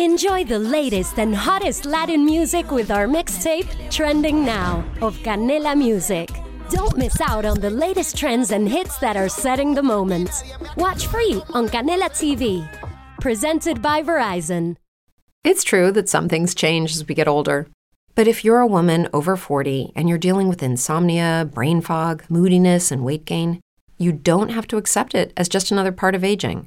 Enjoy the latest and hottest Latin music with our mixtape, Trending Now, of Canela Music. Don't miss out on the latest trends and hits that are setting the moment. Watch free on Canela TV. Presented by Verizon. It's true that some things change as we get older. But if you're a woman over 40 and you're dealing with insomnia, brain fog, moodiness, and weight gain, you don't have to accept it as just another part of aging.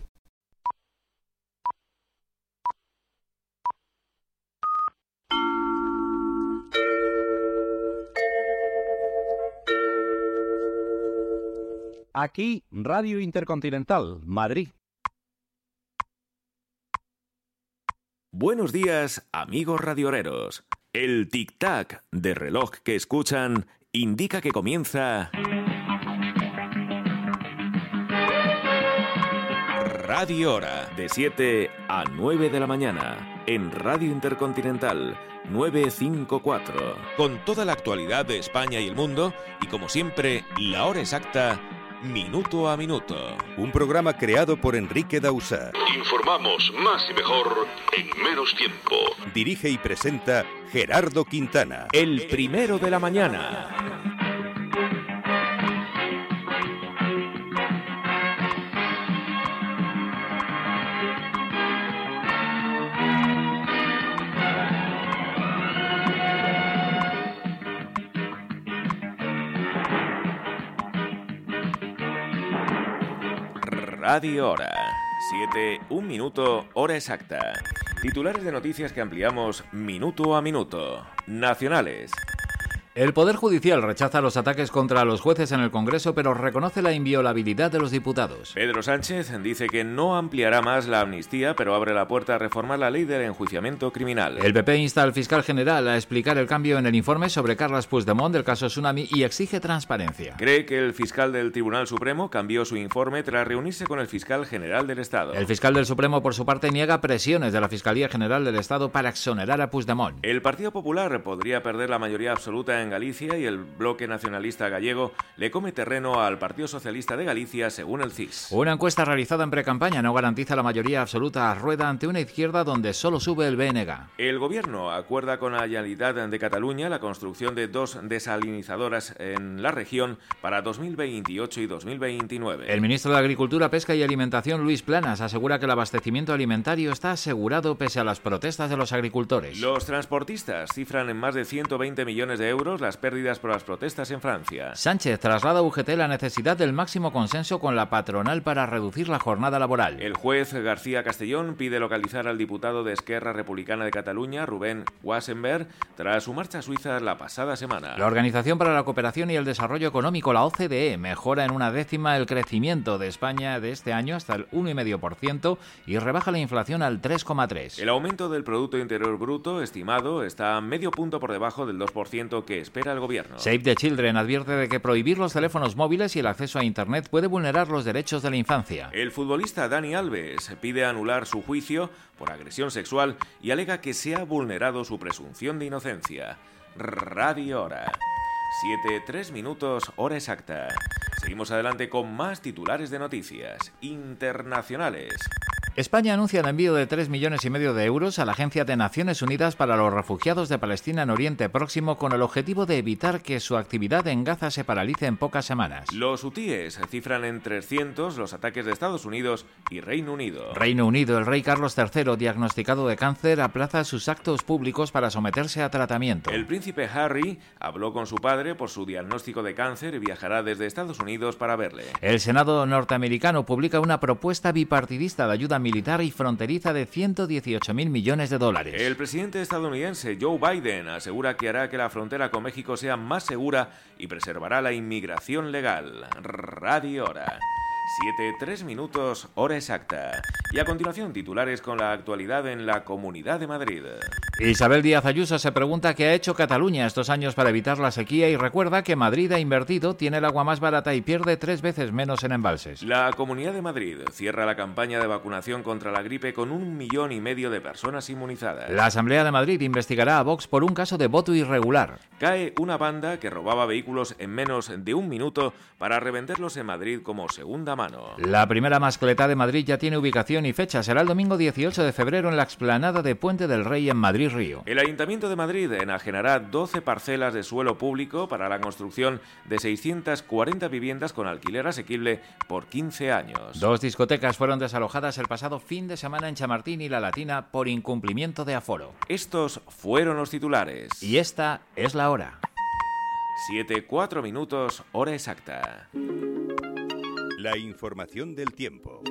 Aquí, Radio Intercontinental, Madrid. Buenos días, amigos radioreros. El tic-tac de reloj que escuchan indica que comienza... Radio Hora, de 7 a 9 de la mañana, en Radio Intercontinental 954. Con toda la actualidad de España y el mundo, y como siempre, la hora exacta, minuto a minuto. Un programa creado por Enrique Dausa. Informamos más y mejor en menos tiempo. Dirige y presenta Gerardo Quintana. El primero de la mañana. Radio Hora. 7, 1 minuto, hora exacta. Titulares de noticias que ampliamos minuto a minuto. Nacionales. El Poder Judicial rechaza los ataques contra los jueces en el Congreso, pero reconoce la inviolabilidad de los diputados. Pedro Sánchez dice que no ampliará más la amnistía, pero abre la puerta a reformar la ley del enjuiciamiento criminal. El PP insta al fiscal general a explicar el cambio en el informe sobre Carlas Puigdemont del caso Tsunami y exige transparencia. Cree que el fiscal del Tribunal Supremo cambió su informe tras reunirse con el fiscal general del Estado. El fiscal del Supremo, por su parte, niega presiones de la Fiscalía General del Estado para exonerar a Puigdemont. El Partido Popular podría perder la mayoría absoluta en Galicia y el bloque nacionalista gallego le come terreno al Partido Socialista de Galicia, según el CIS. Una encuesta realizada en precampaña no garantiza la mayoría absoluta a Rueda ante una izquierda donde solo sube el BNG. El gobierno acuerda con la Generalitat de Cataluña la construcción de dos desalinizadoras en la región para 2028 y 2029. El ministro de Agricultura, Pesca y Alimentación, Luis Planas, asegura que el abastecimiento alimentario está asegurado pese a las protestas de los agricultores. Los transportistas cifran en más de 120 millones de euros las pérdidas por las protestas en Francia. Sánchez traslada a UGT la necesidad del máximo consenso con la patronal para reducir la jornada laboral. El juez García Castellón pide localizar al diputado de Esquerra Republicana de Cataluña, Rubén Wassenberg, tras su marcha a Suiza la pasada semana. La Organización para la Cooperación y el Desarrollo Económico, la OCDE, mejora en una décima el crecimiento de España de este año hasta el 1,5% y rebaja la inflación al 3,3%. El aumento del Producto Interior Bruto estimado está medio punto por debajo del 2% que espera el gobierno. Save the Children advierte de que prohibir los teléfonos móviles y el acceso a Internet puede vulnerar los derechos de la infancia. El futbolista Dani Alves pide anular su juicio por agresión sexual y alega que se ha vulnerado su presunción de inocencia. Radio Hora. 7, 3 minutos, hora exacta. Seguimos adelante con más titulares de noticias internacionales. España anuncia el envío de 3 millones y medio de euros a la Agencia de Naciones Unidas para los Refugiados de Palestina en Oriente Próximo con el objetivo de evitar que su actividad en Gaza se paralice en pocas semanas. Los hutíes cifran en 300 los ataques de Estados Unidos y Reino Unido. Reino Unido, el rey Carlos III, diagnosticado de cáncer, aplaza sus actos públicos para someterse a tratamiento. El príncipe Harry habló con su padre por su diagnóstico de cáncer y viajará desde Estados Unidos para verle. El Senado norteamericano publica una propuesta bipartidista de ayuda militar y fronteriza de 118 mil millones de dólares. El presidente estadounidense Joe Biden asegura que hará que la frontera con México sea más segura y preservará la inmigración legal. Radio Hora. 7, 3 minutos, hora exacta. Y a continuación, titulares con la actualidad en la Comunidad de Madrid. Isabel Díaz Ayuso se pregunta qué ha hecho Cataluña estos años para evitar la sequía y recuerda que Madrid ha invertido, tiene el agua más barata y pierde tres veces menos en embalses. La Comunidad de Madrid cierra la campaña de vacunación contra la gripe con un millón y medio de personas inmunizadas. La Asamblea de Madrid investigará a Vox por un caso de voto irregular. Cae una banda que robaba vehículos en menos de un minuto para revenderlos en Madrid como segunda mano. La primera mascleta de Madrid ya tiene ubicación y fecha. Será el domingo 18 de febrero en la explanada de Puente del Rey en Madrid Río. El Ayuntamiento de Madrid enajenará 12 parcelas de suelo público para la construcción de 640 viviendas con alquiler asequible por 15 años. Dos discotecas fueron desalojadas el pasado fin de semana en Chamartín y La Latina por incumplimiento de aforo. Estos fueron los titulares. Y esta es la hora. 7, 4 minutos, hora exacta. La información del tiempo.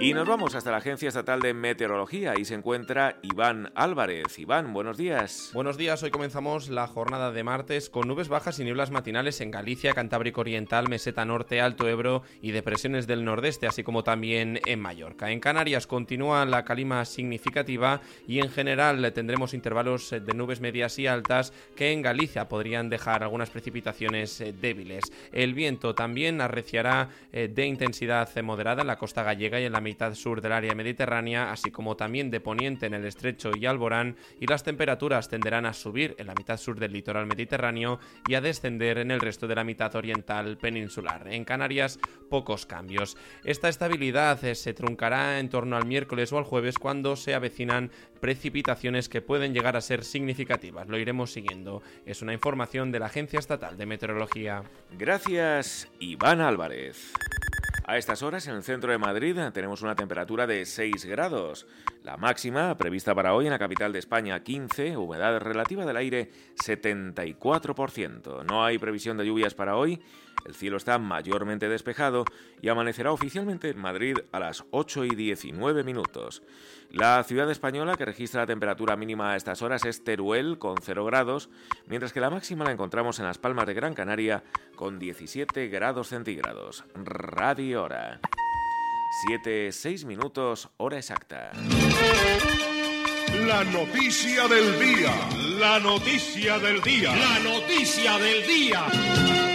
Y nos vamos hasta la Agencia Estatal de Meteorología y se encuentra Iván Álvarez. Iván, buenos días. Buenos días, hoy comenzamos la jornada de martes con nubes bajas y nieblas matinales en Galicia, Cantábrico Oriental, Meseta Norte, Alto Ebro y depresiones del nordeste, así como también en Mallorca. En Canarias continúa la calima significativa y en general tendremos intervalos de nubes medias y altas que en Galicia podrían dejar algunas precipitaciones eh, débiles. El viento también arreciará eh, de intensidad moderada en la costa gallega y en la mitad sur del área mediterránea, así como también de poniente en el estrecho y Alborán, y las temperaturas tenderán a subir en la mitad sur del litoral mediterráneo y a descender en el resto de la mitad oriental peninsular. En Canarias, pocos cambios. Esta estabilidad eh, se truncará en torno al miércoles o al jueves cuando se avecinan precipitaciones que pueden llegar a ser significativas. Lo iremos siguiendo. Es una información de la Agencia Estatal de Meteorología. Gracias, Iván Álvarez. A estas horas en el centro de Madrid tenemos una temperatura de 6 grados. La máxima prevista para hoy en la capital de España 15, humedad relativa del aire 74%. No hay previsión de lluvias para hoy. El cielo está mayormente despejado y amanecerá oficialmente en Madrid a las 8 y 19 minutos. La ciudad española que registra la temperatura mínima a estas horas es Teruel con 0 grados, mientras que la máxima la encontramos en las Palmas de Gran Canaria con 17 grados centígrados. Radio Hora. 7, 6 minutos, hora exacta. La noticia del día. La noticia del día. La noticia del día.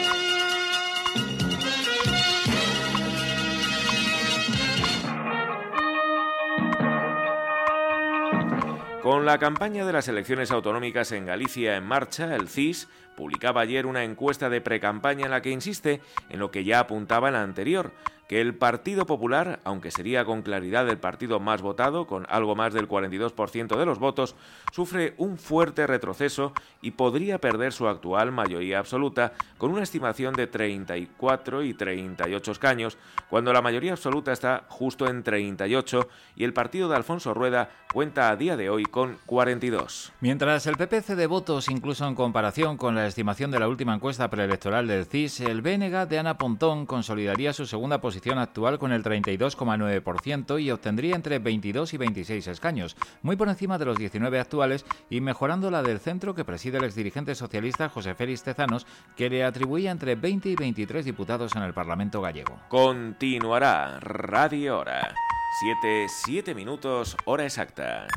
Con la campaña de las elecciones autonómicas en Galicia en marcha, el CIS publicaba ayer una encuesta de precampaña en la que insiste en lo que ya apuntaba en la anterior, que el Partido Popular, aunque sería con claridad el partido más votado, con algo más del 42% de los votos, sufre un fuerte retroceso y podría perder su actual mayoría absoluta, con una estimación de 34 y 38 escaños, cuando la mayoría absoluta está justo en 38 y el partido de Alfonso Rueda cuenta a día de hoy con 42. Mientras el PP cede votos incluso en comparación con la estimación de la última encuesta preelectoral del CIS, el BNG de Ana Pontón consolidaría su segunda posición actual con el 32,9% y obtendría entre 22 y 26 escaños, muy por encima de los 19 actuales y mejorando la del centro que preside el exdirigente socialista José Félix Tezanos, que le atribuía entre 20 y 23 diputados en el Parlamento gallego. Continuará Radio Hora. 7, 7 minutos, hora exacta.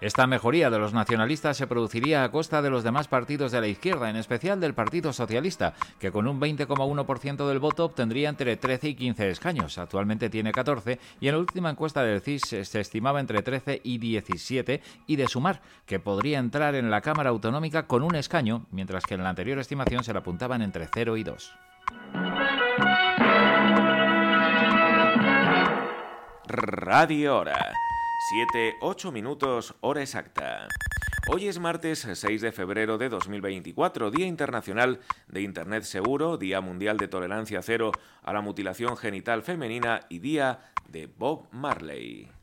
Esta mejoría de los nacionalistas se produciría a costa de los demás partidos de la izquierda, en especial del Partido Socialista, que con un 20,1% del voto obtendría entre 13 y 15 escaños. Actualmente tiene 14 y en la última encuesta del CIS se estimaba entre 13 y 17 y de sumar, que podría entrar en la Cámara Autonómica con un escaño, mientras que en la anterior estimación se le apuntaban entre 0 y 2. Radio Hora. 7, 8 minutos, hora exacta. Hoy es martes 6 de febrero de 2024, Día Internacional de Internet Seguro, Día Mundial de Tolerancia Cero a la Mutilación Genital Femenina y Día de Bob Marley.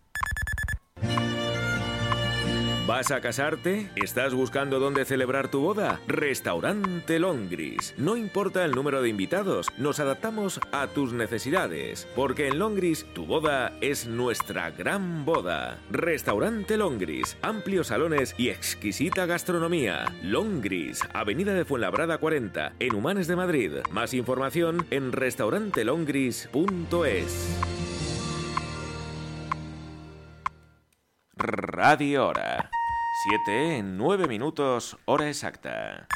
¿Vas a casarte? ¿Estás buscando dónde celebrar tu boda? Restaurante Longris. No importa el número de invitados, nos adaptamos a tus necesidades. Porque en Longris tu boda es nuestra gran boda. Restaurante Longris. Amplios salones y exquisita gastronomía. Longris, Avenida de Fuenlabrada 40, en Humanes de Madrid. Más información en restaurantelongris.es. Radio Hora. 7 en 9 minutos, hora exacta.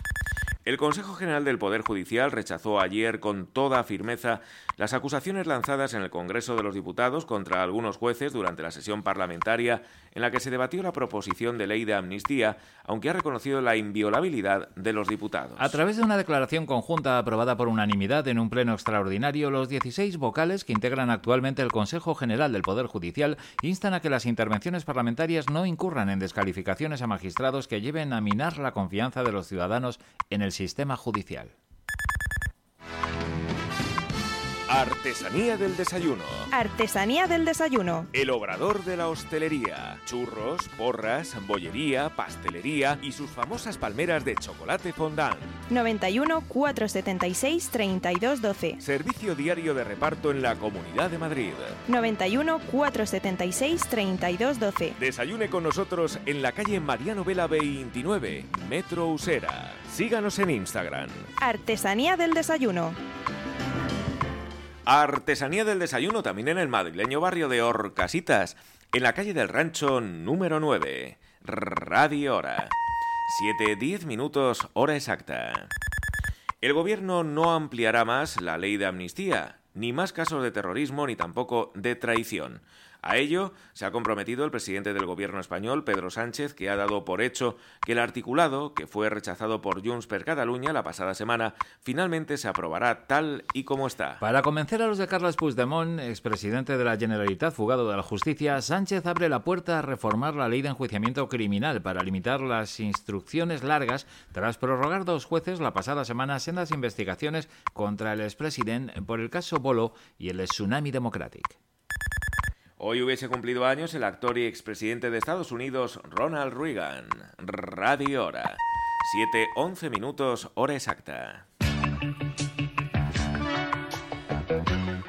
El Consejo General del Poder Judicial rechazó ayer con toda firmeza las acusaciones lanzadas en el Congreso de los Diputados contra algunos jueces durante la sesión parlamentaria en la que se debatió la proposición de ley de amnistía, aunque ha reconocido la inviolabilidad de los diputados. A través de una declaración conjunta aprobada por unanimidad en un pleno extraordinario, los 16 vocales que integran actualmente el Consejo General del Poder Judicial instan a que las intervenciones parlamentarias no incurran en descalificaciones a magistrados que lleven a minar la confianza de los ciudadanos en el sistema judicial. Artesanía del desayuno. Artesanía del desayuno. El obrador de la hostelería. Churros, porras, bollería, pastelería y sus famosas palmeras de chocolate fondant. 91 476 3212. Servicio diario de reparto en la Comunidad de Madrid. 91 476 3212. Desayune con nosotros en la calle Mariano Vela 29, Metro Usera. Síganos en Instagram. Artesanía del desayuno. Artesanía del desayuno también en el madrileño barrio de Orcasitas, en la calle del Rancho número 9. Radio Hora. 7-10 minutos, hora exacta. El gobierno no ampliará más la ley de amnistía, ni más casos de terrorismo, ni tampoco de traición. A ello se ha comprometido el presidente del gobierno español, Pedro Sánchez, que ha dado por hecho que el articulado, que fue rechazado por Junts per Catalunya la pasada semana, finalmente se aprobará tal y como está. Para convencer a los de Carles Puigdemont, expresidente de la Generalitat fugado de la justicia, Sánchez abre la puerta a reformar la ley de enjuiciamiento criminal para limitar las instrucciones largas tras prorrogar dos jueces la pasada semana sendas investigaciones contra el expresidente por el caso Bolo y el Tsunami Democratic. Hoy hubiese cumplido años el actor y expresidente de Estados Unidos, Ronald Reagan. Radio Hora. 7-11 minutos, hora exacta.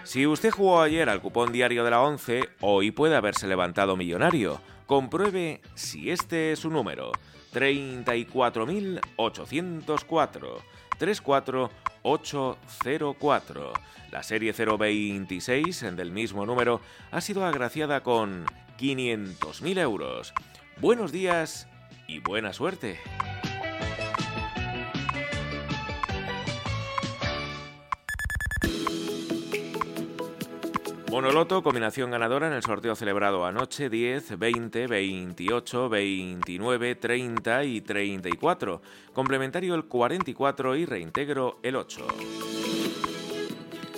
Si usted jugó ayer al cupón diario de la 11, hoy puede haberse levantado millonario. Compruebe si este es su número. 34.804. 34804. La serie 026 del mismo número ha sido agraciada con 500.000 euros. Buenos días y buena suerte. Monoloto, combinación ganadora en el sorteo celebrado anoche 10, 20, 28, 29, 30 y 34. Complementario el 44 y reintegro el 8.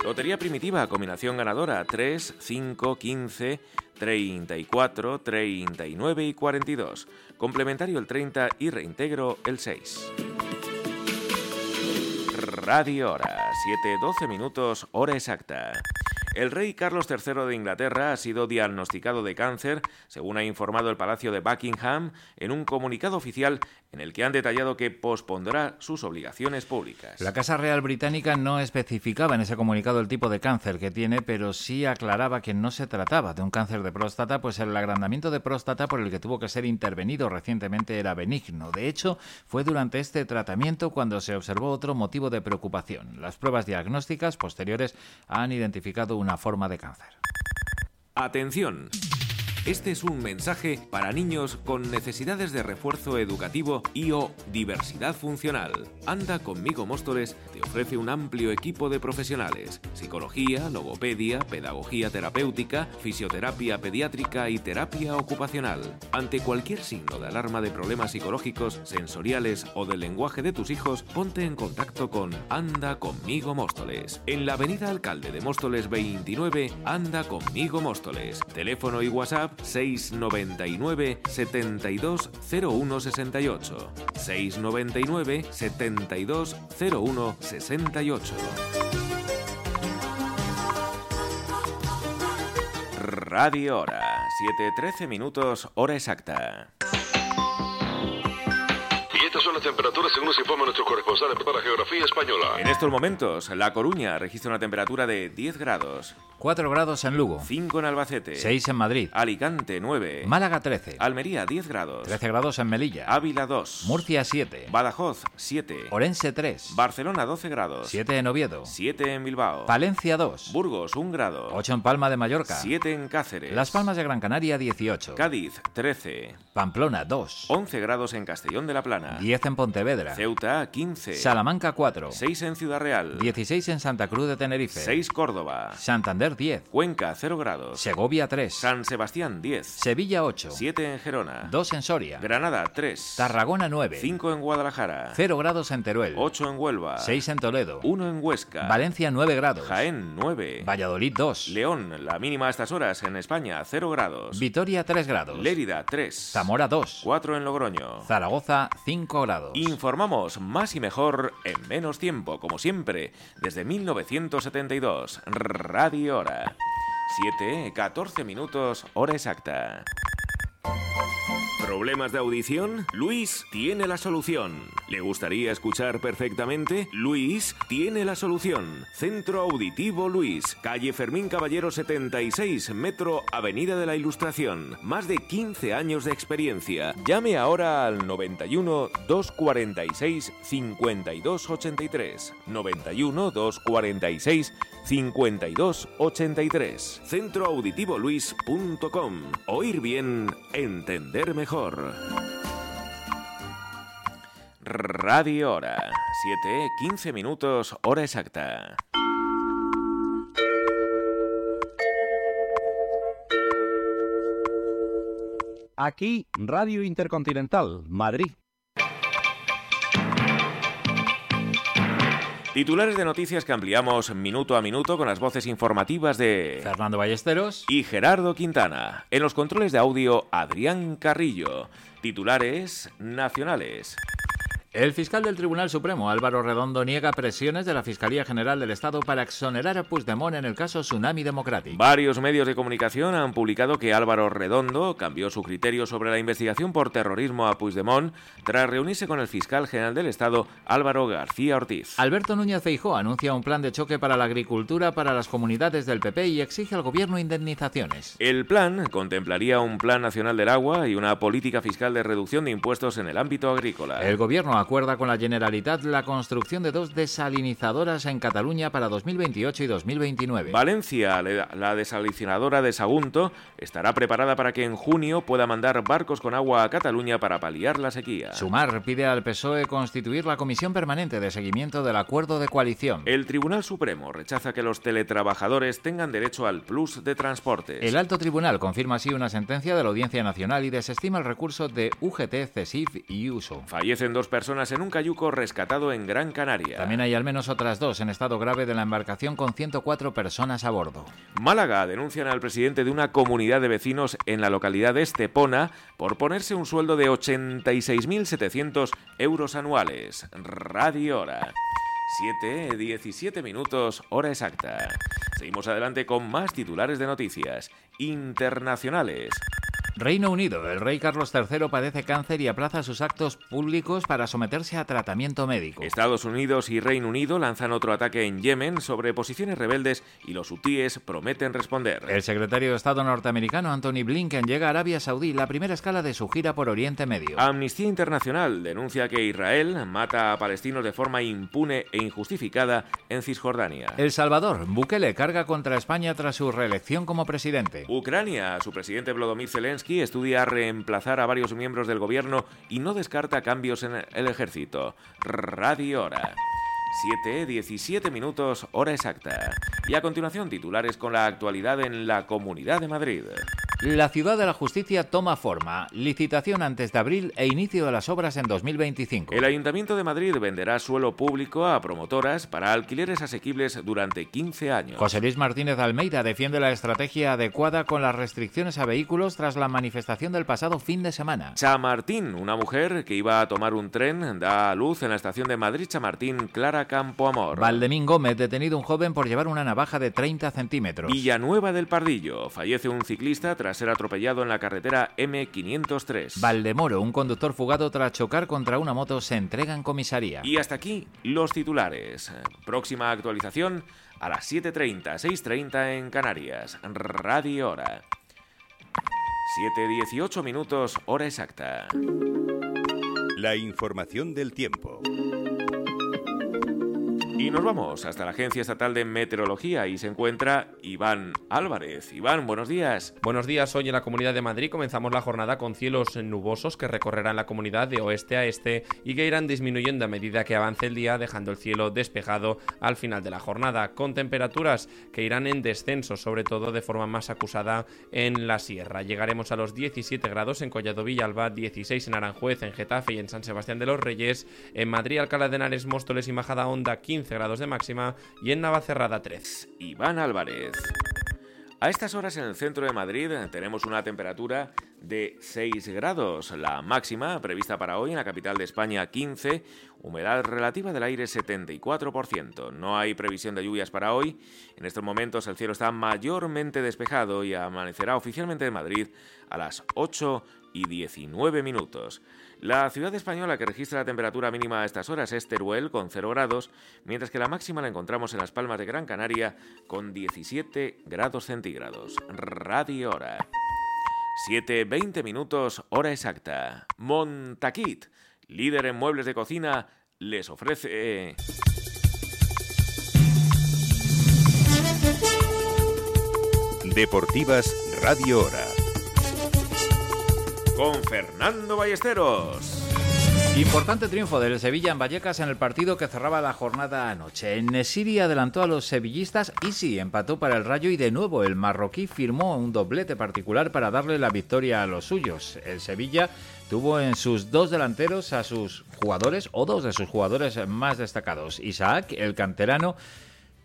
Lotería primitiva, combinación ganadora 3, 5, 15, 34, 39 y 42. Complementario el 30 y reintegro el 6. Radio Hora, 7, 12 minutos, hora exacta. El rey Carlos III de Inglaterra ha sido diagnosticado de cáncer, según ha informado el Palacio de Buckingham en un comunicado oficial en el que han detallado que pospondrá sus obligaciones públicas. La Casa Real Británica no especificaba en ese comunicado el tipo de cáncer que tiene, pero sí aclaraba que no se trataba de un cáncer de próstata, pues el agrandamiento de próstata por el que tuvo que ser intervenido recientemente era benigno. De hecho, fue durante este tratamiento cuando se observó otro motivo de preocupación. Las pruebas diagnósticas posteriores han identificado una forma de cáncer. Atención. Este es un mensaje para niños con necesidades de refuerzo educativo y o diversidad funcional. Anda conmigo Móstoles te ofrece un amplio equipo de profesionales: psicología, logopedia, pedagogía terapéutica, fisioterapia pediátrica y terapia ocupacional. Ante cualquier signo de alarma de problemas psicológicos, sensoriales o del lenguaje de tus hijos, ponte en contacto con Anda conmigo Móstoles. En la Avenida Alcalde de Móstoles 29, Anda conmigo Móstoles. Teléfono y WhatsApp 699 72 01 68 699 72 01 68 Radio Hora 7.13 minutos hora exacta. Y las temperaturas según nos informa nuestro corresponsal para la geografía española. En estos momentos, La Coruña registra una temperatura de 10 grados. 4 grados en Lugo. 5 en Albacete. 6 en Madrid. Alicante 9. Málaga 13. Almería 10 grados. 13 grados en Melilla. Ávila 2. Murcia 7. Badajoz 7. Orense 3. Barcelona 12 grados. 7 en Oviedo. 7 en Bilbao. Palencia 2. Burgos 1 grado. 8 en Palma de Mallorca. 7 en Cáceres. Las Palmas de Gran Canaria 18. Cádiz 13. Pamplona 2. 11 grados en Castellón de la Plana. 10 en Pontevedra. Ceuta 15. Salamanca 4. 6 en Ciudad Real. 16 en Santa Cruz de Tenerife. 6 Córdoba. Santander 10. Cuenca 0 grados. Segovia 3. San Sebastián 10. Sevilla 8. 7 en Gerona. 2 en Soria. Granada 3. Tarragona 9. 5 en Guadalajara. 0 grados en Teruel. 8 en Huelva. 6 en Toledo. 1 en Huesca. Valencia 9 grados. Jaén 9. Valladolid 2. León, la mínima a estas horas en España 0 grados. Vitoria 3 grados. Lérida 3. Zamora 2. 4 en Logroño. Zaragoza 5 grados. Informamos más y mejor en menos tiempo, como siempre, desde 1972. Radio Hora. 7, 14 minutos, hora exacta. ¿Problemas de audición? Luis tiene la solución. ¿Le gustaría escuchar perfectamente? Luis tiene la solución. Centro Auditivo Luis, calle Fermín Caballero 76, Metro Avenida de la Ilustración. Más de 15 años de experiencia. Llame ahora al 91 246 5283. 91 246 5283. Centroauditivoluis.com. Oír bien, entender mejor. Radio Hora. 7, 15 minutos, hora exacta. Aquí, Radio Intercontinental, Madrid. Titulares de noticias que ampliamos minuto a minuto con las voces informativas de Fernando Ballesteros y Gerardo Quintana. En los controles de audio, Adrián Carrillo. Titulares nacionales. El fiscal del Tribunal Supremo, Álvaro Redondo, niega presiones de la Fiscalía General del Estado para exonerar a Puigdemont en el caso Tsunami Democratic. Varios medios de comunicación han publicado que Álvaro Redondo cambió su criterio sobre la investigación por terrorismo a Puigdemont tras reunirse con el fiscal general del Estado, Álvaro García Ortiz. Alberto Núñez Feijóo anuncia un plan de choque para la agricultura para las comunidades del PP y exige al gobierno indemnizaciones. El plan contemplaría un plan nacional del agua y una política fiscal de reducción de impuestos en el ámbito agrícola. El gobierno acuerda con la Generalitat la construcción de dos desalinizadoras en Cataluña para 2028 y 2029. Valencia, la desalinizadora de Sagunto, estará preparada para que en junio pueda mandar barcos con agua a Cataluña para paliar la sequía. Sumar pide al PSOE constituir la Comisión Permanente de Seguimiento del Acuerdo de Coalición. El Tribunal Supremo rechaza que los teletrabajadores tengan derecho al plus de transportes. El Alto Tribunal confirma así una sentencia de la Audiencia Nacional y desestima el recurso de UGT, CESIF y USO. Fallecen dos personas en un cayuco rescatado en Gran Canaria. También hay al menos otras dos en estado grave de la embarcación con 104 personas a bordo. Málaga denuncian al presidente de una comunidad de vecinos en la localidad de Estepona por ponerse un sueldo de 86.700 euros anuales. Radio Hora. 7, 17 minutos, hora exacta. Seguimos adelante con más titulares de noticias internacionales. Reino Unido. El rey Carlos III padece cáncer y aplaza sus actos públicos para someterse a tratamiento médico. Estados Unidos y Reino Unido lanzan otro ataque en Yemen sobre posiciones rebeldes y los hutíes prometen responder. El secretario de Estado norteamericano Anthony Blinken llega a Arabia Saudí, la primera escala de su gira por Oriente Medio. Amnistía Internacional denuncia que Israel mata a palestinos de forma impune e injustificada en Cisjordania. El Salvador. Bukele carga contra España tras su reelección como presidente. Ucrania. Su presidente Volodymyr Zelensky estudia reemplazar a varios miembros del gobierno y no descarta cambios en el ejército. Radio Hora. 7, 17 minutos, hora exacta. Y a continuación, titulares con la actualidad en la Comunidad de Madrid. La ciudad de la justicia toma forma. Licitación antes de abril e inicio de las obras en 2025. El Ayuntamiento de Madrid venderá suelo público a promotoras para alquileres asequibles durante 15 años. José Luis Martínez Almeida defiende la estrategia adecuada con las restricciones a vehículos tras la manifestación del pasado fin de semana. Chamartín, una mujer que iba a tomar un tren, da a luz en la estación de Madrid Chamartín Clara Campoamor. Valdemín Gómez, detenido un joven por llevar una navaja de 30 centímetros. Villanueva del Pardillo, fallece un ciclista tras ser atropellado en la carretera M503. Valdemoro, un conductor fugado tras chocar contra una moto, se entrega en comisaría. Y hasta aquí los titulares. Próxima actualización a las 7.30, 6.30 en Canarias. Radio Hora. 7.18 minutos, hora exacta. La información del tiempo. Y nos vamos hasta la Agencia Estatal de Meteorología y se encuentra Iván Álvarez. Iván, buenos días. Buenos días. Hoy en la Comunidad de Madrid comenzamos la jornada con cielos nubosos que recorrerán la comunidad de oeste a este y que irán disminuyendo a medida que avance el día, dejando el cielo despejado al final de la jornada, con temperaturas que irán en descenso, sobre todo de forma más acusada en la sierra. Llegaremos a los 17 grados en Collado Villalba, 16 en Aranjuez, en Getafe y en San Sebastián de los Reyes, en Madrid, Alcalá de Henares, Móstoles y Majada Honda, 15 grados de máxima y en Navacerrada 3. Iván Álvarez. A estas horas en el centro de Madrid tenemos una temperatura de 6 grados, la máxima prevista para hoy en la capital de España 15, humedad relativa del aire 74%. No hay previsión de lluvias para hoy. En estos momentos el cielo está mayormente despejado y amanecerá oficialmente en Madrid a las 8 y 19 minutos. La ciudad española que registra la temperatura mínima a estas horas es Teruel con 0 grados, mientras que la máxima la encontramos en las Palmas de Gran Canaria con 17 grados centígrados. Radio Hora. 7.20 minutos, hora exacta. Montaquit, líder en muebles de cocina, les ofrece... Deportivas Radio Hora. Con Fernando Ballesteros. Importante triunfo del Sevilla en Vallecas en el partido que cerraba la jornada anoche. En Nesiri adelantó a los sevillistas y sí, empató para el Rayo y de nuevo el marroquí firmó un doblete particular para darle la victoria a los suyos. El Sevilla tuvo en sus dos delanteros a sus jugadores o dos de sus jugadores más destacados. Isaac, el canterano,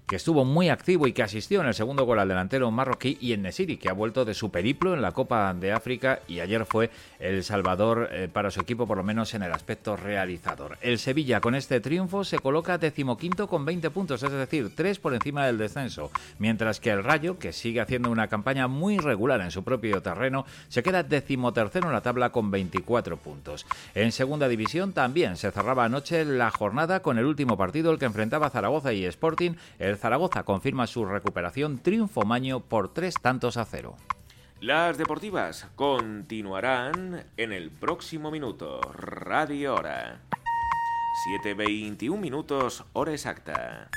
que estuvo muy activo y que asistió en el segundo gol al delantero marroquí, y en Nesiri, que ha vuelto de su periplo en la Copa de África y ayer fue el salvador eh, para su equipo, por lo menos en el aspecto realizador. El Sevilla con este triunfo se coloca decimoquinto con 20 puntos, es decir, tres por encima del descenso, mientras que el Rayo, que sigue haciendo una campaña muy regular en su propio terreno, se queda decimotercero en la tabla con 24 puntos. En segunda división también se cerraba anoche la jornada con el último partido, el que enfrentaba Zaragoza y Sporting, el Zaragoza confirma su recuperación triunfo maño por tres tantos a cero. Las deportivas continuarán en el próximo minuto. Radio Hora. 7.21 minutos, hora exacta.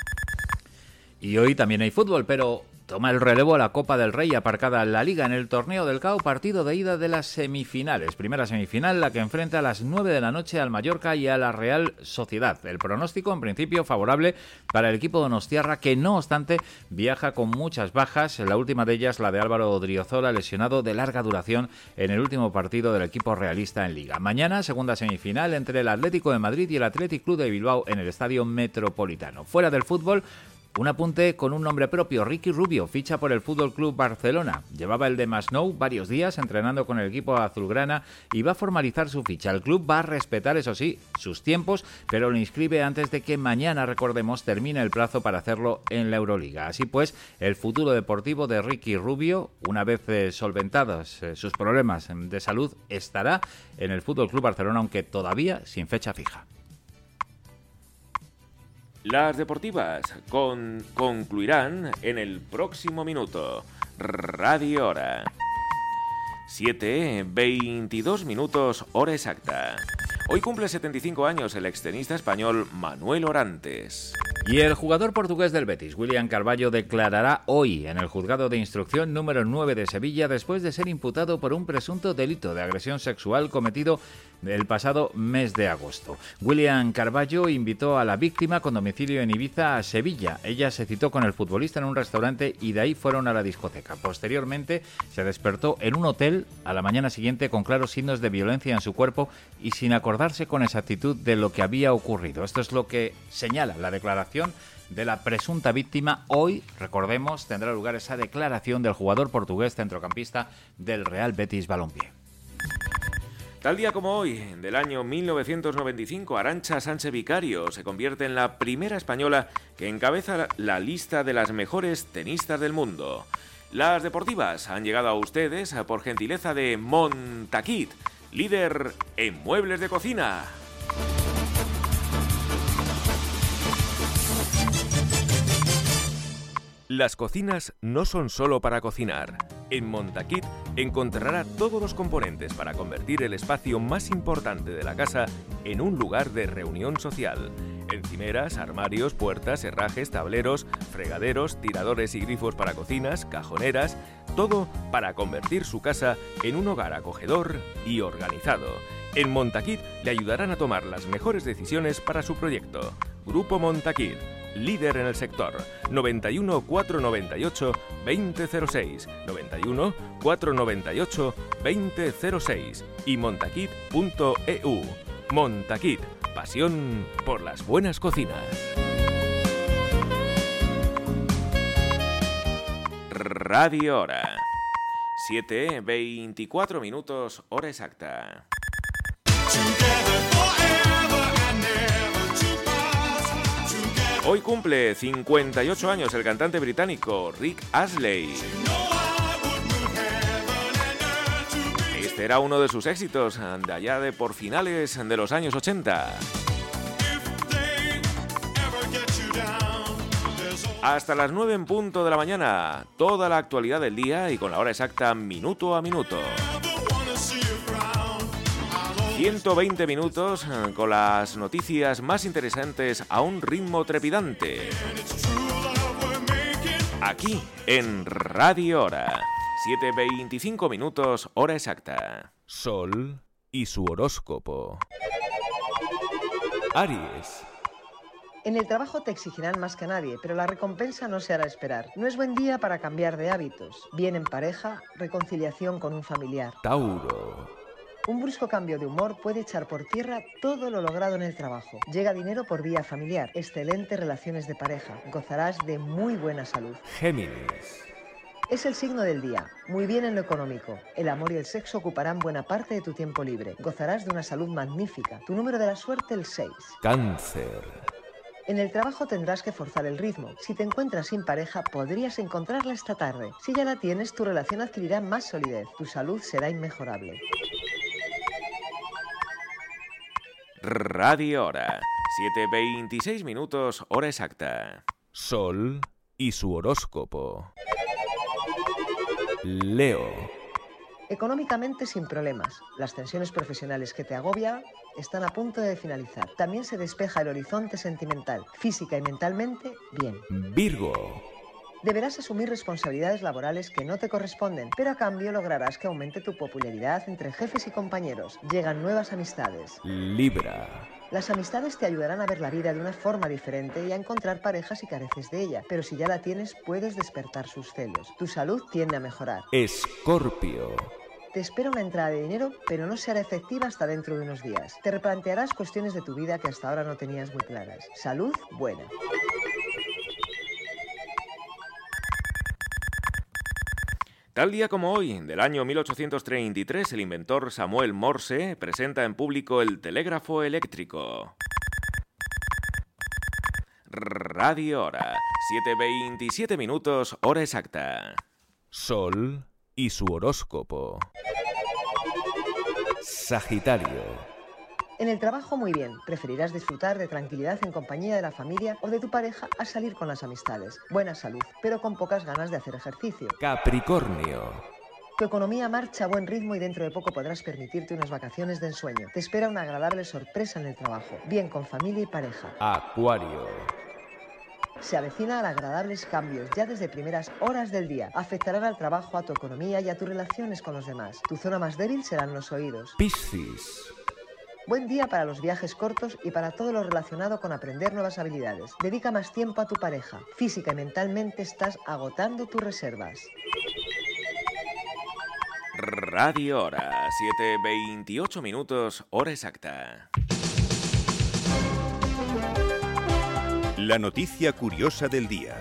Y hoy también hay fútbol, pero Toma el relevo a la Copa del Rey aparcada en la Liga en el torneo del CAO, partido de ida de las semifinales. Primera semifinal, la que enfrenta a las 9 de la noche al Mallorca y a la Real Sociedad. El pronóstico, en principio, favorable para el equipo Donostiarra, que no obstante viaja con muchas bajas. La última de ellas, la de Álvaro Odriozola, lesionado de larga duración en el último partido del equipo realista en Liga. Mañana, segunda semifinal entre el Atlético de Madrid y el Athletic Club de Bilbao en el Estadio Metropolitano. Fuera del fútbol, Un apunte con un nombre propio, Ricky Rubio, ficha por el Fútbol Club Barcelona. Llevaba el de Masnou varios días entrenando con el equipo azulgrana y va a formalizar su ficha. El club va a respetar, eso sí, sus tiempos, pero lo inscribe antes de que mañana, recordemos, termine el plazo para hacerlo en la Euroliga. Así pues, el futuro deportivo de Ricky Rubio, una vez eh, solventados eh, sus problemas de salud, estará en el Fútbol Club Barcelona, aunque todavía sin fecha fija. Las deportivas con, concluirán en el próximo minuto. Radio Hora. 7, 22 minutos, hora exacta. Hoy cumple 75 años el extenista español Manuel Orantes. Y el jugador portugués del Betis, William Carballo, declarará hoy en el juzgado de instrucción número 9 de Sevilla después de ser imputado por un presunto delito de agresión sexual cometido el pasado mes de agosto. William Carballo invitó a la víctima con domicilio en Ibiza a Sevilla. Ella se citó con el futbolista en un restaurante y de ahí fueron a la discoteca. Posteriormente se despertó en un hotel a la mañana siguiente con claros signos de violencia en su cuerpo y sin acordarse con exactitud de lo que había ocurrido. Esto es lo que señala la declaración de la presunta víctima. Hoy, recordemos, tendrá lugar esa declaración del jugador portugués centrocampista del Real Betis Balompié. Tal día como hoy, del año 1995, Arancha Sánchez Vicario se convierte en la primera española que encabeza la lista de las mejores tenistas del mundo. Las deportivas han llegado a ustedes por gentileza de Montaquit, líder en muebles de cocina. Las cocinas no son solo para cocinar. En Montaquit encontrará todos los componentes para convertir el espacio más importante de la casa en un lugar de reunión social. Encimeras, armarios, puertas, herrajes, tableros, fregaderos, tiradores y grifos para cocinas, cajoneras, todo para convertir su casa en un hogar acogedor y organizado. En Montaquit le ayudarán a tomar las mejores decisiones para su proyecto. Grupo Montaquit líder en el sector. 91 498 2006, 91 498 2006 y montaquit.eu. Montaquit, pasión por las buenas cocinas. Radio Hora. 7, 24 minutos, hora exacta. Hoy cumple 58 años el cantante británico Rick Astley. Este era uno de sus éxitos de allá de por finales de los años 80. Hasta las 9 en punto de la mañana, toda la actualidad del día y con la hora exacta minuto a minuto. 120 minutos eh, con las noticias más interesantes a un ritmo trepidante. Aquí en Radio Hora. 7.25 minutos, hora exacta. Sol y su horóscopo. Aries. En el trabajo te exigirán más que a nadie, pero la recompensa no se hará esperar. No es buen día para cambiar de hábitos. Bien en pareja, reconciliación con un familiar. Tauro. Un brusco cambio de humor puede echar por tierra todo lo logrado en el trabajo. Llega dinero por vía familiar, excelentes relaciones de pareja, gozarás de muy buena salud. Géminis. Es el signo del día, muy bien en lo económico. El amor y el sexo ocuparán buena parte de tu tiempo libre. Gozarás de una salud magnífica. Tu número de la suerte el 6. Cáncer. En el trabajo tendrás que forzar el ritmo. Si te encuentras sin pareja, podrías encontrarla esta tarde. Si ya la tienes, tu relación adquirirá más solidez. Tu salud será inmejorable. Radio Hora. 7.26 minutos, hora exacta. Sol y su horóscopo. Leo. Económicamente sin problemas. Las tensiones profesionales que te agobian están a punto de finalizar. También se despeja el horizonte sentimental. Física y mentalmente, bien. Virgo. Deberás asumir responsabilidades laborales que no te corresponden, pero a cambio lograrás que aumente tu popularidad entre jefes y compañeros. Llegan nuevas amistades. Libra. Las amistades te ayudarán a ver la vida de una forma diferente y a encontrar parejas si careces de ella, pero si ya la tienes puedes despertar sus celos. Tu salud tiende a mejorar. Escorpio. Te espera una entrada de dinero, pero no será efectiva hasta dentro de unos días. Te replantearás cuestiones de tu vida que hasta ahora no tenías muy claras. Salud buena. Tal día como hoy, del año 1833, el inventor Samuel Morse presenta en público el telégrafo eléctrico. Radio Hora, 7.27 minutos, hora exacta. Sol y su horóscopo. Sagitario. En el trabajo muy bien, preferirás disfrutar de tranquilidad en compañía de la familia o de tu pareja a salir con las amistades. Buena salud, pero con pocas ganas de hacer ejercicio. Capricornio. Tu economía marcha a buen ritmo y dentro de poco podrás permitirte unas vacaciones de ensueño. Te espera una agradable sorpresa en el trabajo, bien con familia y pareja. Acuario. Se avecinan agradables cambios ya desde primeras horas del día. Afectarán al trabajo, a tu economía y a tus relaciones con los demás. Tu zona más débil serán los oídos. Piscis. Buen día para los viajes cortos y para todo lo relacionado con aprender nuevas habilidades. Dedica más tiempo a tu pareja. Física y mentalmente estás agotando tus reservas. Radio Hora, 7.28 minutos, hora exacta. La noticia curiosa del día.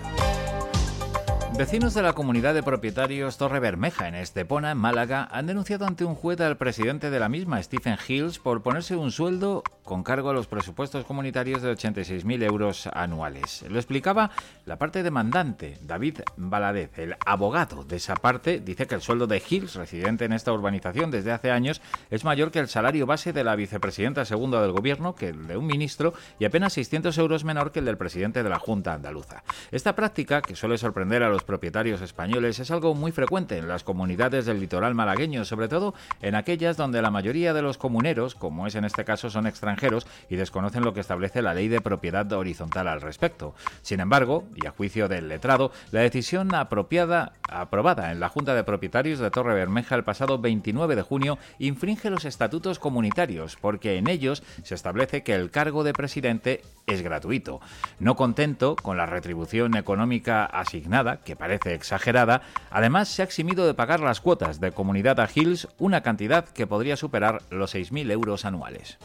Vecinos de la comunidad de propietarios Torre Bermeja en Estepona, Málaga, han denunciado ante un juez al presidente de la misma, Stephen Hills, por ponerse un sueldo con cargo a los presupuestos comunitarios de 86.000 euros anuales. Lo explicaba la parte demandante, David Baladez, el abogado de esa parte, dice que el sueldo de Hills, residente en esta urbanización desde hace años, es mayor que el salario base de la vicepresidenta segunda del gobierno, que el de un ministro, y apenas 600 euros menor que el del presidente de la Junta Andaluza. Esta práctica, que suele sorprender a los propietarios españoles es algo muy frecuente en las comunidades del litoral malagueño, sobre todo en aquellas donde la mayoría de los comuneros, como es en este caso, son extranjeros y desconocen lo que establece la ley de propiedad horizontal al respecto. Sin embargo, y a juicio del letrado, la decisión apropiada, aprobada en la Junta de Propietarios de Torre Bermeja el pasado 29 de junio infringe los estatutos comunitarios, porque en ellos se establece que el cargo de presidente es gratuito. No contento con la retribución económica asignada, que parece exagerada, además se ha eximido de pagar las cuotas de comunidad a Hills, una cantidad que podría superar los 6.000 euros anuales.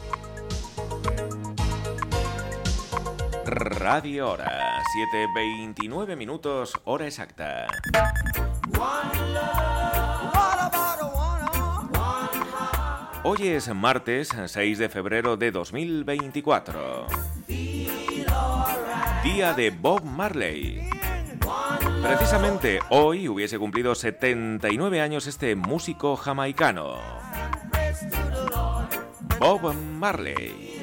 Radio Hora, 7.29 minutos, hora exacta. Hoy es martes 6 de febrero de 2024. Día de Bob Marley. Precisamente hoy hubiese cumplido 79 años este músico jamaicano. Bob Marley.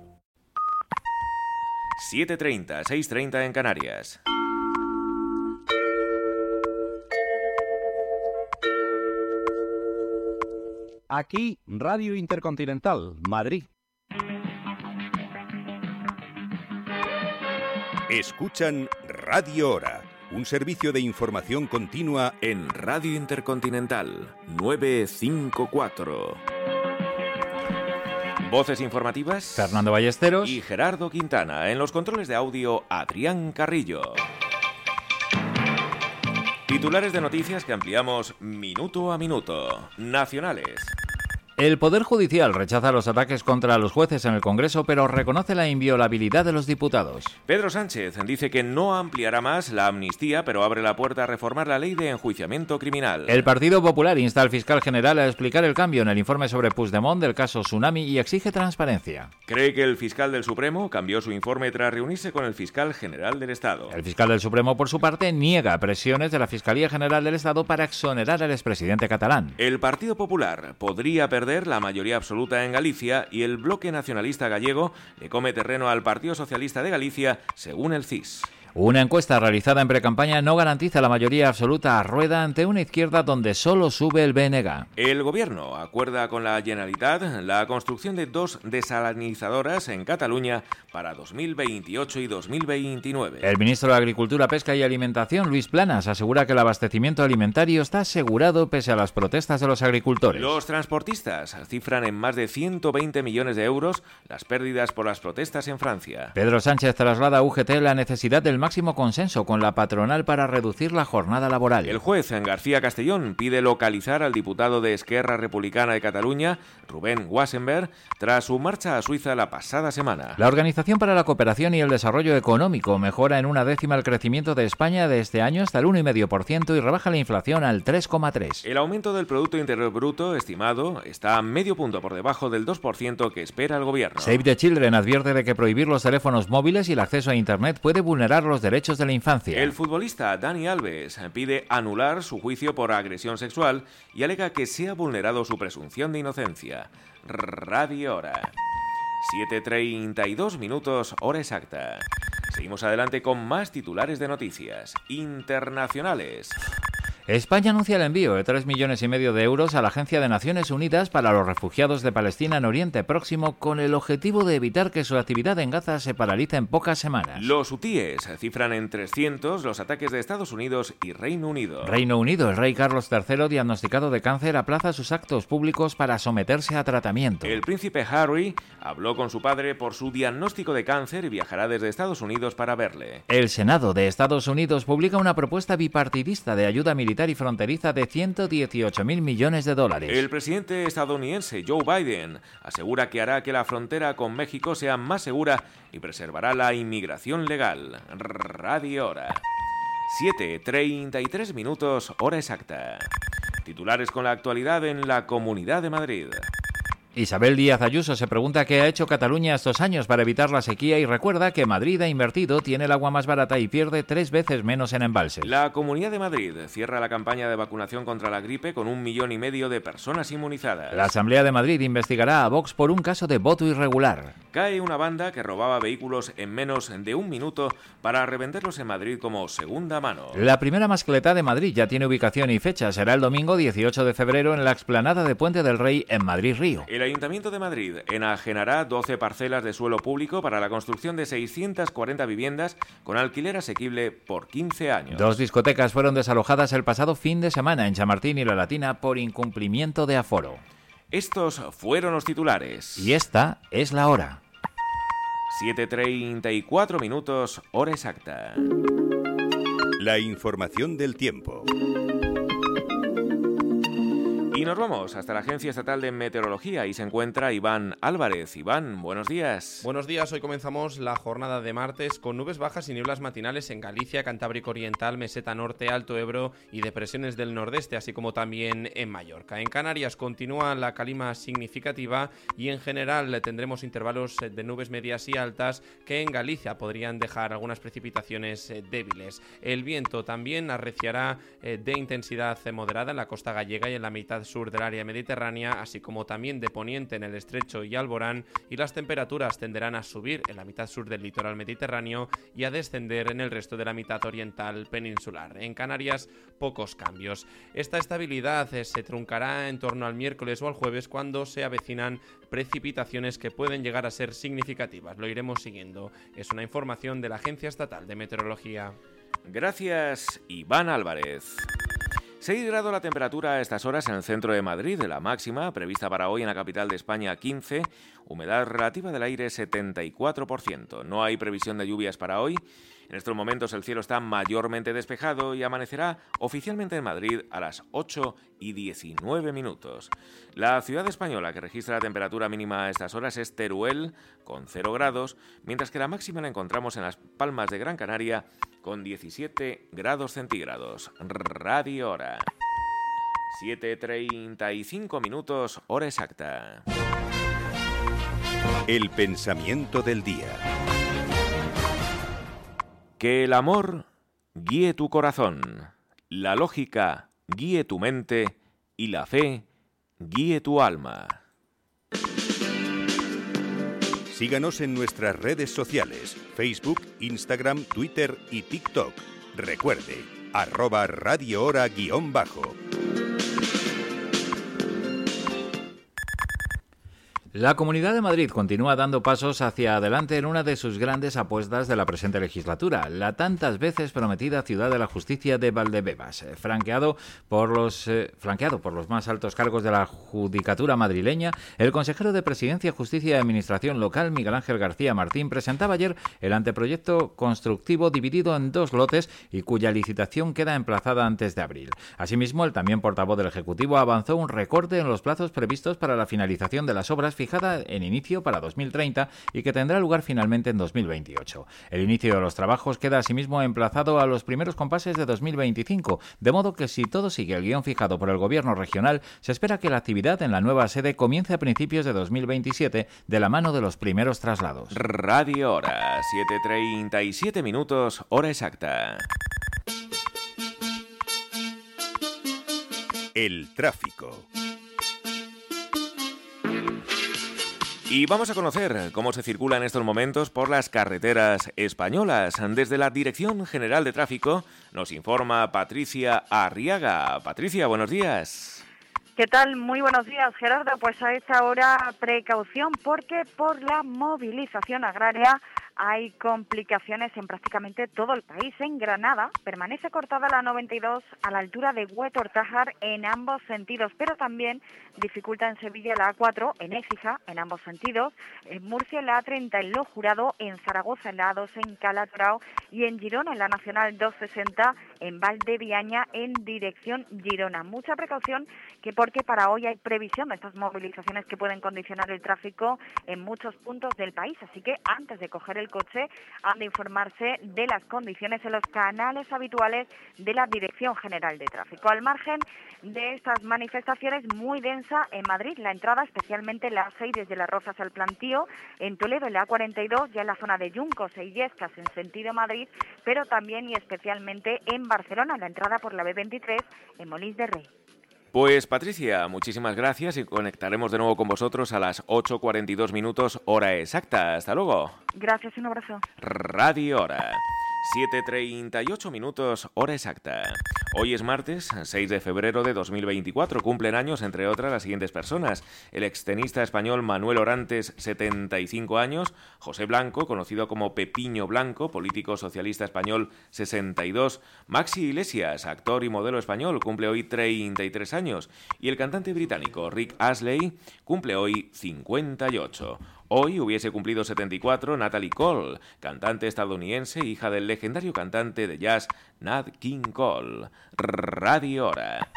7.30, 6.30 en Canarias. Aquí, Radio Intercontinental, Madrid. Escuchan Radio Hora, un servicio de información continua en Radio Intercontinental 954. Voces informativas. Fernando Ballesteros. Y Gerardo Quintana. En los controles de audio, Adrián Carrillo. Titulares de noticias que ampliamos minuto a minuto. Nacionales. El Poder Judicial rechaza los ataques contra los jueces en el Congreso, pero reconoce la inviolabilidad de los diputados. Pedro Sánchez dice que no ampliará más la amnistía, pero abre la puerta a reformar la ley de enjuiciamiento criminal. El Partido Popular insta al fiscal general a explicar el cambio en el informe sobre Puigdemont del caso Tsunami y exige transparencia. Cree que el fiscal del Supremo cambió su informe tras reunirse con el fiscal general del Estado. El fiscal del Supremo, por su parte, niega presiones de la Fiscalía General del Estado para exonerar al expresidente catalán. El Partido Popular podría perder la mayoría absoluta en Galicia y el bloque nacionalista gallego le come terreno al Partido Socialista de Galicia, según el CIS. Una encuesta realizada en precampaña no garantiza la mayoría absoluta a Rueda ante una izquierda donde solo sube el BNG. El gobierno acuerda con la Generalitat la construcción de dos desalinizadoras en Cataluña para 2028 y 2029. El ministro de Agricultura, Pesca y Alimentación, Luis Planas, asegura que el abastecimiento alimentario está asegurado pese a las protestas de los agricultores. Los transportistas cifran en más de 120 millones de euros las pérdidas por las protestas en Francia. Pedro Sánchez traslada a UGT la necesidad del máximo consenso con la patronal para reducir la jornada laboral. El juez García Castellón pide localizar al diputado de Esquerra Republicana de Cataluña, Rubén Wassenberg, tras su marcha a Suiza la pasada semana. La Organización para la Cooperación y el Desarrollo Económico mejora en una décima el crecimiento de España de este año hasta el 1,5% y rebaja la inflación al 3,3%. El aumento del Producto Interior Bruto estimado está a medio punto por debajo del 2% que espera el gobierno. Save the Children advierte de que prohibir los teléfonos móviles y el acceso a Internet puede vulnerar los derechos de la infancia. El futbolista Dani Alves pide anular su juicio por agresión sexual y alega que se ha vulnerado su presunción de inocencia. Radio Hora. 7.32 minutos, hora exacta. Seguimos adelante con más titulares de noticias internacionales. España anuncia el envío de 3 millones y medio de euros a la Agencia de Naciones Unidas para los refugiados de Palestina en Oriente Próximo con el objetivo de evitar que su actividad en Gaza se paralice en pocas semanas. Los hutíes cifran en 300 los ataques de Estados Unidos y Reino Unido. Reino Unido, el rey Carlos III, diagnosticado de cáncer, aplaza sus actos públicos para someterse a tratamiento. El príncipe Harry habló con su padre por su diagnóstico de cáncer y viajará desde Estados Unidos para verle. El Senado de Estados Unidos publica una propuesta bipartidista de ayuda militar y fronteriza de 118.000 millones de dólares. El presidente estadounidense Joe Biden asegura que hará que la frontera con México sea más segura y preservará la inmigración legal. Radio Hora. 7.33 minutos, hora exacta. Titulares con la actualidad en la Comunidad de Madrid. Isabel Díaz Ayuso se pregunta qué ha hecho Cataluña estos años para evitar la sequía y recuerda que Madrid ha invertido, tiene el agua más barata y pierde tres veces menos en embalses. La Comunidad de Madrid cierra la campaña de vacunación contra la gripe con un millón y medio de personas inmunizadas. La Asamblea de Madrid investigará a Vox por un caso de voto irregular. Cae una banda que robaba vehículos en menos de un minuto para revenderlos en Madrid como segunda mano. La primera mascleta de Madrid ya tiene ubicación y fecha. Será el domingo 18 de febrero en la explanada de Puente del Rey en Madrid-Río. El Ayuntamiento de Madrid enajenará 12 parcelas de suelo público para la construcción de 640 viviendas con alquiler asequible por 15 años. Dos discotecas fueron desalojadas el pasado fin de semana en Chamartín y La Latina por incumplimiento de aforo. Estos fueron los titulares. Y esta es la hora. 7.34 minutos, hora exacta. La información del tiempo. Y nos vamos hasta la Agencia Estatal de Meteorología y se encuentra Iván Álvarez. Iván, buenos días. Buenos días, hoy comenzamos la jornada de martes con nubes bajas y nieblas matinales en Galicia, Cantábrico Oriental, Meseta Norte, Alto Ebro y depresiones del nordeste, así como también en Mallorca. En Canarias continúa la calima significativa y en general tendremos intervalos de nubes medias y altas que en Galicia podrían dejar algunas precipitaciones débiles. El viento también arreciará eh, de intensidad moderada en la costa gallega y en la mitad sur del área mediterránea, así como también de poniente en el estrecho y Alborán, y las temperaturas tenderán a subir en la mitad sur del litoral mediterráneo y a descender en el resto de la mitad oriental peninsular. En Canarias, pocos cambios. Esta estabilidad eh, se truncará en torno al miércoles o al jueves cuando se avecinan precipitaciones que pueden llegar a ser significativas. Lo iremos siguiendo. Es una información de la Agencia Estatal de Meteorología. Gracias, Iván Álvarez. 6 grados la temperatura a estas horas en el centro de Madrid, la máxima prevista para hoy en la capital de España 15, humedad relativa del aire 74%. No hay previsión de lluvias para hoy. En estos momentos el cielo está mayormente despejado y amanecerá oficialmente en Madrid a las 8 y 19 minutos. La ciudad española que registra la temperatura mínima a estas horas es Teruel, con 0 grados, mientras que la máxima la encontramos en las Palmas de Gran Canaria, con 17 grados centígrados. Radio Hora. 7.35 minutos, hora exacta. El pensamiento del día. Que el amor guíe tu corazón, la lógica guíe tu mente y la fe guíe tu alma. Síganos en nuestras redes sociales, Facebook, Instagram, Twitter y TikTok. Recuerde, arroba Radio Hora guion bajo. La Comunidad de Madrid continúa dando pasos hacia adelante en una de sus grandes apuestas de la presente legislatura, la tantas veces prometida Ciudad de la Justicia de Valdebebas, eh, franqueado por los, eh, flanqueado por los más altos cargos de la judicatura madrileña. El consejero de Presidencia, Justicia y Administración Local, Miguel Ángel García Martín, presentaba ayer el anteproyecto constructivo dividido en dos lotes y cuya licitación queda emplazada antes de abril. Asimismo, el también portavoz del Ejecutivo avanzó un recorte en los plazos previstos para la finalización de las obras fijada en inicio para 2030 y que tendrá lugar finalmente en 2028. El inicio de los trabajos queda asimismo emplazado a los primeros compases de 2025, de modo que si todo sigue el guion fijado por el Gobierno regional, se espera que la actividad en la nueva sede comience a principios de 2027 de la mano de los primeros traslados. Radio Hora, 7.37 minutos, hora exacta. El tráfico. Y vamos a conocer cómo se circula en estos momentos por las carreteras españolas. Desde la Dirección General de Tráfico nos informa Patricia Arriaga. Patricia, buenos días. ¿Qué tal? Muy buenos días, Gerardo. Pues a esta hora precaución porque por la movilización agraria hay complicaciones en prácticamente todo el país. En Granada permanece cortada la 92 a la altura de Huetortájar en ambos sentidos, pero también dificulta en Sevilla la A4, en Écija, en ambos sentidos, en Murcia la A30 en Lo Jurado, en Zaragoza en la A2 en Calatrao y en Girona en la Nacional 260 en Valdeviaña en dirección Girona. Mucha precaución que porque para hoy hay previsión de estas movilizaciones que pueden condicionar el tráfico en muchos puntos del país, así que antes de coger el coche han de informarse de las condiciones en los canales habituales de la Dirección General de Tráfico. Al margen de estas manifestaciones muy densa en Madrid, la entrada especialmente la A6 desde Las Rozas al Plantío, en Toledo en la A42, ya en la zona de Yuncos e Illescas en sentido Madrid, pero también y especialmente en Barcelona, la entrada por la B23 en Molins de Rey. Pues Patricia, muchísimas gracias y conectaremos de nuevo con vosotros a las 8.42 minutos hora exacta. Hasta luego. Gracias, un abrazo. Radio Hora. 7.38 minutos, hora exacta. Hoy es martes, 6 de febrero de 2024. Cumplen años, entre otras, las siguientes personas. El extenista español Manuel Orantes, 75 años. José Blanco, conocido como Pepiño Blanco, político socialista español, 62. Maxi Iglesias, actor y modelo español, cumple hoy 33 años. Y el cantante británico Rick Astley cumple hoy 58. Hoy hubiese cumplido 74 Natalie Cole, cantante estadounidense, hija del legendario cantante de jazz Nat King Cole. Radio Hora.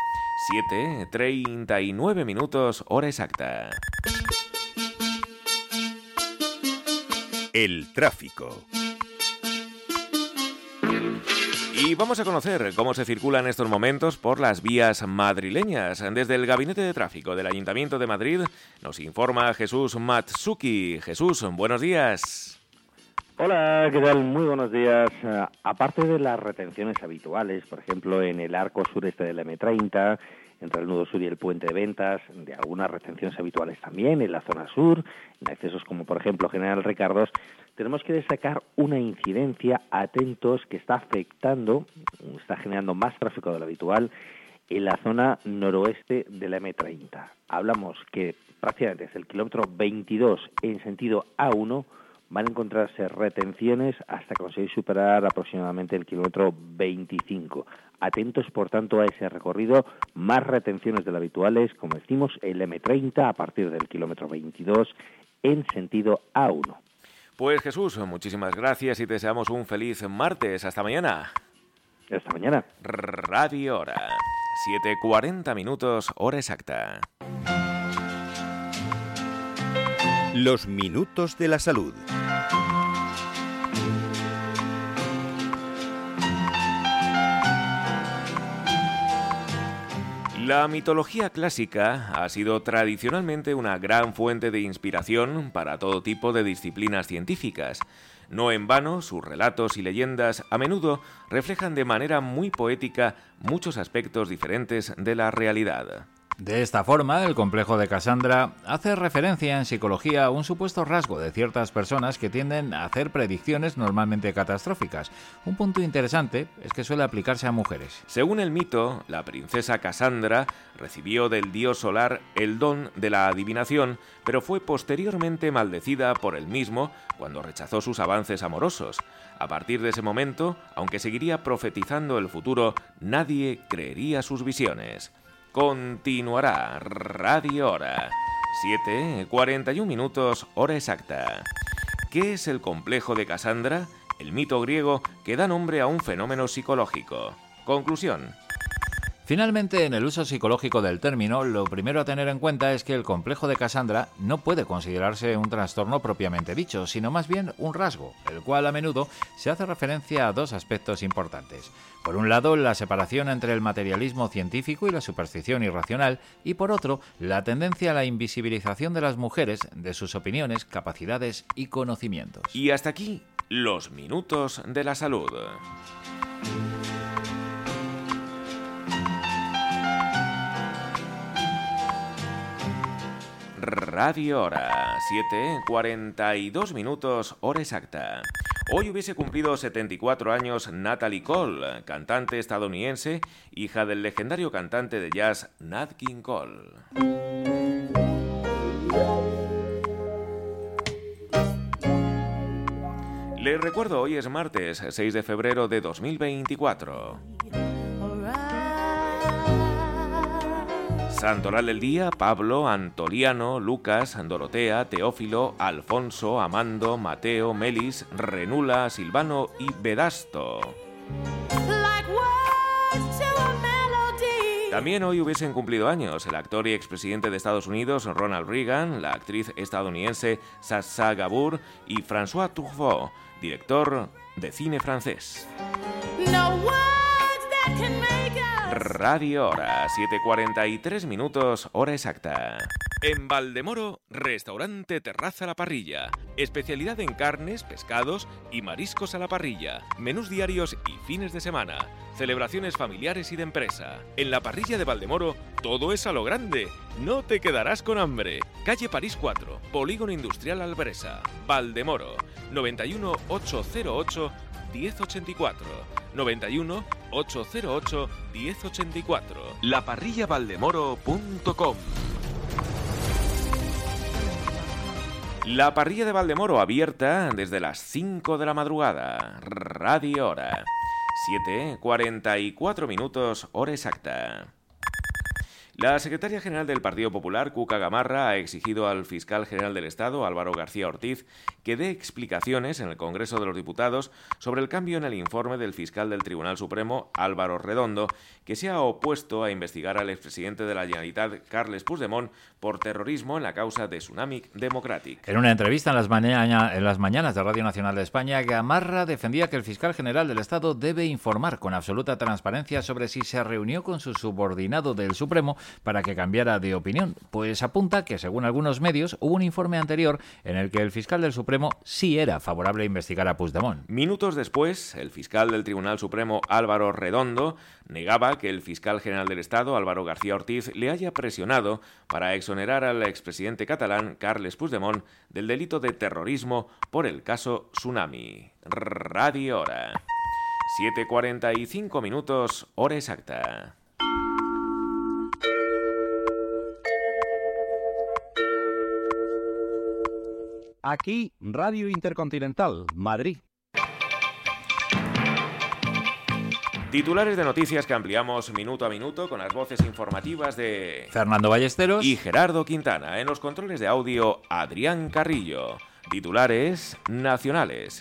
7.39 minutos, hora exacta. El tráfico. Y vamos a conocer cómo se circula en estos momentos por las vías madrileñas. Desde el Gabinete de Tráfico del Ayuntamiento de Madrid nos informa Jesús Matsuki. Jesús, buenos días. Hola, ¿qué tal? Muy buenos días. Eh, aparte de las retenciones habituales, por ejemplo, en el arco sureste del M30, entre el nudo sur y el puente de ventas, de algunas retenciones habituales también en la zona sur, en accesos como por ejemplo General Ricardos, tenemos que destacar una incidencia, atentos, que está afectando, está generando más tráfico de lo habitual en la zona noroeste de la M30. Hablamos que prácticamente desde el kilómetro 22 en sentido A1 van a encontrarse retenciones hasta conseguir superar aproximadamente el kilómetro 25. Atentos, por tanto, a ese recorrido, más retenciones de lo habituales, como decimos, el M30 a partir del kilómetro 22 en sentido A1. Pues Jesús, muchísimas gracias y te deseamos un feliz martes. Hasta mañana. Hasta mañana. Radio Hora. 7.40 minutos, hora exacta. Los minutos de la salud. La mitología clásica ha sido tradicionalmente una gran fuente de inspiración para todo tipo de disciplinas científicas. No en vano, sus relatos y leyendas a menudo reflejan de manera muy poética muchos aspectos diferentes de la realidad. De esta forma, el complejo de Cassandra hace referencia en psicología a un supuesto rasgo de ciertas personas que tienden a hacer predicciones normalmente catastróficas. Un punto interesante es que suele aplicarse a mujeres. Según el mito, la princesa Cassandra recibió del dios solar el don de la adivinación, pero fue posteriormente maldecida por él mismo cuando rechazó sus avances amorosos. A partir de ese momento, aunque seguiría profetizando el futuro, nadie creería sus visiones. Continuará Radio Hora. 7, 41 minutos, hora exacta. ¿Qué es el complejo de Casandra? El mito griego que da nombre a un fenómeno psicológico. Conclusión. Finalmente, en el uso psicológico del término, lo primero a tener en cuenta es que el complejo de Cassandra no puede considerarse un trastorno propiamente dicho, sino más bien un rasgo, el cual a menudo se hace referencia a dos aspectos importantes. Por un lado, la separación entre el materialismo científico y la superstición irracional, y por otro, la tendencia a la invisibilización de las mujeres, de sus opiniones, capacidades y conocimientos. Y hasta aquí, los minutos de la salud. Radio Hora, 7, 42 minutos, hora exacta. Hoy hubiese cumplido 74 años Natalie Cole, cantante estadounidense, hija del legendario cantante de jazz Nat King Cole. Les recuerdo, hoy es martes 6 de febrero de 2024. Santoral del día, Pablo, Antoliano, Lucas, Dorotea, Teófilo, Alfonso, Amando, Mateo, Melis, Renula, Silvano y Vedasto. También hoy hubiesen cumplido años el actor y expresidente de Estados Unidos Ronald Reagan, la actriz estadounidense Sasa Gabor y François Truffaut, director de cine francés. Radio Hora, 7.43 minutos, hora exacta. En Valdemoro, restaurante Terraza la Parrilla. Especialidad en carnes, pescados y mariscos a la parrilla. Menús diarios y fines de semana. Celebraciones familiares y de empresa. En la parrilla de Valdemoro, todo es a lo grande. No te quedarás con hambre. Calle París 4, Polígono Industrial Albresa. Valdemoro, 91 808 1084. 91 808 1084. Laparrillavaldemoro.com. La parrilla de Valdemoro abierta desde las 5 de la madrugada. Radio Hora. 7, 44 minutos, hora exacta. La secretaria general del Partido Popular, Cuca Gamarra, ha exigido al fiscal general del Estado, Álvaro García Ortiz, que dé explicaciones en el Congreso de los Diputados sobre el cambio en el informe del fiscal del Tribunal Supremo, Álvaro Redondo, que se ha opuesto a investigar al expresidente de la Generalitat, Carles Puigdemont, por terrorismo en la causa de Tsunami Democratic. En una entrevista en las, en las mañanas de Radio Nacional de España, Gamarra defendía que el fiscal general del Estado debe informar con absoluta transparencia sobre si se reunió con su subordinado del Supremo para que cambiara de opinión, pues apunta que, según algunos medios, hubo un informe anterior en el que el fiscal del Supremo sí era favorable a investigar a Puigdemont. Minutos después, el fiscal del Tribunal Supremo, Álvaro Redondo, negaba que el fiscal general del Estado, Álvaro García Ortiz, le haya presionado para exonerar al expresidente catalán, Carles Puigdemont, del delito de terrorismo por el caso Tsunami. Radio Hora. 7.45 minutos, hora exacta. Aquí, Radio Intercontinental, Madrid. Titulares de noticias que ampliamos minuto a minuto con las voces informativas de Fernando Ballesteros y Gerardo Quintana. En los controles de audio, Adrián Carrillo. Titulares nacionales.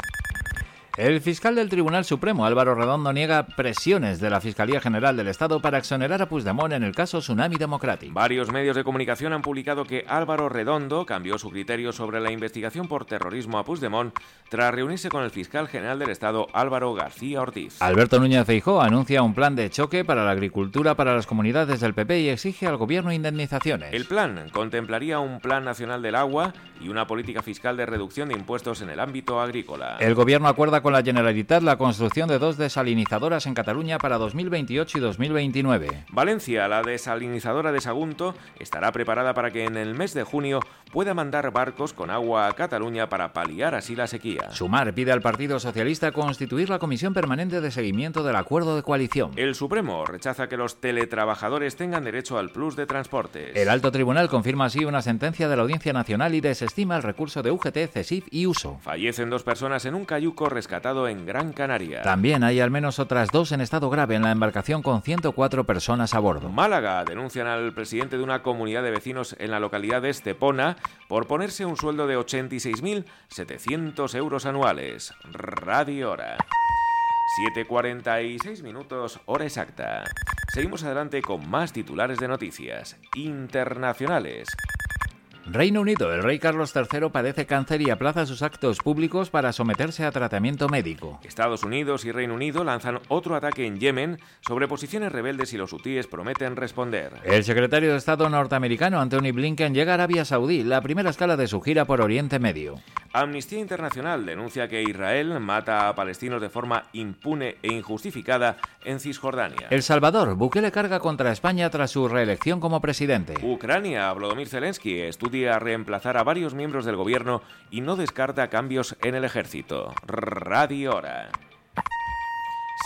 El fiscal del Tribunal Supremo, Álvaro Redondo, niega presiones de la Fiscalía General del Estado para exonerar a Puigdemont en el caso Tsunami Democratic. Varios medios de comunicación han publicado que Álvaro Redondo cambió su criterio sobre la investigación por terrorismo a Puigdemont tras reunirse con el fiscal general del Estado, Álvaro García Ortiz. Alberto Núñez Feijóo anuncia un plan de choque para la agricultura para las comunidades del PP y exige al gobierno indemnizaciones. El plan contemplaría un plan nacional del agua y una política fiscal de reducción de impuestos en el ámbito agrícola. El gobierno acuerda con la Generalitat la construcción de dos desalinizadoras en Cataluña para 2028 y 2029. Valencia, la desalinizadora de Sagunto, estará preparada para que en el mes de junio pueda mandar barcos con agua a Cataluña para paliar así la sequía. Sumar pide al Partido Socialista constituir la Comisión Permanente de Seguimiento del Acuerdo de Coalición. El Supremo rechaza que los teletrabajadores tengan derecho al plus de transportes. El Alto Tribunal confirma así una sentencia de la Audiencia Nacional y desestima el recurso de UGT, CESIF y USO. Fallecen dos personas en un cayuco rescatado en Gran Canaria. También hay al menos otras dos en estado grave en la embarcación con 104 personas a bordo. Málaga denuncian al presidente de una comunidad de vecinos en la localidad de Estepona por ponerse un sueldo de 86.700 euros anuales. Radio Hora. 7.46 minutos, hora exacta. Seguimos adelante con más titulares de noticias internacionales. Reino Unido. El rey Carlos III padece cáncer y aplaza sus actos públicos para someterse a tratamiento médico. Estados Unidos y Reino Unido lanzan otro ataque en Yemen sobre posiciones rebeldes y los hutíes prometen responder. El secretario de Estado norteamericano Anthony Blinken llega a Arabia Saudí, la primera escala de su gira por Oriente Medio. Amnistía Internacional denuncia que Israel mata a palestinos de forma impune e injustificada en Cisjordania. El Salvador. Bukele carga contra España tras su reelección como presidente. Ucrania. Volodymyr Zelensky estudia a reemplazar a varios miembros del gobierno y no descarta cambios en el ejército. Radio Hora.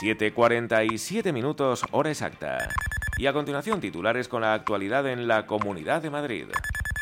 7.47 minutos, hora exacta. Y a continuación, titulares con la actualidad en la Comunidad de Madrid.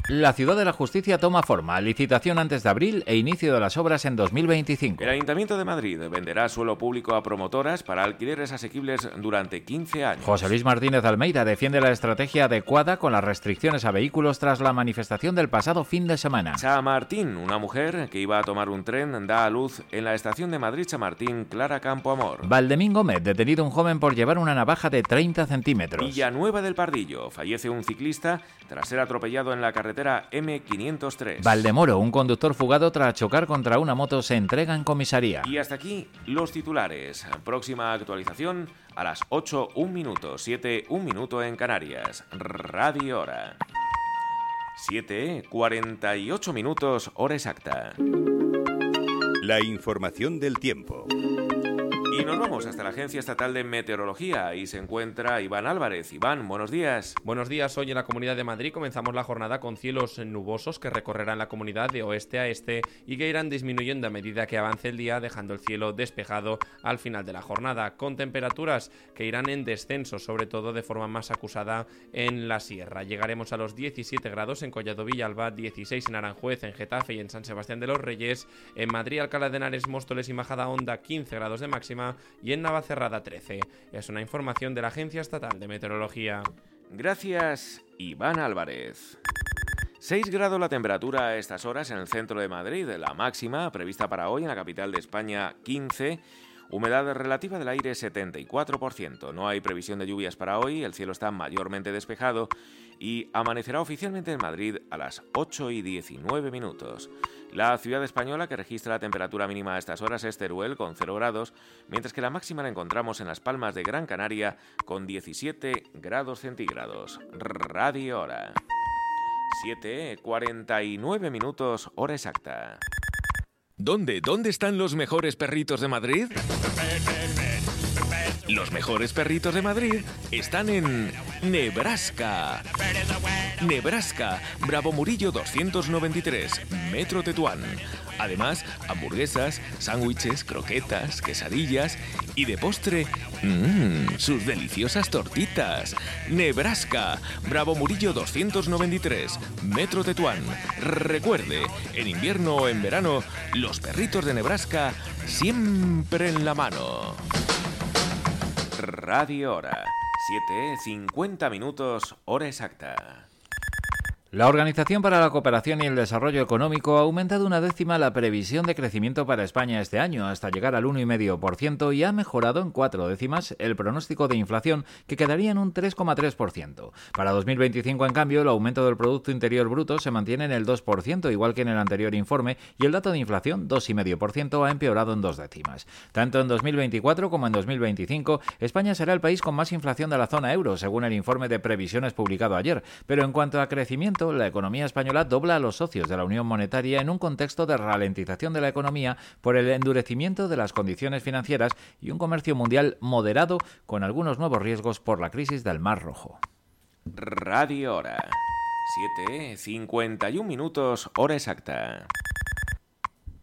La Ciudad de la Justicia toma forma, licitación antes de abril e inicio de las obras en 2025. El Ayuntamiento de Madrid venderá suelo público a promotoras para alquileres asequibles durante 15 años. José Luis Martínez Almeida defiende la estrategia adecuada con las restricciones a vehículos tras la manifestación del pasado fin de semana. Chamartín, una mujer que iba a tomar un tren, da a luz en la estación de Madrid Chamartín, Clara Campo Amor. Valdemín Gómez, detenido un joven por llevar una navaja de 30 centímetros. Villanueva del Pardillo, fallece un ciclista tras ser atropellado en la carretera M503. Valdemoro, un conductor fugado tras chocar contra una moto, se entrega en comisaría. Y hasta aquí los titulares. Próxima actualización a las 8, 1 minuto, 7, 1 minuto en Canarias. Radio Hora. 7, 48 minutos, hora exacta. La información del tiempo. Y nos vamos hasta la Agencia Estatal de Meteorología. Ahí se encuentra Iván Álvarez. Iván, buenos días. Buenos días. Hoy en la Comunidad de Madrid comenzamos la jornada con cielos nubosos que recorrerán la comunidad de oeste a este y que irán disminuyendo a medida que avance el día, dejando el cielo despejado al final de la jornada, con temperaturas que irán en descenso, sobre todo de forma más acusada en la sierra. Llegaremos a los 17 grados en Collado Villalba, 16 en Aranjuez, en Getafe y en San Sebastián de los Reyes, en Madrid, Alcalá de Henares, Móstoles y Majada Honda, 15 grados de máxima y en Navacerrada 13. Es una información de la Agencia Estatal de Meteorología. Gracias, Iván Álvarez. 6 grados la temperatura a estas horas en el centro de Madrid, la máxima prevista para hoy en la capital de España 15. Humedad relativa del aire 74%. No hay previsión de lluvias para hoy, el cielo está mayormente despejado y amanecerá oficialmente en Madrid a las 8 y 19 minutos. La ciudad española que registra la temperatura mínima a estas horas es Teruel con 0 grados, mientras que la máxima la encontramos en las Palmas de Gran Canaria con 17 grados centígrados. Radio Hora. 7, 49 minutos, hora exacta. ¿Dónde? ¿Dónde están los mejores perritos de Madrid? Los mejores perritos de Madrid están en Nebraska. Nebraska, Bravo Murillo 293, Metro Tetuán. Además, hamburguesas, sándwiches, croquetas, quesadillas y de postre, mmm, sus deliciosas tortitas. Nebraska, Bravo Murillo 293, Metro Tetuán. Recuerde, en invierno o en verano, los perritos de Nebraska siempre en la mano. Radio Hora. 7, 50 minutos, hora exacta. La Organización para la Cooperación y el Desarrollo Económico ha aumentado una décima la previsión de crecimiento para España este año, hasta llegar al 1,5%, y ha mejorado en cuatro décimas el pronóstico de inflación, que quedaría en un 3,3%. Para 2025, en cambio, el aumento del Producto Interior Bruto se mantiene en el 2%, igual que en el anterior informe, y el dato de inflación, 2,5%, ha empeorado en dos décimas. Tanto en 2024 como en 2025, España será el país con más inflación de la zona euro, según el informe de previsiones publicado ayer. Pero en cuanto a crecimiento, la economía española dobla a los socios de la Unión Monetaria en un contexto de ralentización de la economía por el endurecimiento de las condiciones financieras y un comercio mundial moderado con algunos nuevos riesgos por la crisis del Mar Rojo. Radio Hora. 7, 51 minutos, hora exacta.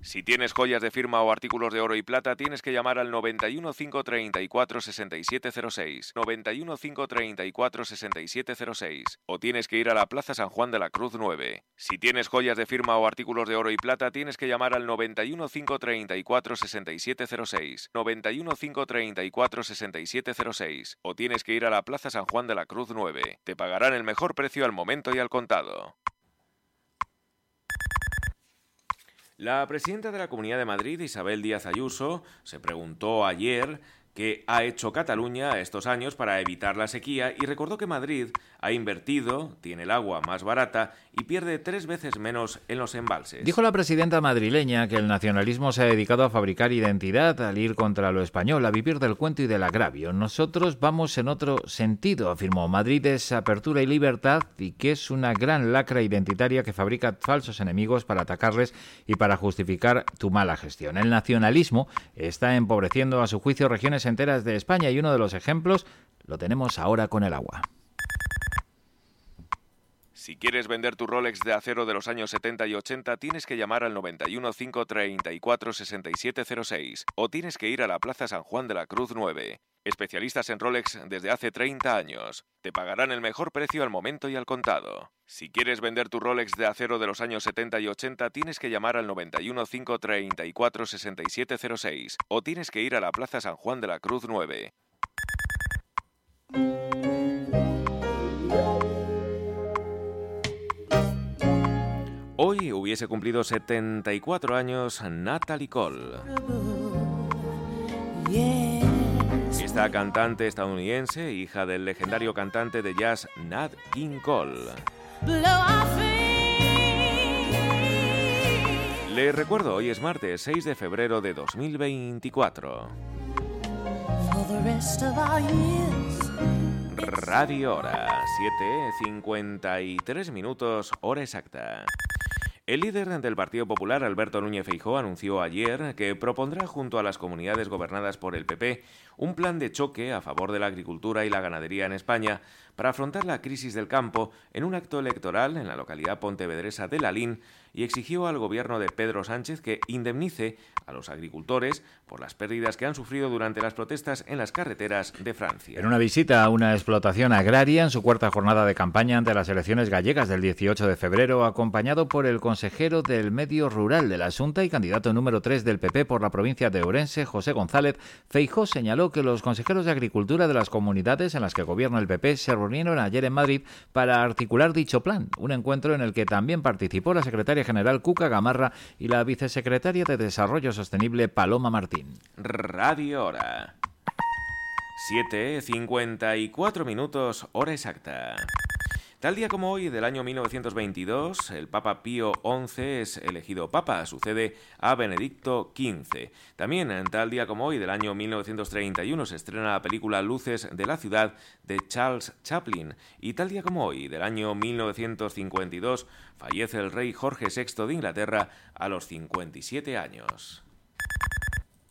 Si tienes joyas de firma o artículos de oro y plata, tienes que llamar al 91 534 6706. 91 534 6706. O tienes que ir a la Plaza San Juan de la Cruz 9. Si tienes joyas de firma o artículos de oro y plata, tienes que llamar al 91 534 6706. 91 534 6706. O tienes que ir a la Plaza San Juan de la Cruz 9. Te pagarán el mejor precio al momento y al contado. La presidenta de la Comunidad de Madrid, Isabel Díaz Ayuso, se preguntó ayer que ha hecho Cataluña estos años para evitar la sequía y recordó que Madrid ha invertido, tiene el agua más barata y pierde tres veces menos en los embalses. Dijo la presidenta madrileña que el nacionalismo se ha dedicado a fabricar identidad, al ir contra lo español, a vivir del cuento y del agravio. Nosotros vamos en otro sentido, afirmó. Madrid es apertura y libertad y que es una gran lacra identitaria que fabrica falsos enemigos para atacarles y para justificar tu mala gestión. El nacionalismo está empobreciendo a su juicio regiones enteras de España y uno de los ejemplos lo tenemos ahora con el agua. Si quieres vender tu Rolex de acero de los años 70 y 80, tienes que llamar al 91 534 6706 o tienes que ir a la Plaza San Juan de la Cruz 9. Especialistas en Rolex desde hace 30 años. Te pagarán el mejor precio al momento y al contado. Si quieres vender tu Rolex de acero de los años 70 y 80, tienes que llamar al 91 534 6706 o tienes que ir a la Plaza San Juan de la Cruz 9. Hoy hubiese cumplido 74 años Natalie Cole. Esta cantante estadounidense, hija del legendario cantante de jazz Nat King Cole. Le recuerdo, hoy es martes 6 de febrero de 2024. Radio Hora, 7.53 minutos, hora exacta. El líder del Partido Popular, Alberto Núñez Feijóo, anunció ayer que propondrá junto a las comunidades gobernadas por el PP un plan de choque a favor de la agricultura y la ganadería en España para afrontar la crisis del campo en un acto electoral en la localidad pontevedresa de Lalín y exigió al gobierno de Pedro Sánchez que indemnice a los agricultores por las pérdidas que han sufrido durante las protestas en las carreteras de Francia. En una visita a una explotación agraria en su cuarta jornada de campaña ante las elecciones gallegas del 18 de febrero, acompañado por el consejero del Medio Rural de la Asunta y candidato número 3 del PP por la provincia de Orense, José González, Feijó señaló que los consejeros de Agricultura de las comunidades en las que gobierna el PP se reunieron ayer en Madrid para articular dicho plan, un encuentro en el que también participó la secretaria general Cuca Gamarra y la vicesecretaria de Desarrollo Sostenible Paloma Martín. Radio Hora. 7.54 minutos, hora exacta. Tal día como hoy del año 1922, el Papa Pío XI es elegido Papa, sucede a Benedicto XV. También en tal día como hoy del año 1931 se estrena la película Luces de la ciudad de Charles Chaplin. Y tal día como hoy del año 1952 fallece el rey Jorge VI de Inglaterra a los 57 años.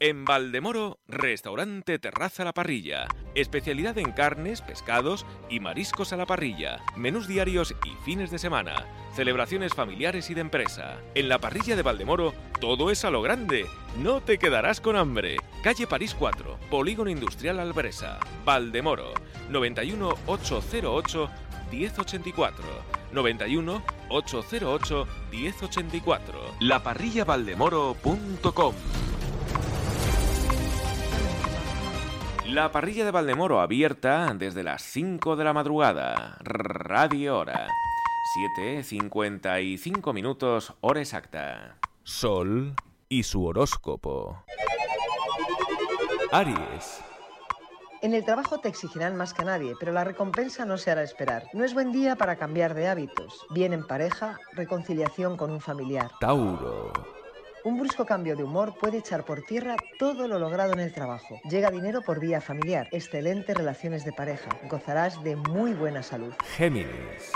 En Valdemoro, restaurante Terraza la Parrilla. Especialidad en carnes, pescados y mariscos a la parrilla. Menús diarios y fines de semana. Celebraciones familiares y de empresa. En la parrilla de Valdemoro, todo es a lo grande. No te quedarás con hambre. Calle París 4, Polígono Industrial Albresa. Valdemoro. 91 808 1084. 91 808 1084. Laparrillavaldemoro.com La parrilla de Valdemoro abierta desde las 5 de la madrugada. Radio Hora. 7.55 minutos, hora exacta. Sol y su horóscopo. Aries. En el trabajo te exigirán más que a nadie, pero la recompensa no se hará esperar. No es buen día para cambiar de hábitos. Bien en pareja, reconciliación con un familiar. Tauro. Un brusco cambio de humor puede echar por tierra todo lo logrado en el trabajo. Llega dinero por vía familiar, excelentes relaciones de pareja, gozarás de muy buena salud. Géminis.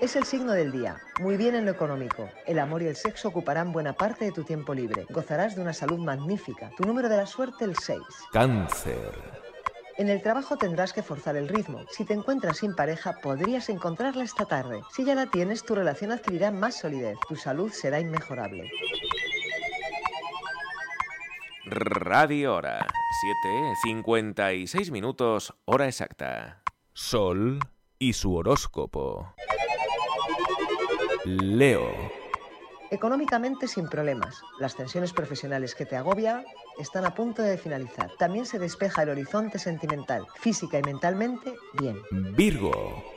Es el signo del día, muy bien en lo económico. El amor y el sexo ocuparán buena parte de tu tiempo libre. Gozarás de una salud magnífica. Tu número de la suerte el 6. Cáncer. En el trabajo tendrás que forzar el ritmo. Si te encuentras sin pareja, podrías encontrarla esta tarde. Si ya la tienes, tu relación adquirirá más solidez. Tu salud será inmejorable. Radio Hora. 7.56 minutos, hora exacta. Sol y su horóscopo. Leo. Económicamente sin problemas. Las tensiones profesionales que te agobia están a punto de finalizar. También se despeja el horizonte sentimental. Física y mentalmente, bien. Virgo.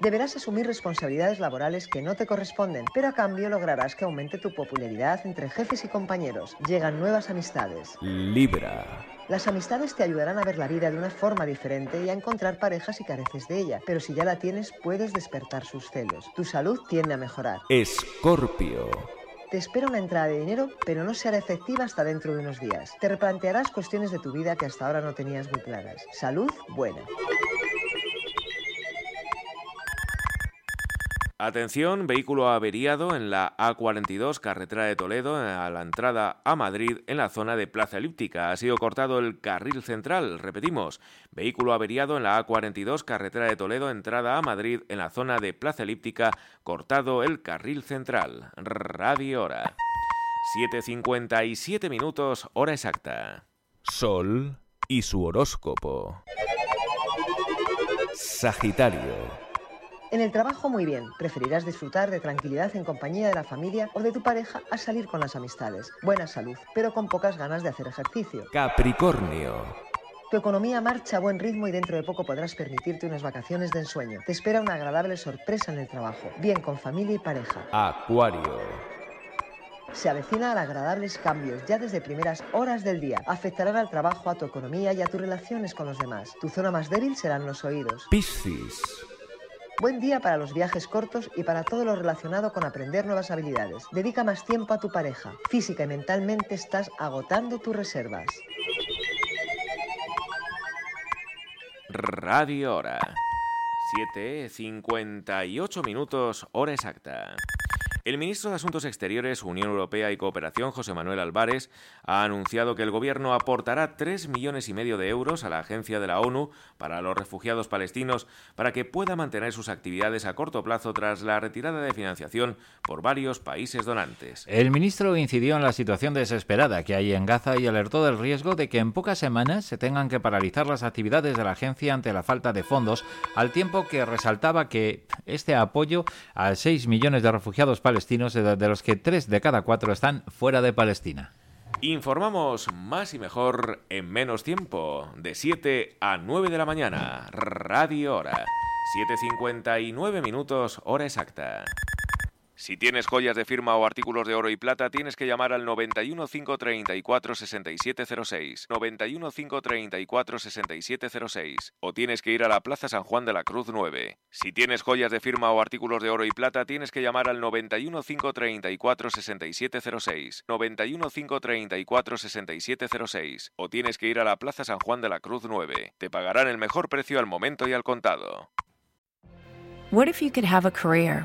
Deberás asumir responsabilidades laborales que no te corresponden, pero a cambio lograrás que aumente tu popularidad entre jefes y compañeros. Llegan nuevas amistades. Libra. Las amistades te ayudarán a ver la vida de una forma diferente y a encontrar parejas si careces de ella, pero si ya la tienes puedes despertar sus celos. Tu salud tiende a mejorar. Escorpio. Te espera una entrada de dinero, pero no será efectiva hasta dentro de unos días. Te replantearás cuestiones de tu vida que hasta ahora no tenías muy claras. Salud buena. Atención, vehículo averiado en la A42, carretera de Toledo, a la entrada a Madrid, en la zona de Plaza Elíptica. Ha sido cortado el carril central. Repetimos, vehículo averiado en la A42, carretera de Toledo, entrada a Madrid, en la zona de Plaza Elíptica, cortado el carril central. Radio Hora. 7.57 minutos, hora exacta. Sol y su horóscopo. Sagitario. En el trabajo muy bien, preferirás disfrutar de tranquilidad en compañía de la familia o de tu pareja a salir con las amistades. Buena salud, pero con pocas ganas de hacer ejercicio. Capricornio. Tu economía marcha a buen ritmo y dentro de poco podrás permitirte unas vacaciones de ensueño. Te espera una agradable sorpresa en el trabajo, bien con familia y pareja. Acuario. Se avecinan agradables cambios ya desde primeras horas del día. Afectarán al trabajo, a tu economía y a tus relaciones con los demás. Tu zona más débil serán los oídos. Piscis. Buen día para los viajes cortos y para todo lo relacionado con aprender nuevas habilidades. Dedica más tiempo a tu pareja. Física y mentalmente estás agotando tus reservas. Radio Hora. 7.58 minutos, hora exacta. El ministro de Asuntos Exteriores, Unión Europea y Cooperación, José Manuel Álvarez, ha anunciado que el gobierno aportará 3 millones y medio de euros a la Agencia de la ONU para los refugiados palestinos para que pueda mantener sus actividades a corto plazo tras la retirada de financiación por varios países donantes. El ministro incidió en la situación desesperada que hay en Gaza y alertó del riesgo de que en pocas semanas se tengan que paralizar las actividades de la agencia ante la falta de fondos, al tiempo que resaltaba que este apoyo a 6 millones de refugiados palestinos palestinos, de los que tres de cada cuatro están fuera de Palestina. Informamos más y mejor en menos tiempo, de 7 a 9 de la mañana, Radio Hora, 7.59 minutos, hora exacta. Si tienes joyas de firma o artículos de oro y plata, tienes que llamar al 91 534 6706. 91 534 6706. O tienes que ir a la Plaza San Juan de la Cruz 9. Si tienes joyas de firma o artículos de oro y plata, tienes que llamar al 91 534 6706. 91 534 6706. O tienes que ir a la Plaza San Juan de la Cruz 9. Te pagarán el mejor precio al momento y al contado. What if you could have a career?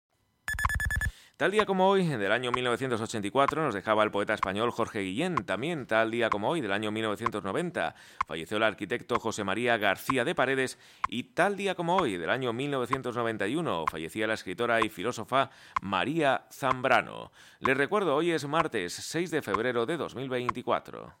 Tal día como hoy, del año 1984, nos dejaba el poeta español Jorge Guillén. También tal día como hoy, del año 1990, falleció el arquitecto José María García de Paredes. Y tal día como hoy, del año 1991, fallecía la escritora y filósofa María Zambrano. Les recuerdo, hoy es martes 6 de febrero de 2024.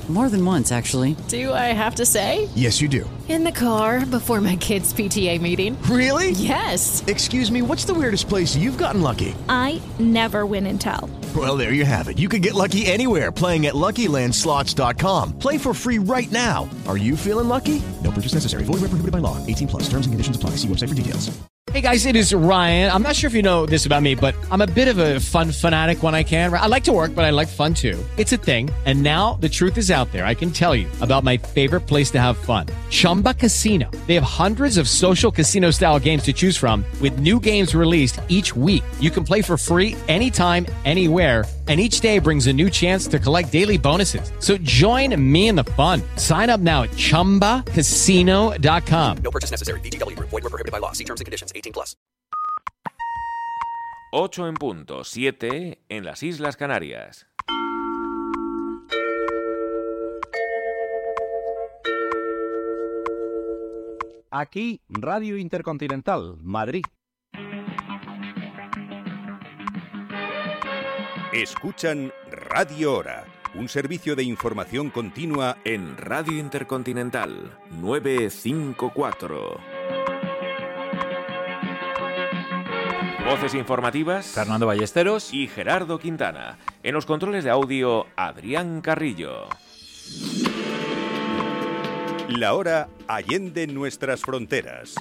More than once, actually. Do I have to say? Yes, you do. In the car before my kids' PTA meeting. Really? Yes. Excuse me, what's the weirdest place you've gotten lucky? I never win and tell. Well, there you have it. You can get lucky anywhere playing at LuckyLandSlots.com. Play for free right now. Are you feeling lucky? No purchase necessary. Void where prohibited by law. 18 plus. Terms and conditions apply. See website for details. Hey guys, it is Ryan. I'm not sure if you know this about me, but I'm a bit of a fun fanatic when I can. I like to work, but I like fun too. It's a thing. And now the truth is out there. I can tell you about my favorite place to have fun. Chumba Casino. They have hundreds of social casino style games to choose from with new games released each week. You can play for free anytime, anywhere and each day brings a new chance to collect daily bonuses. So join me in the fun. Sign up now at ChumbaCasino.com. No purchase necessary. VGW. Void were prohibited by law. See terms and conditions. 18 plus. 8 en punto, 7 en las Islas Canarias. Aquí, Radio Intercontinental, Madrid. Escuchan Radio Hora, un servicio de información continua en Radio Intercontinental 954. Voces informativas. Fernando Ballesteros. Y Gerardo Quintana. En los controles de audio, Adrián Carrillo. La hora allende nuestras fronteras.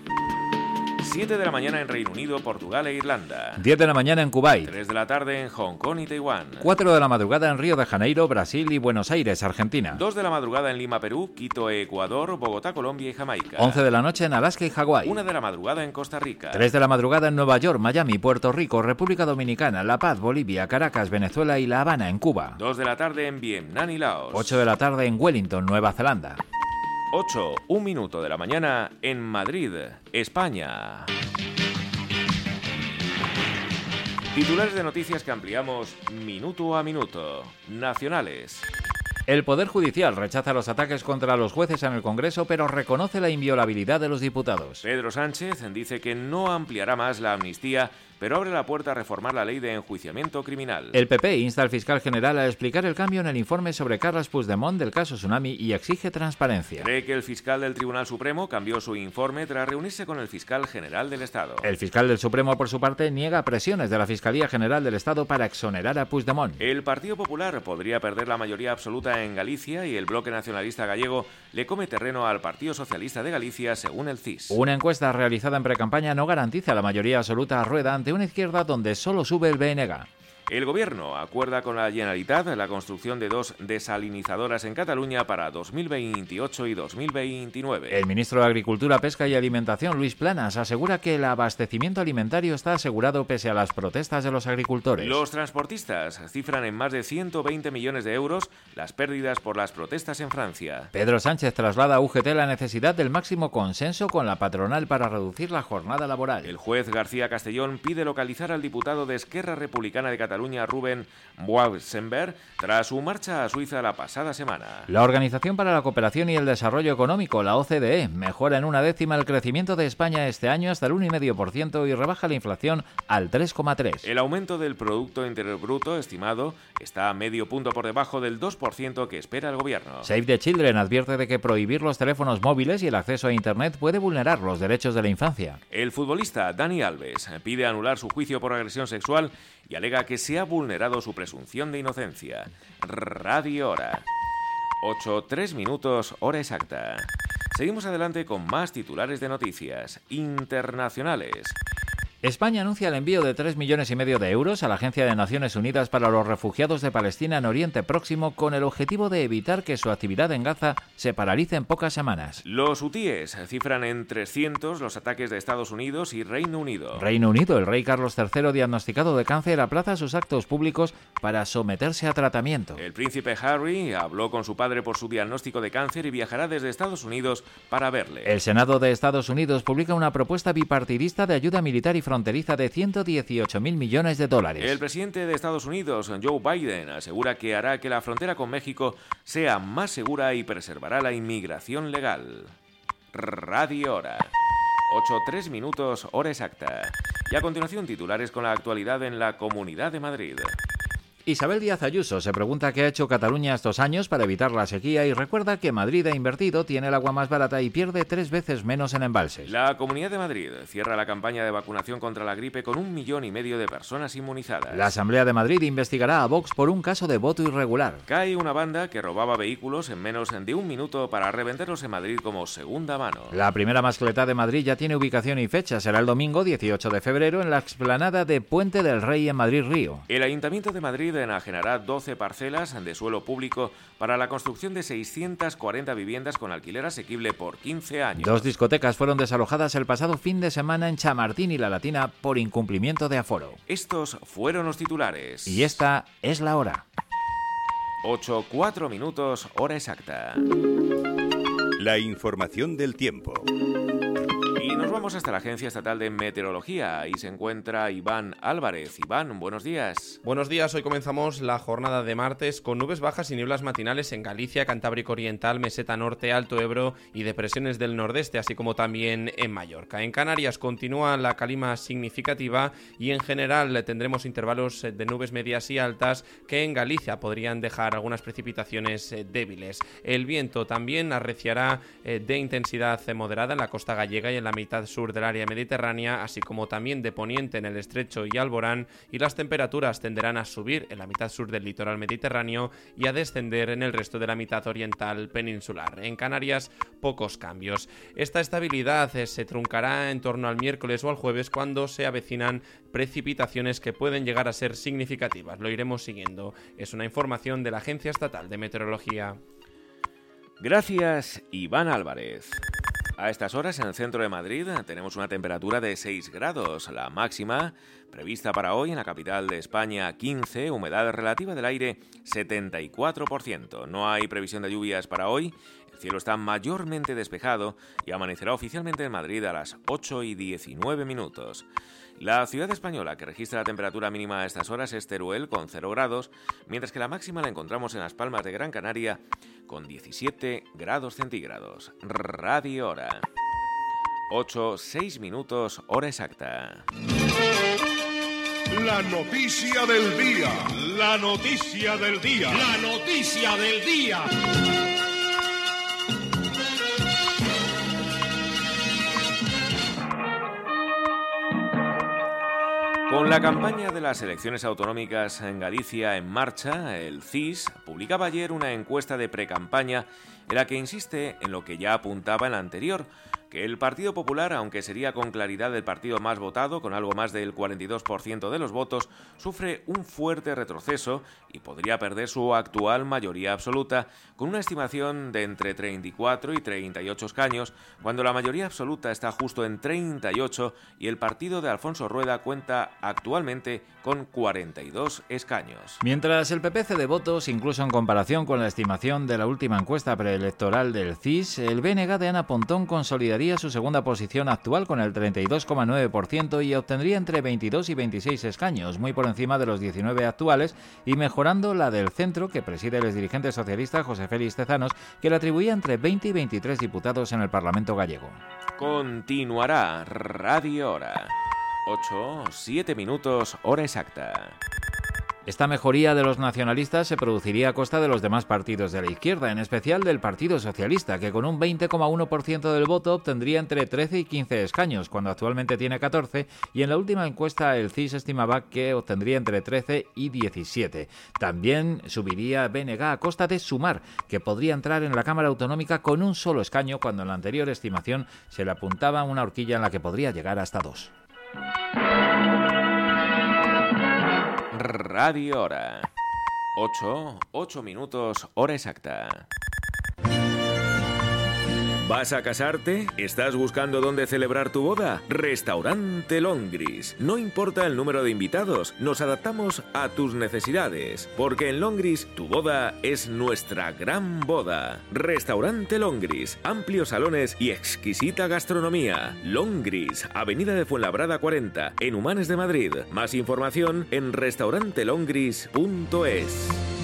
7 de la mañana en Reino Unido, Portugal e Irlanda. 10 de la mañana en Kuwait. 3 de la tarde en Hong Kong y Taiwán. 4 de la madrugada en Río de Janeiro, Brasil y Buenos Aires, Argentina. 2 de la madrugada en Lima, Perú, Quito, Ecuador, Bogotá, Colombia y Jamaica. 11 de la noche en Alaska y Hawái. 1 de la madrugada en Costa Rica. 3 de la madrugada en Nueva York, Miami, Puerto Rico, República Dominicana, La Paz, Bolivia, Caracas, Venezuela y La Habana, en Cuba. 2 de la tarde en Vietnam y Laos. 8 de la tarde en Wellington, Nueva Zelanda. 8, un minuto de la mañana en Madrid, España. Titulares de noticias que ampliamos minuto a minuto. Nacionales. El Poder Judicial rechaza los ataques contra los jueces en el Congreso, pero reconoce la inviolabilidad de los diputados. Pedro Sánchez dice que no ampliará más la amnistía pero abre la puerta a reformar la ley de enjuiciamiento criminal. El PP insta al fiscal general a explicar el cambio en el informe sobre Carles Puigdemont del caso Tsunami y exige transparencia. Cree que el fiscal del Tribunal Supremo cambió su informe tras reunirse con el fiscal general del Estado. El fiscal del Supremo, por su parte, niega presiones de la Fiscalía General del Estado para exonerar a Puigdemont. El Partido Popular podría perder la mayoría absoluta en Galicia y el bloque nacionalista gallego le come terreno al Partido Socialista de Galicia, según el CIS. Una encuesta realizada en precampaña no garantiza la mayoría absoluta a Rueda ante una izquierda donde solo sube el BNG. El Gobierno acuerda con la Generalitat la construcción de dos desalinizadoras en Cataluña para 2028 y 2029. El ministro de Agricultura, Pesca y Alimentación, Luis Planas, asegura que el abastecimiento alimentario está asegurado pese a las protestas de los agricultores. Los transportistas cifran en más de 120 millones de euros las pérdidas por las protestas en Francia. Pedro Sánchez traslada a UGT la necesidad del máximo consenso con la patronal para reducir la jornada laboral. El juez García Castellón pide localizar al diputado de Esquerra Republicana de Cataluña Rubén Boisenberg tras su marcha a Suiza la pasada semana. La Organización para la Cooperación y el Desarrollo Económico, la OCDE, mejora en una décima el crecimiento de España este año hasta el 1,5% y rebaja la inflación al 3,3%. El aumento del Producto Interior Bruto estimado está a medio punto por debajo del 2% que espera el gobierno. Save the Children advierte de que prohibir los teléfonos móviles y el acceso a Internet puede vulnerar los derechos de la infancia. El futbolista Dani Alves pide anular su juicio por agresión sexual y alega que se ha vulnerado su presunción de inocencia. Radio Hora. 8, 3 minutos, hora exacta. Seguimos adelante con más titulares de noticias internacionales. España anuncia el envío de 3 millones y medio de euros a la Agencia de Naciones Unidas para los Refugiados de Palestina en Oriente Próximo con el objetivo de evitar que su actividad en Gaza se paralice en pocas semanas. Los hutíes cifran en 300 los ataques de Estados Unidos y Reino Unido. Reino Unido, el rey Carlos III diagnosticado de cáncer aplaza sus actos públicos para someterse a tratamiento. El príncipe Harry habló con su padre por su diagnóstico de cáncer y viajará desde Estados Unidos para verle. El Senado de Estados Unidos publica una propuesta bipartidista de ayuda militar y fronteriza de 118 mil millones de dólares. El presidente de Estados Unidos, Joe Biden, asegura que hará que la frontera con México sea más segura y preservará la inmigración legal. Radio Hora. 8-3 minutos, hora exacta. Y a continuación titulares con la actualidad en la Comunidad de Madrid. Isabel Díaz Ayuso se pregunta qué ha hecho Cataluña estos años para evitar la sequía y recuerda que Madrid ha invertido, tiene el agua más barata y pierde tres veces menos en embalses. La Comunidad de Madrid cierra la campaña de vacunación contra la gripe con un millón y medio de personas inmunizadas. La Asamblea de Madrid investigará a Vox por un caso de voto irregular. Cae una banda que robaba vehículos en menos de un minuto para revenderlos en Madrid como segunda mano. La primera mascleta de Madrid ya tiene ubicación y fecha. Será el domingo 18 de febrero en la explanada de Puente del Rey en Madrid Río. El Ayuntamiento de Madrid enajenará 12 parcelas de suelo público para la construcción de 640 viviendas con alquiler asequible por 15 años. Dos discotecas fueron desalojadas el pasado fin de semana en Chamartín y La Latina por incumplimiento de aforo. Estos fueron los titulares. Y esta es la hora. 8, 4 minutos, hora exacta. La información del tiempo. Nos vamos hasta la Agencia Estatal de Meteorología. Ahí se encuentra Iván Álvarez. Iván, buenos días. Buenos días. Hoy comenzamos la jornada de martes con nubes bajas y nieblas matinales en Galicia, Cantábrico Oriental, Meseta Norte, Alto Ebro y depresiones del nordeste, así como también en Mallorca. En Canarias continúa la calima significativa y en general tendremos intervalos de nubes medias y altas que en Galicia podrían dejar algunas precipitaciones débiles. El viento también arreciará eh, de intensidad moderada en la costa gallega y en la mitad sur del área mediterránea, así como también de poniente en el estrecho y Alborán, y las temperaturas tenderán a subir en la mitad sur del litoral mediterráneo y a descender en el resto de la mitad oriental peninsular. En Canarias, pocos cambios. Esta estabilidad eh, se truncará en torno al miércoles o al jueves cuando se avecinan precipitaciones que pueden llegar a ser significativas. Lo iremos siguiendo. Es una información de la Agencia Estatal de Meteorología. Gracias, Iván Álvarez. A estas horas en el centro de Madrid tenemos una temperatura de 6 grados, la máxima prevista para hoy en la capital de España 15, humedad relativa del aire 74%. No hay previsión de lluvias para hoy, cielo está mayormente despejado y amanecerá oficialmente en Madrid a las 8 y 19 minutos. La ciudad española que registra la temperatura mínima a estas horas es Teruel con 0 grados, mientras que la máxima la encontramos en las Palmas de Gran Canaria con 17 grados centígrados. Radio Hora. 8, 6 minutos, hora exacta. La noticia del día. La noticia del día. La noticia del día. Con la campaña de las elecciones autonómicas en Galicia en marcha, el CIS publicaba ayer una encuesta de precampaña en la que insiste en lo que ya apuntaba en la anterior, que el Partido Popular, aunque sería con claridad el partido más votado, con algo más del 42% de los votos, sufre un fuerte retroceso y podría perder su actual mayoría absoluta, con una estimación de entre 34 y 38 escaños, cuando la mayoría absoluta está justo en 38 y el partido de Alfonso Rueda cuenta actualmente con 42 escaños. Mientras el PP de votos, incluso en comparación con la estimación de la última encuesta del CIS, el BNG de Ana Pontón consolidaría su segunda posición actual con el 32,9% y obtendría entre 22 y 26 escaños, muy por encima de los 19 actuales y mejorando la del centro que preside el dirigente socialista José Félix Tezanos, que le atribuía entre 20 y 23 diputados en el Parlamento gallego. Continuará Radio Hora. 8, 7 minutos, hora exacta. Esta mejoría de los nacionalistas se produciría a costa de los demás partidos de la izquierda, en especial del Partido Socialista, que con un 20,1% del voto obtendría entre 13 y 15 escaños, cuando actualmente tiene 14, y en la última encuesta el CIS estimaba que obtendría entre 13 y 17. También subiría BNG a costa de Sumar, que podría entrar en la Cámara Autonómica con un solo escaño, cuando en la anterior estimación se le apuntaba una horquilla en la que podría llegar hasta dos. Radio Hora. 8, 8 minutos, hora exacta. ¿Vas a casarte? ¿Estás buscando dónde celebrar tu boda? Restaurante Longris. No importa el número de invitados, nos adaptamos a tus necesidades, porque en Longris tu boda es nuestra gran boda. Restaurante Longris, amplios salones y exquisita gastronomía. Longris, Avenida de Fuenlabrada 40, en Humanes de Madrid. Más información en restaurantelongris.es.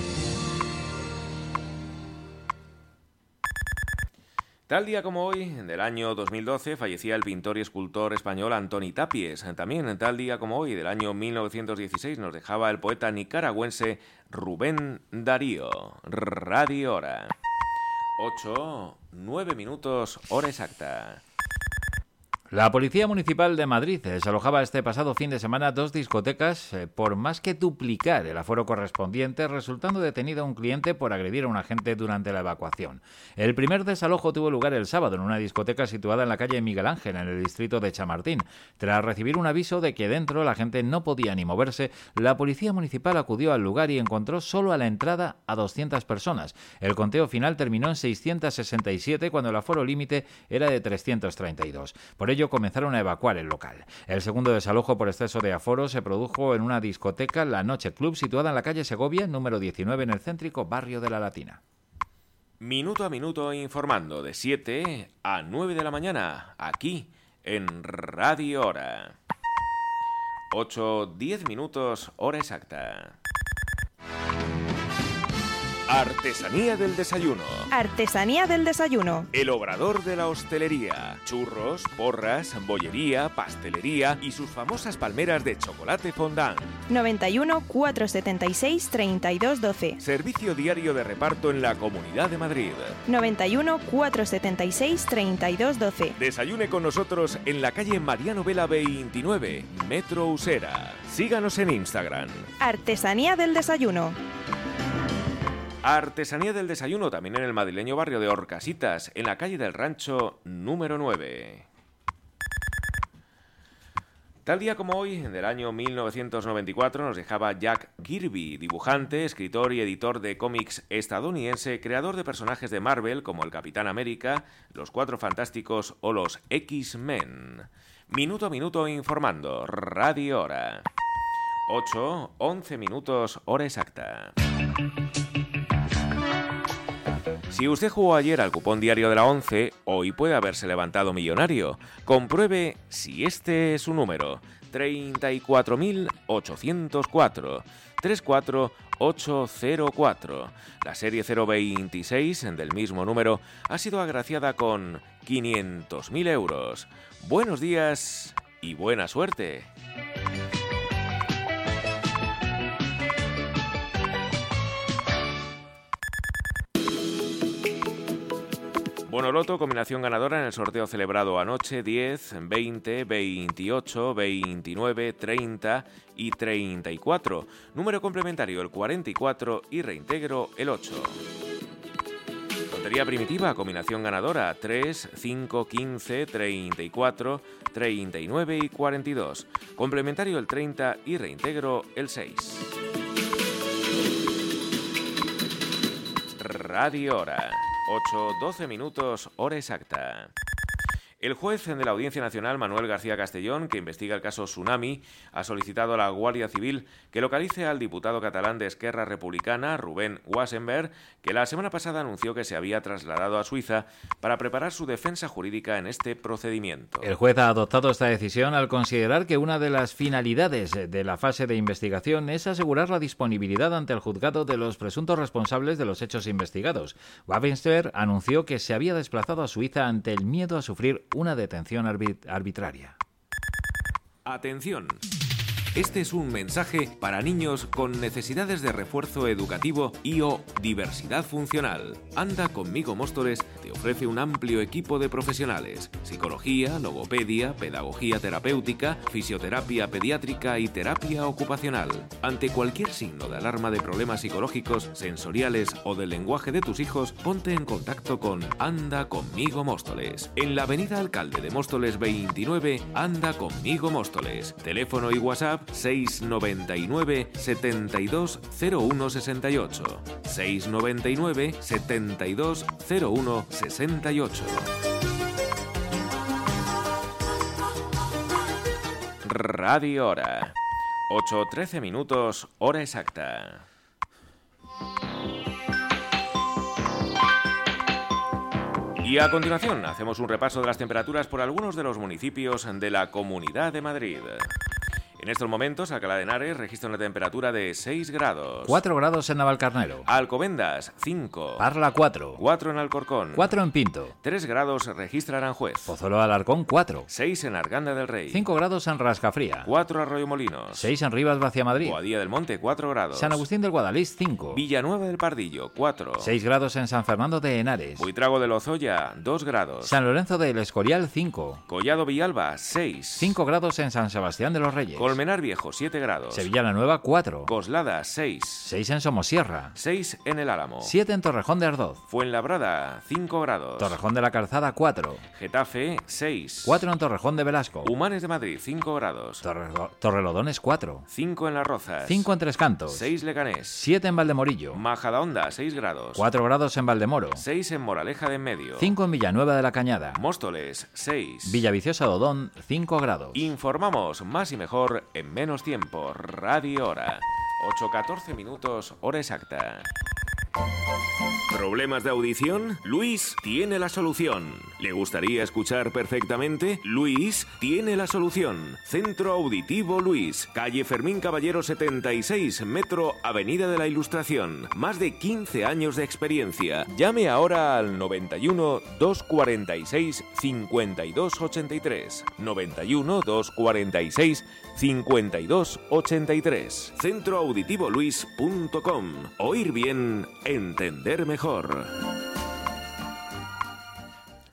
Tal día como hoy, del año 2012, fallecía el pintor y escultor español Antoni Tapies. También tal día como hoy, del año 1916, nos dejaba el poeta nicaragüense Rubén Darío. Radio Hora. 8, 9 minutos, hora exacta. La Policía Municipal de Madrid desalojaba este pasado fin de semana dos discotecas eh, por más que duplicar el aforo correspondiente, resultando detenido un cliente por agredir a un agente durante la evacuación. El primer desalojo tuvo lugar el sábado en una discoteca situada en la calle Miguel Ángel, en el distrito de Chamartín. Tras recibir un aviso de que dentro la gente no podía ni moverse, la Policía Municipal acudió al lugar y encontró solo a la entrada a 200 personas. El conteo final terminó en 667 cuando el aforo límite era de 332. Por ello comenzaron a evacuar el local. El segundo desalojo por exceso de aforo se produjo en una discoteca, la Noche Club, situada en la calle Segovia, número 19, en el céntrico barrio de la Latina. Minuto a minuto informando de 7 a 9 de la mañana, aquí en Radio Hora. 8, 10 minutos, hora exacta. Artesanía del desayuno. Artesanía del desayuno. El obrador de la hostelería. Churros, porras, bollería, pastelería y sus famosas palmeras de chocolate fondant. 91 476 3212. Servicio diario de reparto en la Comunidad de Madrid. 91 476 3212. Desayune con nosotros en la calle Mariano Vela 29, Metro Usera. Síganos en Instagram. Artesanía del desayuno. Artesanía del desayuno también en el madrileño barrio de Orcasitas, en la calle del Rancho número 9. Tal día como hoy, del año 1994, nos dejaba Jack Kirby, dibujante, escritor y editor de cómics estadounidense, creador de personajes de Marvel como el Capitán América, los Cuatro Fantásticos o los X-Men. Minuto a minuto informando, Radio Hora. 8, 11 minutos, hora exacta. Si usted jugó ayer al cupón diario de la 11, hoy puede haberse levantado millonario. Compruebe si este es su número. 34.804. 34804. La serie 026 del mismo número ha sido agraciada con 500.000 euros. Buenos días y buena suerte. Bonoloto, combinación ganadora en el sorteo celebrado anoche, 10, 20, 28, 29, 30 y 34. Número complementario el 44 y reintegro el 8. Lotería primitiva, combinación ganadora 3, 5, 15, 34, 39 y 42. Complementario el 30 y reintegro el 6. Radio Hora. 8, 12 minutos, hora exacta. El juez de la Audiencia Nacional, Manuel García Castellón, que investiga el caso Tsunami, ha solicitado a la Guardia Civil que localice al diputado catalán de Esquerra Republicana, Rubén Wassenberg, que la semana pasada anunció que se había trasladado a Suiza para preparar su defensa jurídica en este procedimiento. El juez ha adoptado esta decisión al considerar que una de las finalidades de la fase de investigación es asegurar la disponibilidad ante el juzgado de los presuntos responsables de los hechos investigados. Wassenberg anunció que se había desplazado a Suiza ante el miedo a sufrir una detención arbitraria. Atención. Este es un mensaje para niños con necesidades de refuerzo educativo y o diversidad funcional. Anda conmigo Móstoles te ofrece un amplio equipo de profesionales: psicología, logopedia, pedagogía terapéutica, fisioterapia pediátrica y terapia ocupacional. Ante cualquier signo de alarma de problemas psicológicos, sensoriales o del lenguaje de tus hijos, ponte en contacto con Anda conmigo Móstoles. En la Avenida Alcalde de Móstoles 29, Anda conmigo Móstoles. Teléfono y WhatsApp 699 720168. 699 720168. Radio Hora. 8.13 minutos, hora exacta. Y a continuación hacemos un repaso de las temperaturas por algunos de los municipios de la Comunidad de Madrid. En estos momentos, Alcalá de Henares registra una temperatura de 6 grados. 4 grados en Navalcarnero. Alcobendas, 5. Parla, 4. 4 en Alcorcón. 4 en Pinto. 3 grados registra Aranjuez. Pozuelo Alarcón, 4. 6 en Arganda del Rey. 5 grados en Rascafría. 4 Arroyo Molinos. 6 en Rivas, Vacia Madrid. Boadilla del Monte, 4 grados. San Agustín del Guadalís, 5. Villanueva del Pardillo, 4. 6 grados en San Fernando de Henares. Buitrago de Lozoya, 2 grados. San Lorenzo del Escorial, 5. Collado Villalba, 6. 5 grados en San Sebastián de los Reyes. Colmenar Viejo, 7 grados. Sevilla la Nueva, 4. Coslada, 6. 6 en Somosierra. 6 en El Álamo. 7 en Torrejón de Ardoz. Fuenlabrada, 5 grados. Torrejón de la Calzada, 4. Getafe, 6. 4 en Torrejón de Velasco. Humanes de Madrid, 5 grados. Torre Torrelodones, 4. 5 en Las Rozas. 5 en Tres Cantos. 6 Leganés. 7 en Valdemorillo. Majadahonda, 6 grados. 4 grados en Valdemoro. 6 en Moraleja de en Medio. 5 en Villanueva de la Cañada. Móstoles, 6. Villaviciosa Dodón, 5 grados. Informamos más y mejor en menos tiempo. Radio Hora. 8.14 minutos, hora exacta. ¿Problemas de audición? Luis tiene la solución. ¿Le gustaría escuchar perfectamente? Luis tiene la solución. Centro Auditivo Luis, calle Fermín Caballero 76, Metro Avenida de la Ilustración. Más de 15 años de experiencia. Llame ahora al 91 246 5283. 91 246 5283. Centroauditivoluis.com. Oír bien, entender mejor.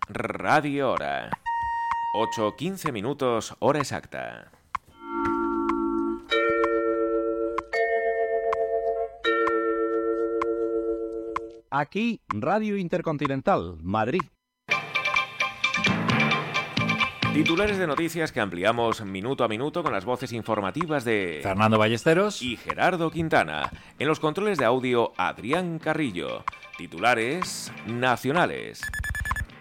Radio Hora. 8.15 minutos, hora exacta. Aquí, Radio Intercontinental, Madrid. Titulares de noticias que ampliamos minuto a minuto con las voces informativas de Fernando Ballesteros y Gerardo Quintana. En los controles de audio, Adrián Carrillo. Titulares nacionales.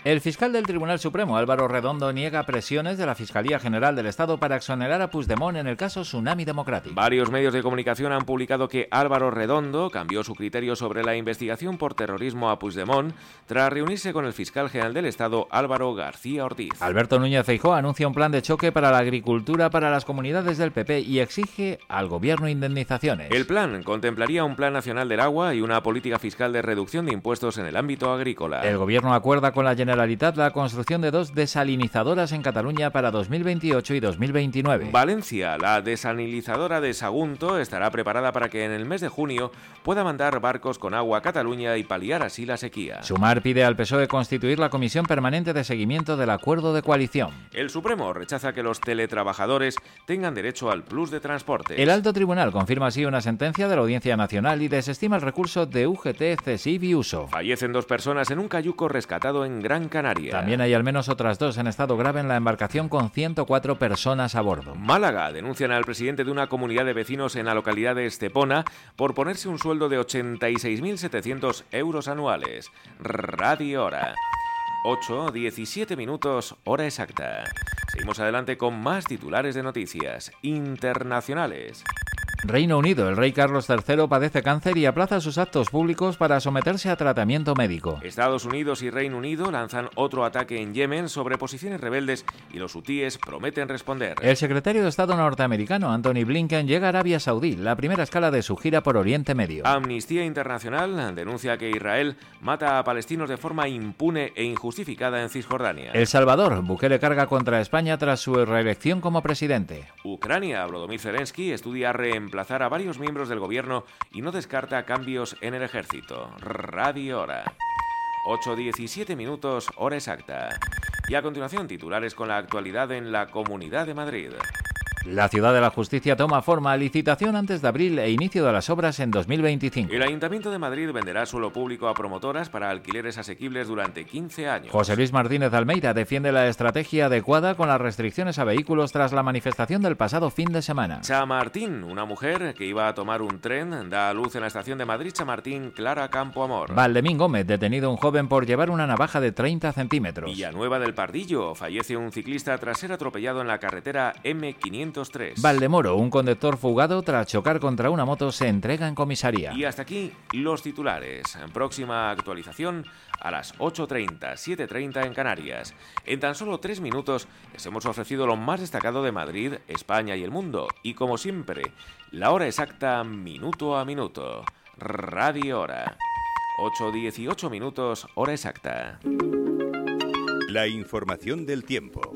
El fiscal del Tribunal Supremo, Álvaro Redondo, niega presiones de la Fiscalía General del Estado para exonerar a Puigdemont en el caso Tsunami Democrático. Varios medios de comunicación han publicado que Álvaro Redondo cambió su criterio sobre la investigación por terrorismo a Puigdemont tras reunirse con el fiscal general del Estado, Álvaro García Ortiz. Alberto Núñez Feijóo anuncia un plan de choque para la agricultura para las comunidades del PP y exige al gobierno indemnizaciones. El plan contemplaría un plan nacional del agua y una política fiscal de reducción de impuestos en el ámbito agrícola. El gobierno acuerda con la Generalitat la construcción de dos desalinizadoras en Cataluña para 2028 y 2029. Valencia, la desalinizadora de Sagunto, estará preparada para que en el mes de junio pueda mandar barcos con agua a Cataluña y paliar así la sequía. Sumar pide al PSOE constituir la Comisión Permanente de Seguimiento del Acuerdo de Coalición. El Supremo rechaza que los teletrabajadores tengan derecho al plus de transporte. El Alto Tribunal confirma así una sentencia de la Audiencia Nacional y desestima el recurso de UGT, CESIV y USO. Fallecen dos personas en un cayuco rescatado en Gran Canaria. También hay al menos otras dos en estado grave en la embarcación con 104 personas a bordo. Málaga denuncian al presidente de una comunidad de vecinos en la localidad de Estepona por ponerse un sueldo de 86.700 euros anuales. Radio Hora. 8, 17 minutos, hora exacta. Seguimos adelante con más titulares de noticias internacionales. Reino Unido. El rey Carlos III padece cáncer y aplaza sus actos públicos para someterse a tratamiento médico. Estados Unidos y Reino Unido lanzan otro ataque en Yemen sobre posiciones rebeldes y los hutíes prometen responder. El secretario de Estado norteamericano Anthony Blinken llega a Arabia Saudí, la primera escala de su gira por Oriente Medio. Amnistía Internacional denuncia que Israel mata a palestinos de forma impune e injustificada en Cisjordania. El Salvador. Bukele carga contra España tras su reelección como presidente. Ucrania. Volodymyr Zelensky estudia reemplazar a varios miembros del gobierno y no descarta cambios en el ejército. Radio Hora. 8.17 minutos, hora exacta. Y a continuación, titulares con la actualidad en la Comunidad de Madrid. La Ciudad de la Justicia toma forma licitación antes de abril e inicio de las obras en 2025. El Ayuntamiento de Madrid venderá suelo público a promotoras para alquileres asequibles durante 15 años. José Luis Martínez Almeida defiende la estrategia adecuada con las restricciones a vehículos tras la manifestación del pasado fin de semana. Chamartín, una mujer que iba a tomar un tren, da a luz en la estación de Madrid Chamartín Clara Campo Amor. Valdemín Gómez, detenido un joven por llevar una navaja de 30 centímetros. Villanueva del Pardillo, fallece un ciclista tras ser atropellado en la carretera M500 Valdemoro, un conductor fugado tras chocar contra una moto, se entrega en comisaría. Y hasta aquí los titulares. Próxima actualización a las 8.30, 7.30 en Canarias. En tan solo tres minutos les hemos ofrecido lo más destacado de Madrid, España y el mundo. Y como siempre, la hora exacta minuto a minuto. Radio Hora. 8.18 minutos, hora exacta. La información del tiempo.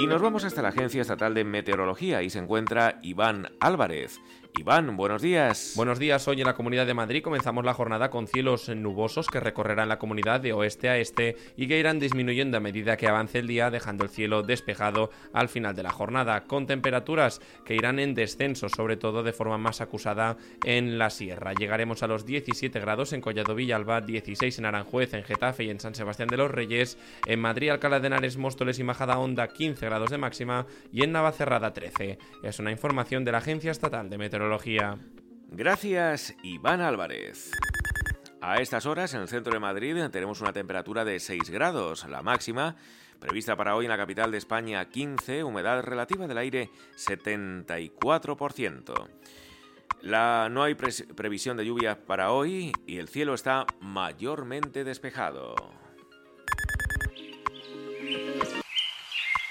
Y nos vamos hasta la Agencia Estatal de Meteorología y se encuentra Iván Álvarez. Iván, buenos días. Buenos días. Hoy en la Comunidad de Madrid comenzamos la jornada con cielos nubosos que recorrerán la comunidad de oeste a este y que irán disminuyendo a medida que avance el día, dejando el cielo despejado al final de la jornada, con temperaturas que irán en descenso, sobre todo de forma más acusada en la sierra. Llegaremos a los 17 grados en Collado Villalba, 16 en Aranjuez, en Getafe y en San Sebastián de los Reyes, en Madrid, Alcalá de Henares, Móstoles y Majada Honda, 15 grados de máxima y en Navacerrada 13. Es una información de la Agencia Estatal de Meteorología. Gracias, Iván Álvarez. A estas horas, en el centro de Madrid, tenemos una temperatura de 6 grados, la máxima prevista para hoy en la capital de España 15, humedad relativa del aire 74%. La, no hay previsión de lluvia para hoy y el cielo está mayormente despejado.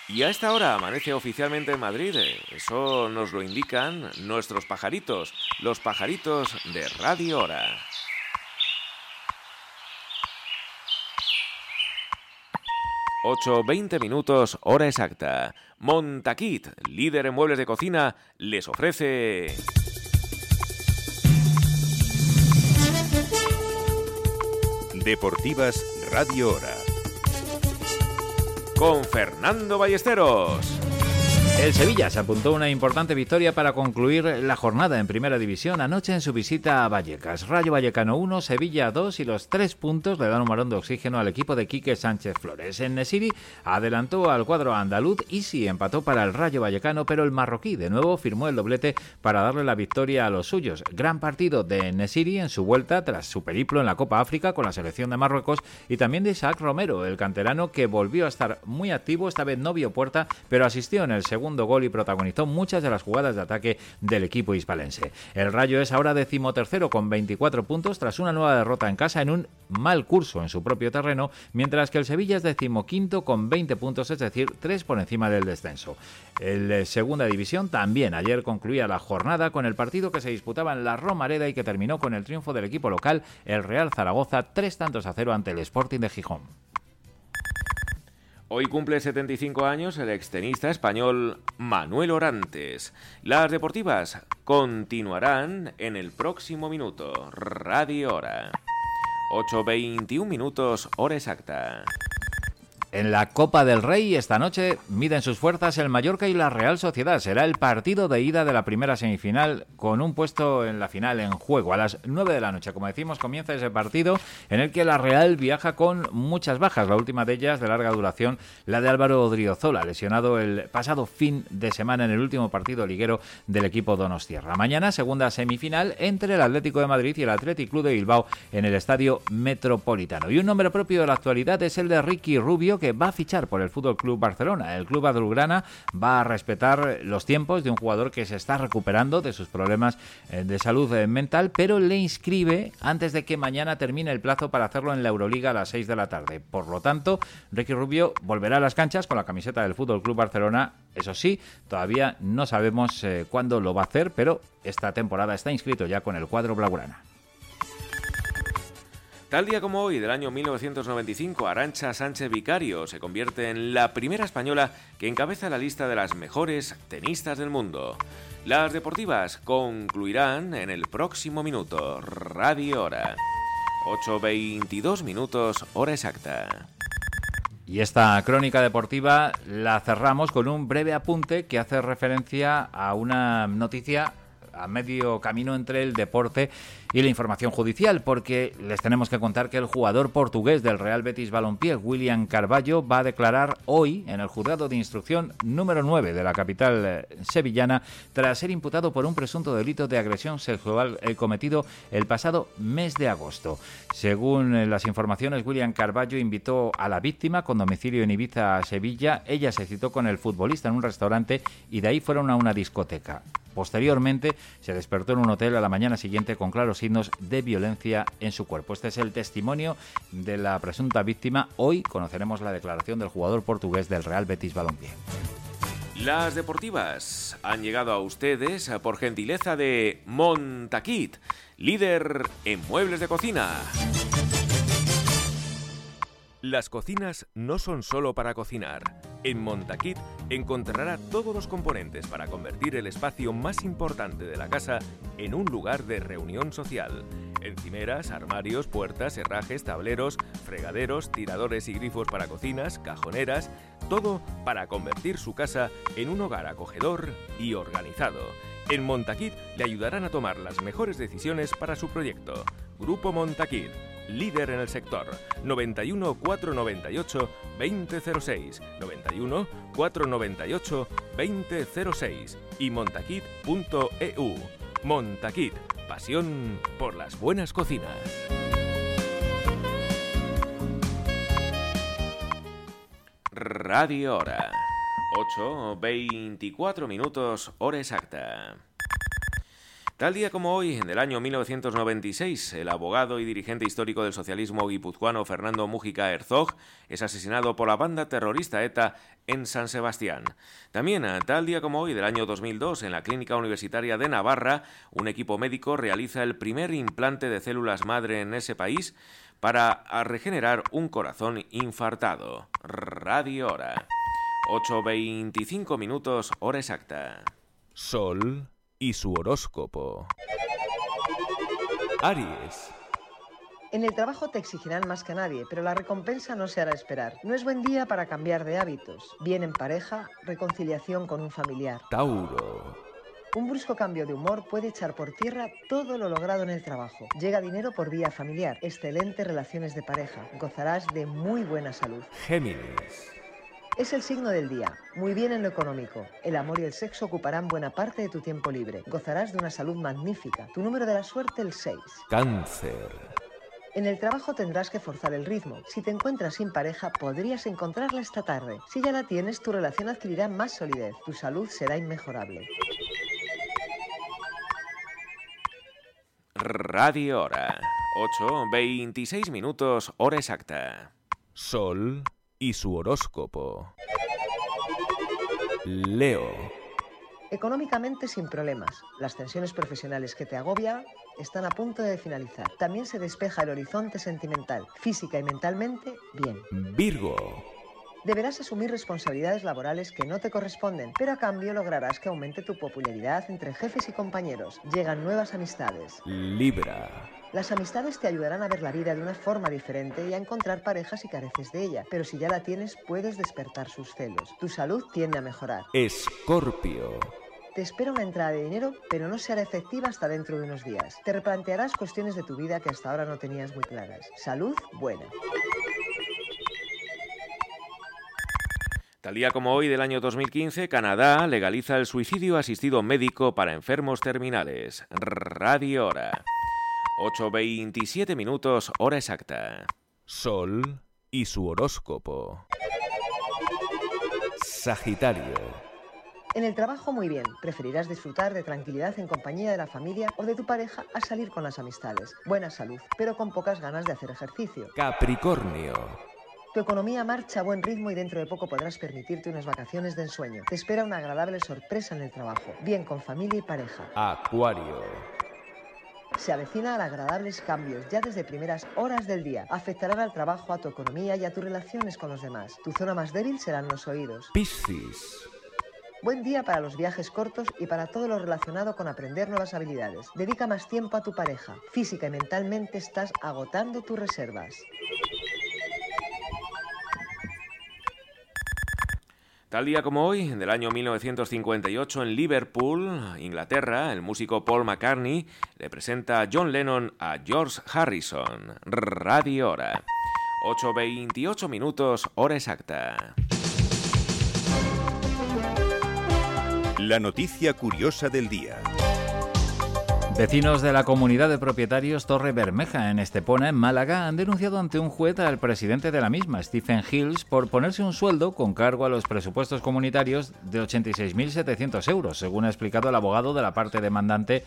Y a esta hora amanece oficialmente en Madrid. Eso nos lo indican nuestros pajaritos, los pajaritos de Radio Hora. Veinte minutos, hora exacta. Montaquit, líder en muebles de cocina, les ofrece. Deportivas Radio Hora con Fernando Ballesteros. El Sevilla se apuntó una importante victoria para concluir la jornada en Primera División anoche en su visita a Vallecas. Rayo Vallecano 1, Sevilla 2 y los tres puntos le dan un marón de oxígeno al equipo de Quique Sánchez Flores. En Nesiri adelantó al cuadro andaluz y sí empató para el Rayo Vallecano, pero el marroquí de nuevo firmó el doblete para darle la victoria a los suyos. Gran partido de Nesiri en su vuelta tras su periplo en la Copa África con la selección de Marruecos y también de Isaac Romero, el canterano que volvió a estar muy activo, esta vez no vio puerta, pero asistió en el segundo gol y protagonizó muchas de las jugadas de ataque del equipo hispalense. El Rayo es ahora decimotercero con 24 puntos tras una nueva derrota en casa en un mal curso en su propio terreno, mientras que el Sevilla es decimoquinto con 20 puntos, es decir, tres por encima del descenso. El eh, segunda división también ayer concluía la jornada con el partido que se disputaba en la Romareda y que terminó con el triunfo del equipo local, el Real Zaragoza, tres tantos a cero ante el Sporting de Gijón. Hoy cumple 75 años el extenista español Manuel Orantes. Las deportivas continuarán en el próximo minuto. Radio Hora. 8.21 minutos, hora exacta. En la Copa del Rey esta noche miden sus fuerzas el Mallorca y la Real Sociedad. Será el partido de ida de la primera semifinal con un puesto en la final en juego. A las 9 de la noche, como decimos, comienza ese partido en el que la Real viaja con muchas bajas. La última de ellas de larga duración, la de Álvaro Odriozola, lesionado el pasado fin de semana en el último partido liguero del equipo Donostierra. Mañana, segunda semifinal entre el Atlético de Madrid y el Athletic Club de Bilbao en el Estadio Metropolitano. Y un nombre propio de la actualidad es el de Ricky Rubio, que va a fichar por el Fútbol Club Barcelona. El club azulgrana va a respetar los tiempos de un jugador que se está recuperando de sus problemas eh, de salud eh, mental, pero le inscribe antes de que mañana termine el plazo para hacerlo en la Euroliga a las 6 de la tarde. Por lo tanto, Ricky Rubio volverá a las canchas con la camiseta del Fútbol Club Barcelona. Eso sí, todavía no sabemos eh, cuándo lo va a hacer, pero esta temporada está inscrito ya con el cuadro blaugrana. Tal día como hoy, del año 1995, Arancha Sánchez Vicario se convierte en la primera española que encabeza la lista de las mejores tenistas del mundo. Las deportivas concluirán en el próximo minuto. Radio Hora. 8.22 minutos, hora exacta. Y esta crónica deportiva la cerramos con un breve apunte que hace referencia a una noticia a medio camino entre el deporte la información judicial, porque les tenemos que contar que el jugador portugués del Real Betis Balompié, William Carballo, va a declarar hoy en el juzgado de instrucción número 9 de la capital eh, sevillana tras ser imputado por un presunto delito de agresión sexual eh, cometido el pasado mes de agosto. Según eh, las informaciones, William Carballo invitó a la víctima con domicilio en Ibiza a Sevilla. Ella se citó con el futbolista en un restaurante y de ahí fueron a una discoteca. Posteriormente se despertó en un hotel a la mañana siguiente con claros de violencia en su cuerpo. Este es el testimonio de la presunta víctima. Hoy conoceremos la declaración del jugador portugués del Real Betis Balompié. Las deportivas han llegado a ustedes por gentileza de Montaquit, líder en muebles de cocina. Las cocinas no son solo para cocinar. En Montaquit encontrará todos los componentes para convertir el espacio más importante de la casa en un lugar de reunión social. Encimeras, armarios, puertas, herrajes, tableros, fregaderos, tiradores y grifos para cocinas, cajoneras, todo para convertir su casa en un hogar acogedor y organizado. En Montaquit le ayudarán a tomar las mejores decisiones para su proyecto. Grupo Montaquit líder en el sector. 91 498 2006, 91 498 2006 y montaquit.eu. Montaquit, pasión por las buenas cocinas. Radio Hora. 8, 24 minutos, hora exacta. Tal día como hoy, en el año 1996, el abogado y dirigente histórico del socialismo guipuzcoano Fernando Mújica Herzog es asesinado por la banda terrorista ETA en San Sebastián. También, tal día como hoy, del año 2002, en la Clínica Universitaria de Navarra, un equipo médico realiza el primer implante de células madre en ese país para regenerar un corazón infartado. Radio Hora. 8.25 minutos, hora exacta. Sol y su horóscopo. Aries. En el trabajo te exigirán más que a nadie, pero la recompensa no se hará esperar. No es buen día para cambiar de hábitos. Bien en pareja, reconciliación con un familiar. Tauro. Un brusco cambio de humor puede echar por tierra todo lo logrado en el trabajo. Llega dinero por vía familiar. Excelentes relaciones de pareja. Gozarás de muy buena salud. Géminis. Es el signo del día. Muy bien en lo económico. El amor y el sexo ocuparán buena parte de tu tiempo libre. Gozarás de una salud magnífica. Tu número de la suerte el 6. Cáncer. En el trabajo tendrás que forzar el ritmo. Si te encuentras sin pareja, podrías encontrarla esta tarde. Si ya la tienes, tu relación adquirirá más solidez. Tu salud será inmejorable. Radio Hora. 8, 26 minutos, hora exacta. Sol y su horóscopo. Leo. Económicamente sin problemas. Las tensiones profesionales que te agobia están a punto de finalizar. También se despeja el horizonte sentimental. Física y mentalmente, bien. Virgo. Deberás asumir responsabilidades laborales que no te corresponden, pero a cambio lograrás que aumente tu popularidad entre jefes y compañeros. Llegan nuevas amistades. Libra. Las amistades te ayudarán a ver la vida de una forma diferente y a encontrar parejas si careces de ella, pero si ya la tienes puedes despertar sus celos. Tu salud tiende a mejorar. Escorpio. Te espera una entrada de dinero, pero no será efectiva hasta dentro de unos días. Te replantearás cuestiones de tu vida que hasta ahora no tenías muy claras. Salud buena. Tal día como hoy del año 2015, Canadá legaliza el suicidio asistido médico para enfermos terminales. Radio Hora. 8.27 minutos, hora exacta. Sol y su horóscopo. Sagitario. En el trabajo muy bien, preferirás disfrutar de tranquilidad en compañía de la familia o de tu pareja a salir con las amistades. Buena salud, pero con pocas ganas de hacer ejercicio. Capricornio. Tu economía marcha a buen ritmo y dentro de poco podrás permitirte unas vacaciones de ensueño. Te espera una agradable sorpresa en el trabajo, bien con familia y pareja. Acuario. Se avecinan agradables cambios ya desde primeras horas del día. Afectarán al trabajo, a tu economía y a tus relaciones con los demás. Tu zona más débil serán los oídos. Piscis. Buen día para los viajes cortos y para todo lo relacionado con aprender nuevas habilidades. Dedica más tiempo a tu pareja. Física y mentalmente estás agotando tus reservas. Tal día como hoy, en el año 1958, en Liverpool, Inglaterra, el músico Paul McCartney le presenta a John Lennon a George Harrison. Radio Hora. 8.28 minutos, hora exacta. La noticia curiosa del día. Vecinos de la comunidad de propietarios Torre Bermeja en Estepona, en Málaga, han denunciado ante un juez al presidente de la misma, Stephen Hills, por ponerse un sueldo con cargo a los presupuestos comunitarios de 86.700 euros, según ha explicado el abogado de la parte demandante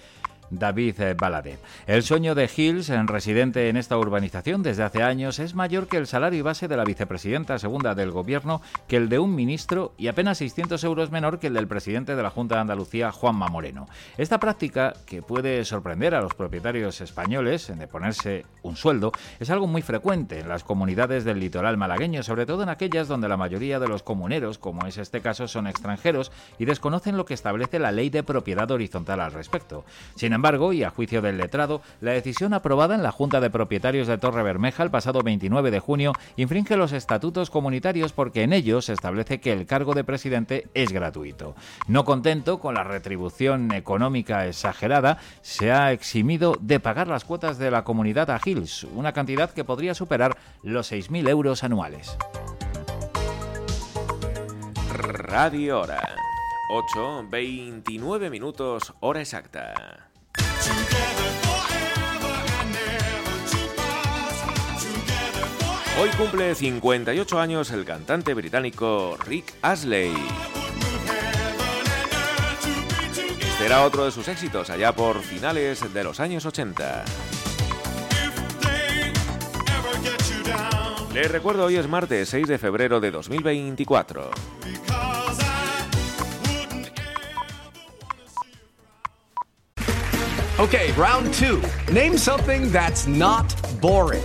David eh, Balade. El sueño de Hills, en residente en esta urbanización desde hace años, es mayor que el salario base de la vicepresidenta segunda del gobierno, que el de un ministro y apenas 600 euros menor que el del presidente de la Junta de Andalucía, Juanma Moreno. Esta práctica, que puede sorprender a los propietarios españoles de ponerse un sueldo, es algo muy frecuente en las comunidades del litoral malagueño, sobre todo en aquellas donde la mayoría de los comuneros, como es este caso, son extranjeros y desconocen lo que establece la ley de propiedad horizontal al respecto. Sin embargo, y a juicio del letrado, la decisión aprobada en la Junta de Propietarios de Torre Bermeja el pasado 29 de junio infringe los estatutos comunitarios porque en ellos se establece que el cargo de presidente es gratuito. No contento con la retribución económica exagerada, se ha eximido de pagar las cuotas de la comunidad a Hills, una cantidad que podría superar los 6.000 euros anuales. Radio Hora. 8, 29 minutos, hora exacta. Hoy cumple 58 años el cantante británico Rick Astley. Este era otro de sus éxitos allá por finales de los años 80. Les recuerdo, hoy es martes 6 de febrero de 2024. Okay, round two. Name something that's not boring.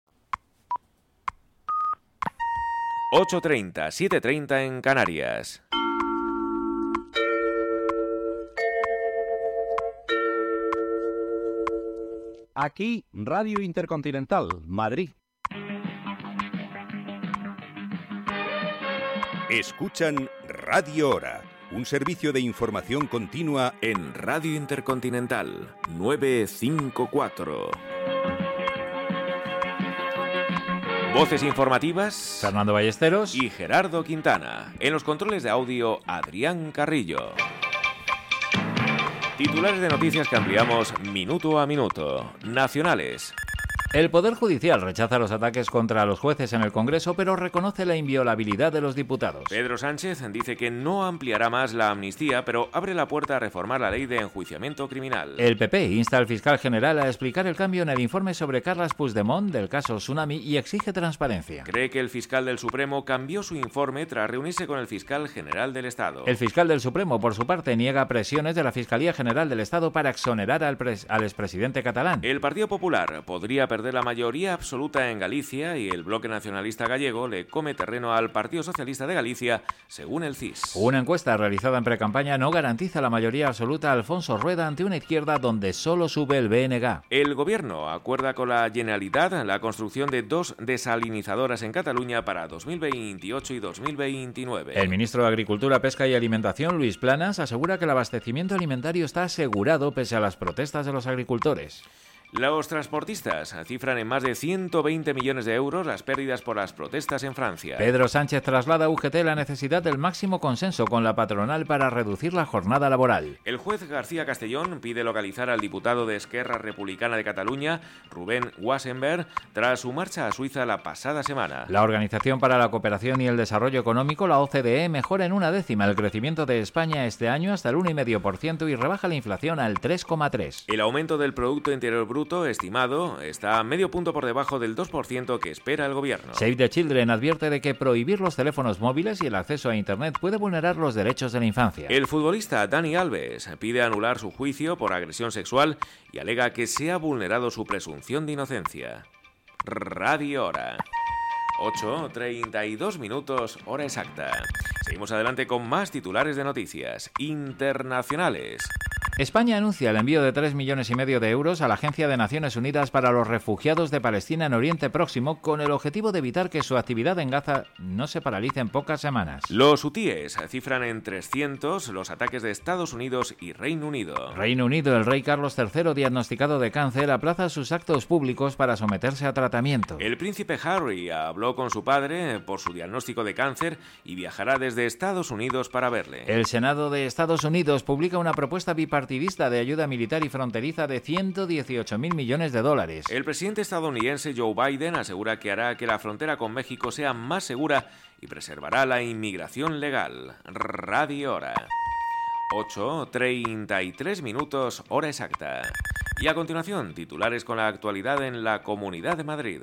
8.30, 7.30 en Canarias. Aquí, Radio Intercontinental, Madrid. Escuchan Radio Hora, un servicio de información continua en Radio Intercontinental 954. Voces informativas. Fernando Ballesteros. Y Gerardo Quintana. En los controles de audio, Adrián Carrillo. Titulares de noticias que ampliamos minuto a minuto. Nacionales. El Poder Judicial rechaza los ataques contra los jueces en el Congreso, pero reconoce la inviolabilidad de los diputados. Pedro Sánchez dice que no ampliará más la amnistía, pero abre la puerta a reformar la ley de enjuiciamiento criminal. El PP insta al fiscal general a explicar el cambio en el informe sobre Carlas Puigdemont del caso Tsunami y exige transparencia. Cree que el fiscal del Supremo cambió su informe tras reunirse con el fiscal general del Estado. El fiscal del Supremo, por su parte, niega presiones de la Fiscalía General del Estado para exonerar al, al expresidente catalán. El Partido Popular podría perder de la mayoría absoluta en Galicia y el bloque nacionalista gallego le come terreno al Partido Socialista de Galicia, según el CIS. Una encuesta realizada en precampaña no garantiza la mayoría absoluta a Alfonso Rueda ante una izquierda donde solo sube el BNG. El gobierno acuerda con la Generalitat la construcción de dos desalinizadoras en Cataluña para 2028 y 2029. El ministro de Agricultura, Pesca y Alimentación, Luis Planas, asegura que el abastecimiento alimentario está asegurado pese a las protestas de los agricultores. Los transportistas cifran en más de 120 millones de euros las pérdidas por las protestas en Francia. Pedro Sánchez traslada a UGT la necesidad del máximo consenso con la patronal para reducir la jornada laboral. El juez García Castellón pide localizar al diputado de Esquerra Republicana de Cataluña, Rubén Wassenberg, tras su marcha a Suiza la pasada semana. La Organización para la Cooperación y el Desarrollo Económico, la OCDE, mejora en una décima el crecimiento de España este año hasta el 1,5% y rebaja la inflación al 3,3%. El aumento del Producto Interior Bruto estimado está medio punto por debajo del 2% que espera el gobierno. Save the Children advierte de que prohibir los teléfonos móviles y el acceso a Internet puede vulnerar los derechos de la infancia. El futbolista Dani Alves pide anular su juicio por agresión sexual y alega que se ha vulnerado su presunción de inocencia. Radio Hora. 8.32 minutos, hora exacta. Seguimos adelante con más titulares de noticias internacionales. España anuncia el envío de 3 millones y medio de euros a la Agencia de Naciones Unidas para los Refugiados de Palestina en Oriente Próximo con el objetivo de evitar que su actividad en Gaza no se paralice en pocas semanas. Los hutíes cifran en 300 los ataques de Estados Unidos y Reino Unido. Reino Unido, el rey Carlos III, diagnosticado de cáncer, aplaza sus actos públicos para someterse a tratamiento. El príncipe Harry habló con su padre por su diagnóstico de cáncer y viajará desde Estados Unidos para verle. El Senado de Estados Unidos publica una propuesta bipartidista de ayuda militar y fronteriza de 118 mil millones de dólares. El presidente estadounidense Joe Biden asegura que hará que la frontera con México sea más segura y preservará la inmigración legal. Radio Hora. 8.33 minutos, hora exacta. Y a continuación, titulares con la actualidad en la Comunidad de Madrid.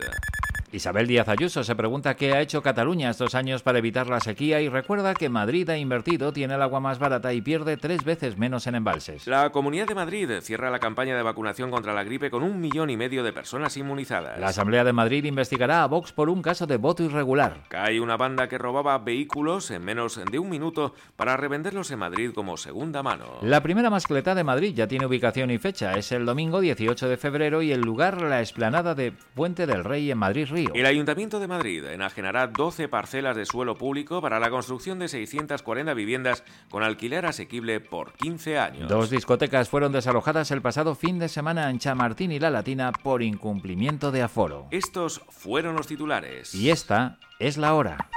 Isabel Díaz Ayuso se pregunta qué ha hecho Cataluña estos años para evitar la sequía y recuerda que Madrid ha invertido, tiene el agua más barata y pierde tres veces menos en embalses. La Comunidad de Madrid cierra la campaña de vacunación contra la gripe con un millón y medio de personas inmunizadas. La Asamblea de Madrid investigará a Vox por un caso de voto irregular. Cae una banda que robaba vehículos en menos de un minuto para revenderlos en Madrid como segunda mano. La primera mascleta de Madrid ya tiene ubicación y fecha. Es el domingo 18 de febrero y el lugar la explanada de Puente del Rey en Madrid Río. El Ayuntamiento de Madrid enajenará 12 parcelas de suelo público para la construcción de 640 viviendas con alquiler asequible por 15 años. Dos discotecas fueron desalojadas el pasado fin de semana en Chamartín y La Latina por incumplimiento de aforo. Estos fueron los titulares. Y esta es la hora.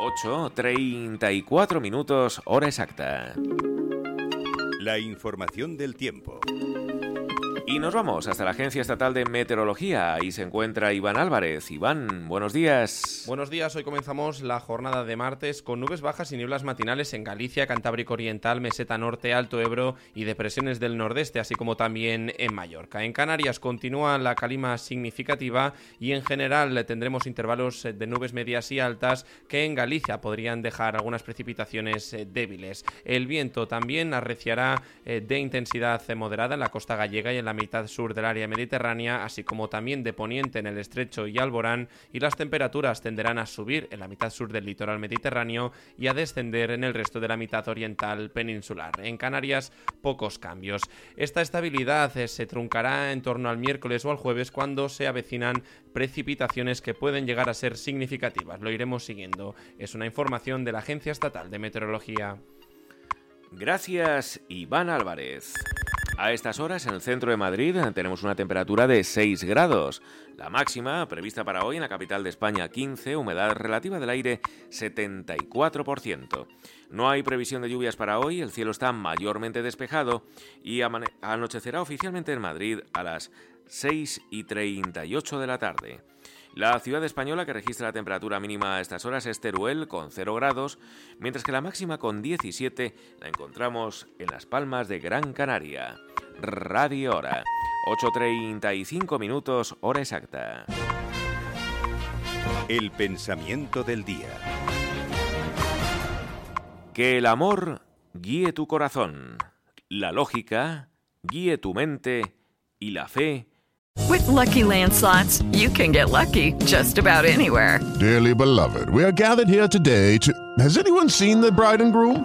8.34 minutos, hora exacta. La información del tiempo. Y nos vamos hasta la Agencia Estatal de Meteorología. Ahí se encuentra Iván Álvarez. Iván, buenos días. Buenos días. Hoy comenzamos la jornada de martes con nubes bajas y nieblas matinales en Galicia, Cantábrico Oriental, Meseta Norte, Alto Ebro y depresiones del nordeste, así como también en Mallorca. En Canarias continúa la calima significativa y en general tendremos intervalos de nubes medias y altas que en Galicia podrían dejar algunas precipitaciones eh, débiles. El viento también arreciará eh, de intensidad moderada en la costa gallega y en la mitad sur del área mediterránea, así como también de poniente en el estrecho y Alborán, y las temperaturas tenderán a subir en la mitad sur del litoral mediterráneo y a descender en el resto de la mitad oriental peninsular. En Canarias, pocos cambios. Esta estabilidad eh, se truncará en torno al miércoles o al jueves cuando se avecinan precipitaciones que pueden llegar a ser significativas. Lo iremos siguiendo. Es una información de la Agencia Estatal de Meteorología. Gracias, Iván Álvarez. A estas horas en el centro de Madrid tenemos una temperatura de 6 grados. La máxima prevista para hoy en la capital de España 15, humedad relativa del aire 74%. No hay previsión de lluvias para hoy, el cielo está mayormente despejado y anochecerá oficialmente en Madrid a las 6 y 38 de la tarde. La ciudad española que registra la temperatura mínima a estas horas es Teruel con 0 grados, mientras que la máxima con 17 la encontramos en Las Palmas de Gran Canaria. Radio Hora, 8.35 minutos, hora exacta. El pensamiento del día. Que el amor guíe tu corazón, la lógica guíe tu mente y la fe With lucky landslots, you can get lucky just about anywhere. Dearly beloved, we are gathered here today to. Has anyone seen the bride and groom?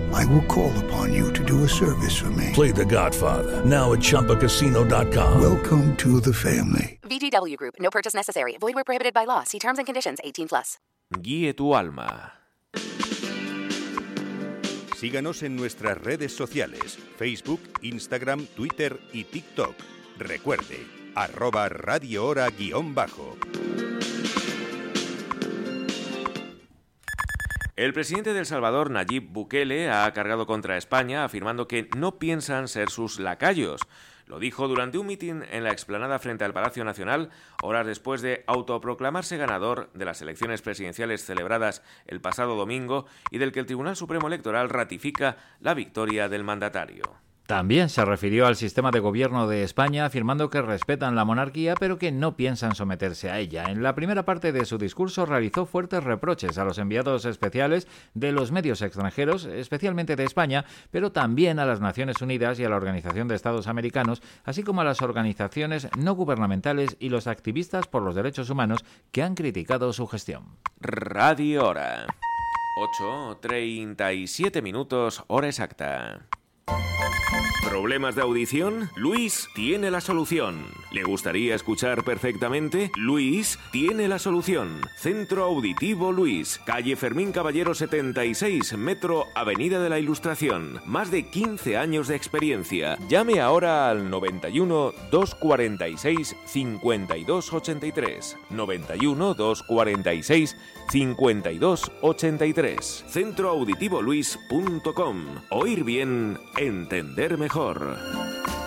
I will call upon you to do a service for me. Play the Godfather, now at ChumbaCasino.com. Welcome to the family. VGW Group, no purchase necessary. Void where prohibited by law. See terms and conditions 18 plus. Guíe tu alma. Síganos en nuestras redes sociales, Facebook, Instagram, Twitter y TikTok. Recuerde, arroba Radio Hora guión bajo. El presidente de El Salvador, Nayib Bukele, ha cargado contra España afirmando que no piensan ser sus lacayos. Lo dijo durante un mitin en la explanada frente al Palacio Nacional, horas después de autoproclamarse ganador de las elecciones presidenciales celebradas el pasado domingo y del que el Tribunal Supremo Electoral ratifica la victoria del mandatario. También se refirió al sistema de gobierno de España afirmando que respetan la monarquía pero que no piensan someterse a ella. En la primera parte de su discurso realizó fuertes reproches a los enviados especiales de los medios extranjeros, especialmente de España, pero también a las Naciones Unidas y a la Organización de Estados Americanos, así como a las organizaciones no gubernamentales y los activistas por los derechos humanos que han criticado su gestión. Radio Hora. 8.37 minutos, hora exacta. Thank you. ¿Problemas de audición? Luis tiene la solución. ¿Le gustaría escuchar perfectamente? Luis tiene la solución. Centro Auditivo Luis, calle Fermín Caballero 76, Metro Avenida de la Ilustración. Más de 15 años de experiencia. Llame ahora al 91 246 5283. 91 246 5283. Centroauditivoluis.com. Oír bien, entender mejor. mejor.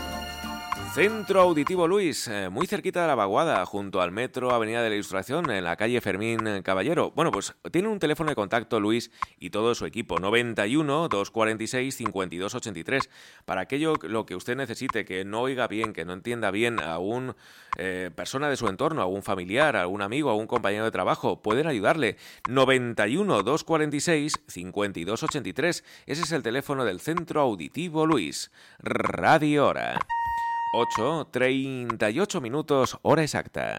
Centro Auditivo Luis, eh, muy cerquita de la vaguada, junto al metro Avenida de la Ilustración, en la calle Fermín Caballero. Bueno, pues tiene un teléfono de contacto Luis y todo su equipo, 91 246 5283. Para aquello lo que usted necesite, que no oiga bien, que no entienda bien a una eh, persona de su entorno, a un familiar, a un amigo, a un compañero de trabajo, pueden ayudarle. 91 246 5283. Ese es el teléfono del Centro Auditivo Luis. Radio Hora. 8, 38 minutos, hora exacta.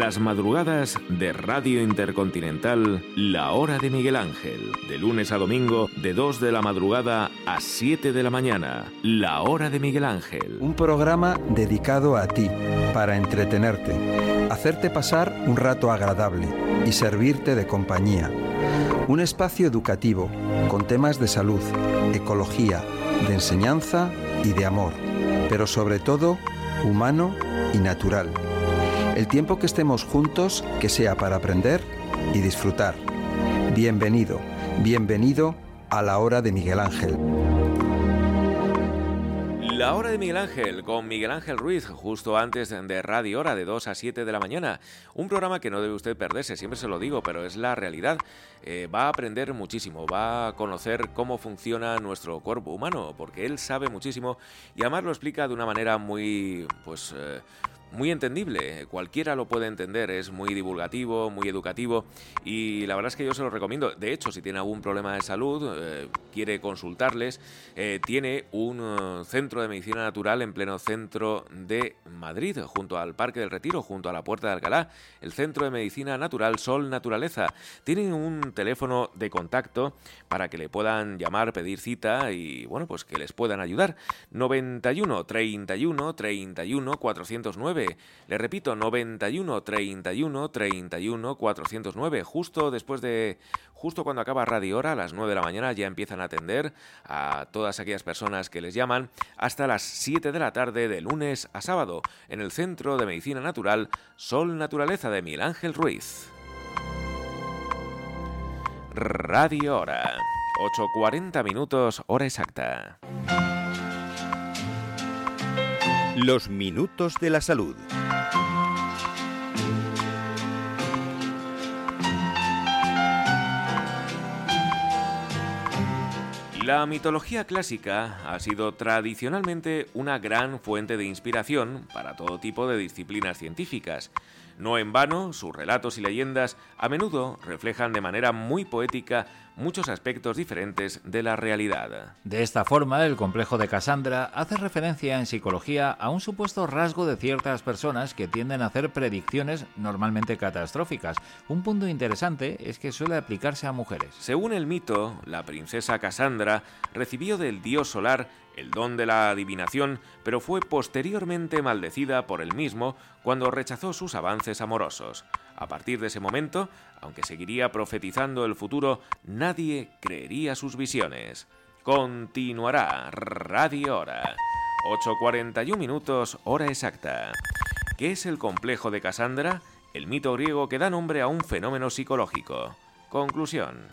Las madrugadas de Radio Intercontinental, la hora de Miguel Ángel, de lunes a domingo, de 2 de la madrugada a 7 de la mañana, la hora de Miguel Ángel. Un programa dedicado a ti, para entretenerte, hacerte pasar un rato agradable y servirte de compañía. Un espacio educativo con temas de salud, ecología, de enseñanza y de amor, pero sobre todo humano y natural. El tiempo que estemos juntos, que sea para aprender y disfrutar. Bienvenido, bienvenido a la hora de Miguel Ángel. La hora de Miguel Ángel con Miguel Ángel Ruiz, justo antes de Radio Hora, de 2 a 7 de la mañana. Un programa que no debe usted perderse, siempre se lo digo, pero es la realidad. Eh, va a aprender muchísimo, va a conocer cómo funciona nuestro cuerpo humano, porque él sabe muchísimo y además lo explica de una manera muy, pues... Eh, muy entendible, cualquiera lo puede entender, es muy divulgativo, muy educativo y la verdad es que yo se lo recomiendo. De hecho, si tiene algún problema de salud, eh, quiere consultarles, eh, tiene un eh, centro de medicina natural en pleno centro de Madrid, junto al Parque del Retiro, junto a la Puerta de Alcalá, el Centro de Medicina Natural Sol Naturaleza. Tienen un teléfono de contacto para que le puedan llamar, pedir cita y bueno, pues que les puedan ayudar. 91 31 31 409 le repito, 91 31 31 409. Justo después de. Justo cuando acaba Radio Hora, a las 9 de la mañana, ya empiezan a atender a todas aquellas personas que les llaman hasta las 7 de la tarde de lunes a sábado en el Centro de Medicina Natural Sol Naturaleza de Miguel Ángel Ruiz. Radio Hora. 8.40 minutos, hora exacta. Los minutos de la salud. La mitología clásica ha sido tradicionalmente una gran fuente de inspiración para todo tipo de disciplinas científicas. No en vano, sus relatos y leyendas a menudo reflejan de manera muy poética muchos aspectos diferentes de la realidad. De esta forma, el complejo de Cassandra hace referencia en psicología a un supuesto rasgo de ciertas personas que tienden a hacer predicciones normalmente catastróficas. Un punto interesante es que suele aplicarse a mujeres. Según el mito, la princesa Cassandra recibió del dios solar el don de la adivinación, pero fue posteriormente maldecida por él mismo cuando rechazó sus avances amorosos. A partir de ese momento, aunque seguiría profetizando el futuro, nadie creería sus visiones. Continuará Radio Hora. 8.41 minutos, hora exacta. ¿Qué es el complejo de Cassandra? El mito griego que da nombre a un fenómeno psicológico. Conclusión.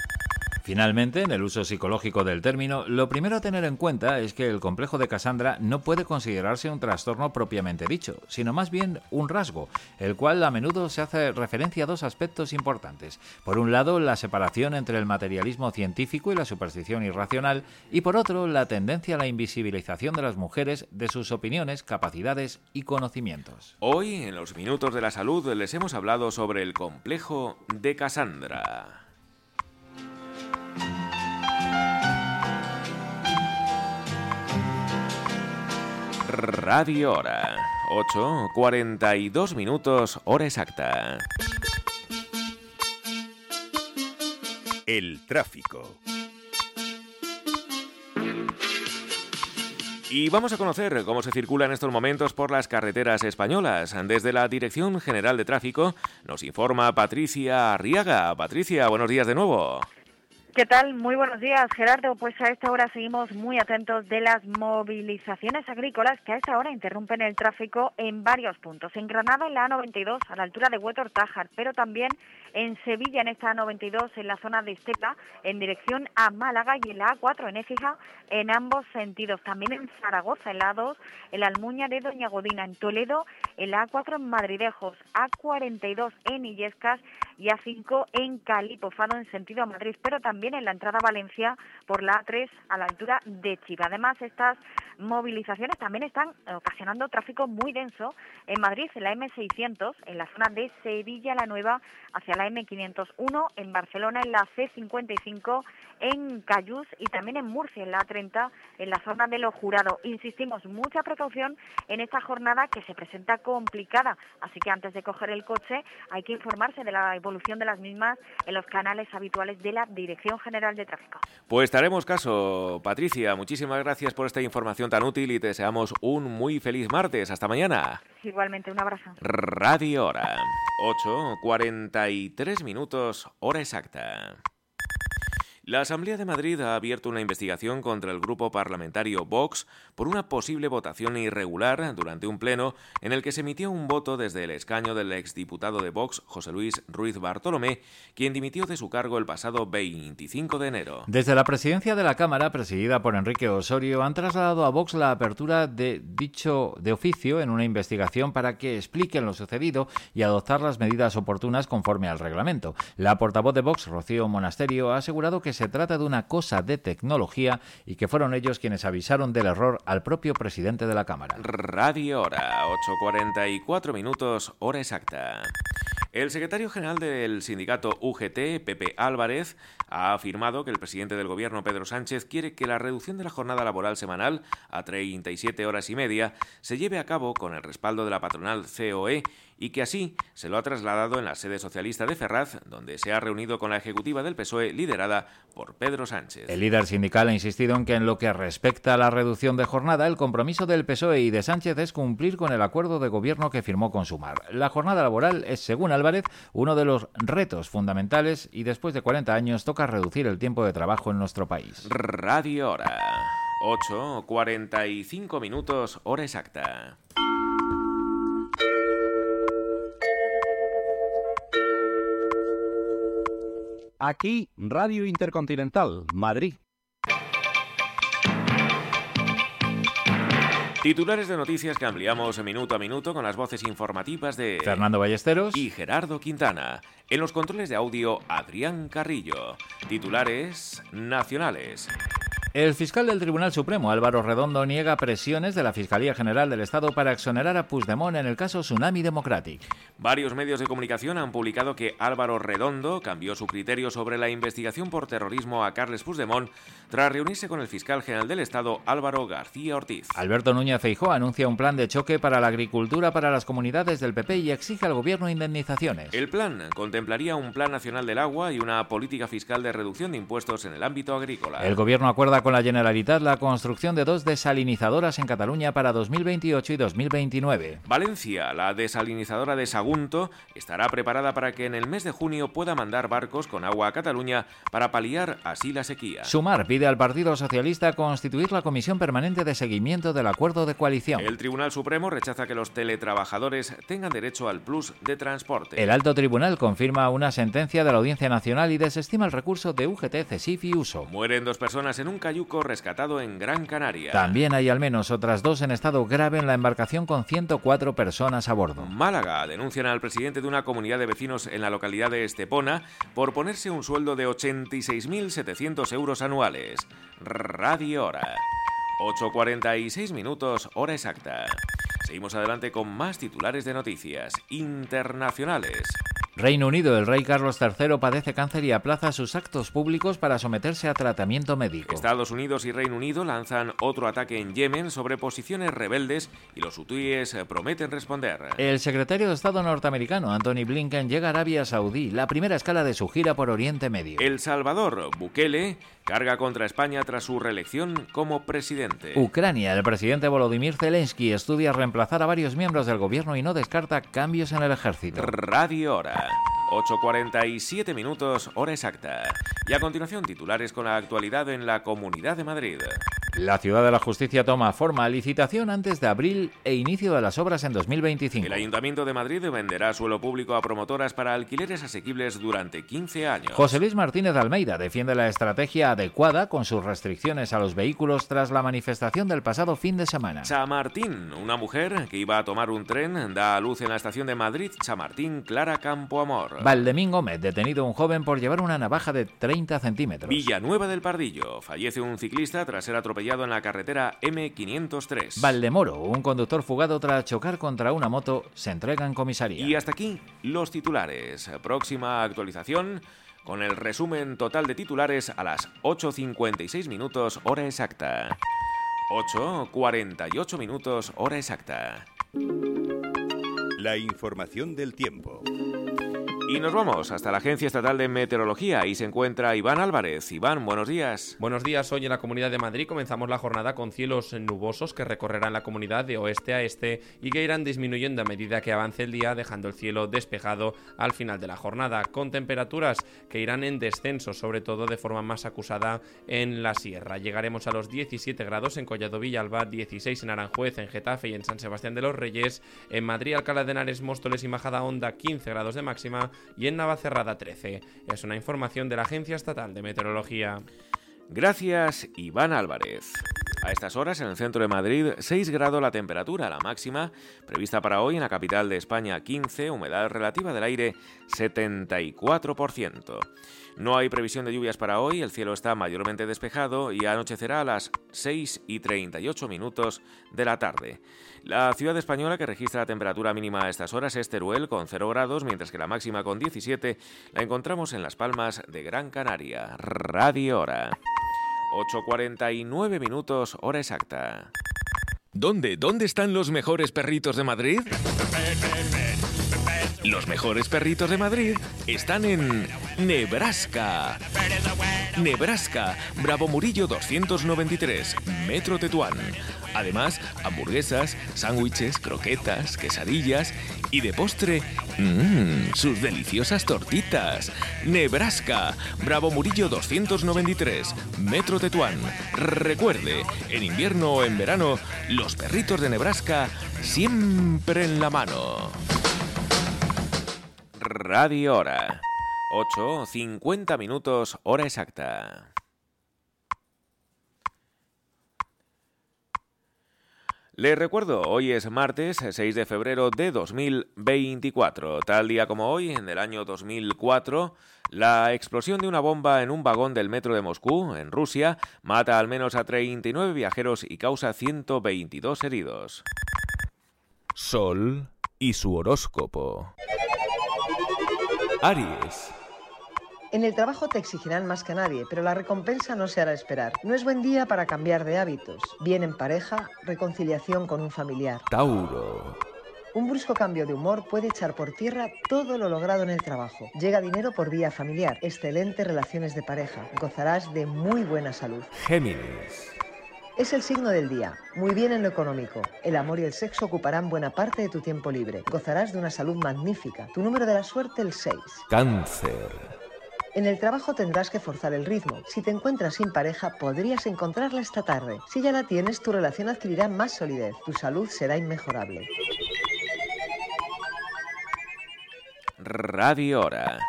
Finalmente, en el uso psicológico del término, lo primero a tener en cuenta es que el complejo de Cassandra no puede considerarse un trastorno propiamente dicho, sino más bien un rasgo, el cual a menudo se hace referencia a dos aspectos importantes. Por un lado, la separación entre el materialismo científico y la superstición irracional, y por otro, la tendencia a la invisibilización de las mujeres de sus opiniones, capacidades y conocimientos. Hoy, en los minutos de la salud, les hemos hablado sobre el complejo de Cassandra. Radio Hora. 8, 42 minutos, hora exacta. El tráfico. Y vamos a conocer cómo se circula en estos momentos por las carreteras españolas. Desde la Dirección General de Tráfico nos informa Patricia Arriaga. Patricia, buenos días de nuevo. ¿Qué tal? Muy buenos días, Gerardo. Pues a esta hora seguimos muy atentos de las movilizaciones agrícolas que a esta hora interrumpen el tráfico en varios puntos. En Granada, en la A92, a la altura de Huetor Tájar, pero también en Sevilla, en esta A92, en la zona de Estepa, en dirección a Málaga y en la A4, en Écija, en ambos sentidos. También en Zaragoza, en la A2, en la Almuña de Doña Godina, en Toledo, en la A4 en Madridejos, A42 en Illescas y A5 en Calipofado, en sentido a Madrid, pero también en la entrada a Valencia por la A3 a la altura de Chiva. Además, estas movilizaciones también están ocasionando tráfico muy denso en Madrid, en la M600, en la zona de Sevilla la Nueva, hacia la M501, en Barcelona, en la C55, en Cayús y también en Murcia, en la A30, en la zona de Lo Jurado. Insistimos, mucha precaución en esta jornada que se presenta complicada, así que antes de coger el coche hay que informarse de la evolución de las mismas en los canales habituales de la Dirección General de Tráfico. Pues daremos caso, Patricia. Muchísimas gracias por esta información tan útil y te deseamos un muy feliz martes. Hasta mañana. Igualmente, un abrazo. Radio Hora. 8.43 minutos, hora exacta. La Asamblea de Madrid ha abierto una investigación contra el grupo parlamentario Vox por una posible votación irregular durante un pleno en el que se emitió un voto desde el escaño del exdiputado de Vox, José Luis Ruiz Bartolomé, quien dimitió de su cargo el pasado 25 de enero. Desde la presidencia de la Cámara, presidida por Enrique Osorio, han trasladado a Vox la apertura de dicho de oficio en una investigación para que expliquen lo sucedido y adoptar las medidas oportunas conforme al reglamento. La portavoz de Vox, Rocío Monasterio, ha asegurado que se trata de una cosa de tecnología y que fueron ellos quienes avisaron del error al propio presidente de la Cámara. Radio Hora, 8.44 minutos, hora exacta. El secretario general del sindicato UGT, Pepe Álvarez, ha afirmado que el presidente del gobierno, Pedro Sánchez, quiere que la reducción de la jornada laboral semanal a 37 horas y media se lleve a cabo con el respaldo de la patronal COE y que así se lo ha trasladado en la sede socialista de Ferraz, donde se ha reunido con la ejecutiva del PSOE liderada por Pedro Sánchez. El líder sindical ha insistido en que en lo que respecta a la reducción de jornada, el compromiso del PSOE y de Sánchez es cumplir con el acuerdo de gobierno que firmó con Sumar. La jornada laboral es, según Álvarez, uno de los retos fundamentales y después de 40 años toca reducir el tiempo de trabajo en nuestro país. Radio Hora. 8, 45 minutos, hora exacta. Aquí, Radio Intercontinental, Madrid. Titulares de noticias que ampliamos minuto a minuto con las voces informativas de Fernando Ballesteros y Gerardo Quintana. En los controles de audio, Adrián Carrillo. Titulares nacionales. El fiscal del Tribunal Supremo, Álvaro Redondo, niega presiones de la Fiscalía General del Estado para exonerar a Puigdemont en el caso Tsunami Democratic. Varios medios de comunicación han publicado que Álvaro Redondo cambió su criterio sobre la investigación por terrorismo a Carles Puigdemont tras reunirse con el fiscal general del Estado, Álvaro García Ortiz. Alberto Núñez Feijóo anuncia un plan de choque para la agricultura para las comunidades del PP y exige al gobierno indemnizaciones. El plan contemplaría un plan nacional del agua y una política fiscal de reducción de impuestos en el ámbito agrícola. El gobierno acuerda con la Generalitat la construcción de dos desalinizadoras en Cataluña para 2028 y 2029. Valencia, la desalinizadora de Sagunto, estará preparada para que en el mes de junio pueda mandar barcos con agua a Cataluña para paliar así la sequía. Sumar pide al Partido Socialista constituir la Comisión Permanente de Seguimiento del Acuerdo de Coalición. El Tribunal Supremo rechaza que los teletrabajadores tengan derecho al plus de transporte. El Alto Tribunal confirma una sentencia de la Audiencia Nacional y desestima el recurso de UGT, CESIF y USO. Mueren dos personas en un cayuco rescatado en Gran Canaria. También hay al menos otras dos en estado grave en la embarcación con 104 personas a bordo. Málaga denuncian al presidente de una comunidad de vecinos en la localidad de Estepona por ponerse un sueldo de 86.700 euros anuales. Radio Hora. 8.46 minutos, hora exacta. Seguimos adelante con más titulares de noticias internacionales. Reino Unido, el rey Carlos III padece cáncer y aplaza sus actos públicos para someterse a tratamiento médico. Estados Unidos y Reino Unido lanzan otro ataque en Yemen sobre posiciones rebeldes y los hutíes prometen responder. El secretario de Estado norteamericano, Anthony Blinken, llega a Arabia Saudí, la primera escala de su gira por Oriente Medio. El Salvador, Bukele, carga contra España tras su reelección como presidente. Ucrania, el presidente Volodymyr Zelensky estudia reemplazar a varios miembros del gobierno y no descarta cambios en el ejército. Radio Hora. 8.47 minutos, hora exacta. Y a continuación, titulares con la actualidad en la Comunidad de Madrid. La Ciudad de la Justicia toma forma licitación antes de abril e inicio de las obras en 2025. El Ayuntamiento de Madrid venderá suelo público a promotoras para alquileres asequibles durante 15 años. José Luis Martínez Almeida defiende la estrategia adecuada con sus restricciones a los vehículos tras la manifestación del pasado fin de semana. Chamartín, una mujer que iba a tomar un tren, da a luz en la estación de Madrid Chamartín Clara Campoamor. Valdemín Gómez, detenido un joven por llevar una navaja de 30 centímetros. Villanueva del Pardillo, fallece un ciclista tras ser atropellado en la carretera M503. Valdemoro, un conductor fugado tras chocar contra una moto, se entrega en comisaría. Y hasta aquí los titulares. Próxima actualización con el resumen total de titulares a las 8.56 minutos hora exacta. 8.48 minutos hora exacta. La información del tiempo. Y nos vamos hasta la Agencia Estatal de Meteorología. Ahí se encuentra Iván Álvarez. Iván, buenos días. Buenos días. Hoy en la Comunidad de Madrid comenzamos la jornada con cielos nubosos que recorrerán la comunidad de oeste a este y que irán disminuyendo a medida que avance el día, dejando el cielo despejado al final de la jornada, con temperaturas que irán en descenso, sobre todo de forma más acusada en la sierra. Llegaremos a los 17 grados en Collado Villalba, 16 en Aranjuez, en Getafe y en San Sebastián de los Reyes, en Madrid, Alcalá de Henares, Móstoles y Majada Honda, 15 grados de máxima y en Navacerrada 13. Es una información de la Agencia Estatal de Meteorología. Gracias, Iván Álvarez. A estas horas en el centro de Madrid 6 grados la temperatura, la máxima prevista para hoy en la capital de España 15, humedad relativa del aire 74%. No hay previsión de lluvias para hoy, el cielo está mayormente despejado y anochecerá a las 6 y 38 minutos de la tarde. La ciudad española que registra la temperatura mínima a estas horas es Teruel con 0 grados, mientras que la máxima con 17 la encontramos en Las Palmas de Gran Canaria. Radio Hora. 8.49 minutos, hora exacta. ¿Dónde? ¿Dónde están los mejores perritos de Madrid? Los mejores perritos de Madrid están en Nebraska. Nebraska, Bravo Murillo 293, Metro Tetuán. Además, hamburguesas, sándwiches, croquetas, quesadillas y de postre, mmm, sus deliciosas tortitas. Nebraska, Bravo Murillo 293, Metro Tetuán. Recuerde, en invierno o en verano, los perritos de Nebraska siempre en la mano. Radio Hora. 8, 50 minutos, hora exacta. Les recuerdo, hoy es martes 6 de febrero de 2024. Tal día como hoy, en el año 2004, la explosión de una bomba en un vagón del metro de Moscú, en Rusia, mata al menos a 39 viajeros y causa 122 heridos. Sol y su horóscopo. Aries. En el trabajo te exigirán más que nadie, pero la recompensa no se hará esperar. No es buen día para cambiar de hábitos. Bien en pareja, reconciliación con un familiar. Tauro. Un brusco cambio de humor puede echar por tierra todo lo logrado en el trabajo. Llega dinero por vía familiar. Excelentes relaciones de pareja. Gozarás de muy buena salud. Géminis. Es el signo del día. Muy bien en lo económico. El amor y el sexo ocuparán buena parte de tu tiempo libre. Gozarás de una salud magnífica. Tu número de la suerte el 6. Cáncer. En el trabajo tendrás que forzar el ritmo. Si te encuentras sin pareja, podrías encontrarla esta tarde. Si ya la tienes, tu relación adquirirá más solidez. Tu salud será inmejorable. Radio Hora.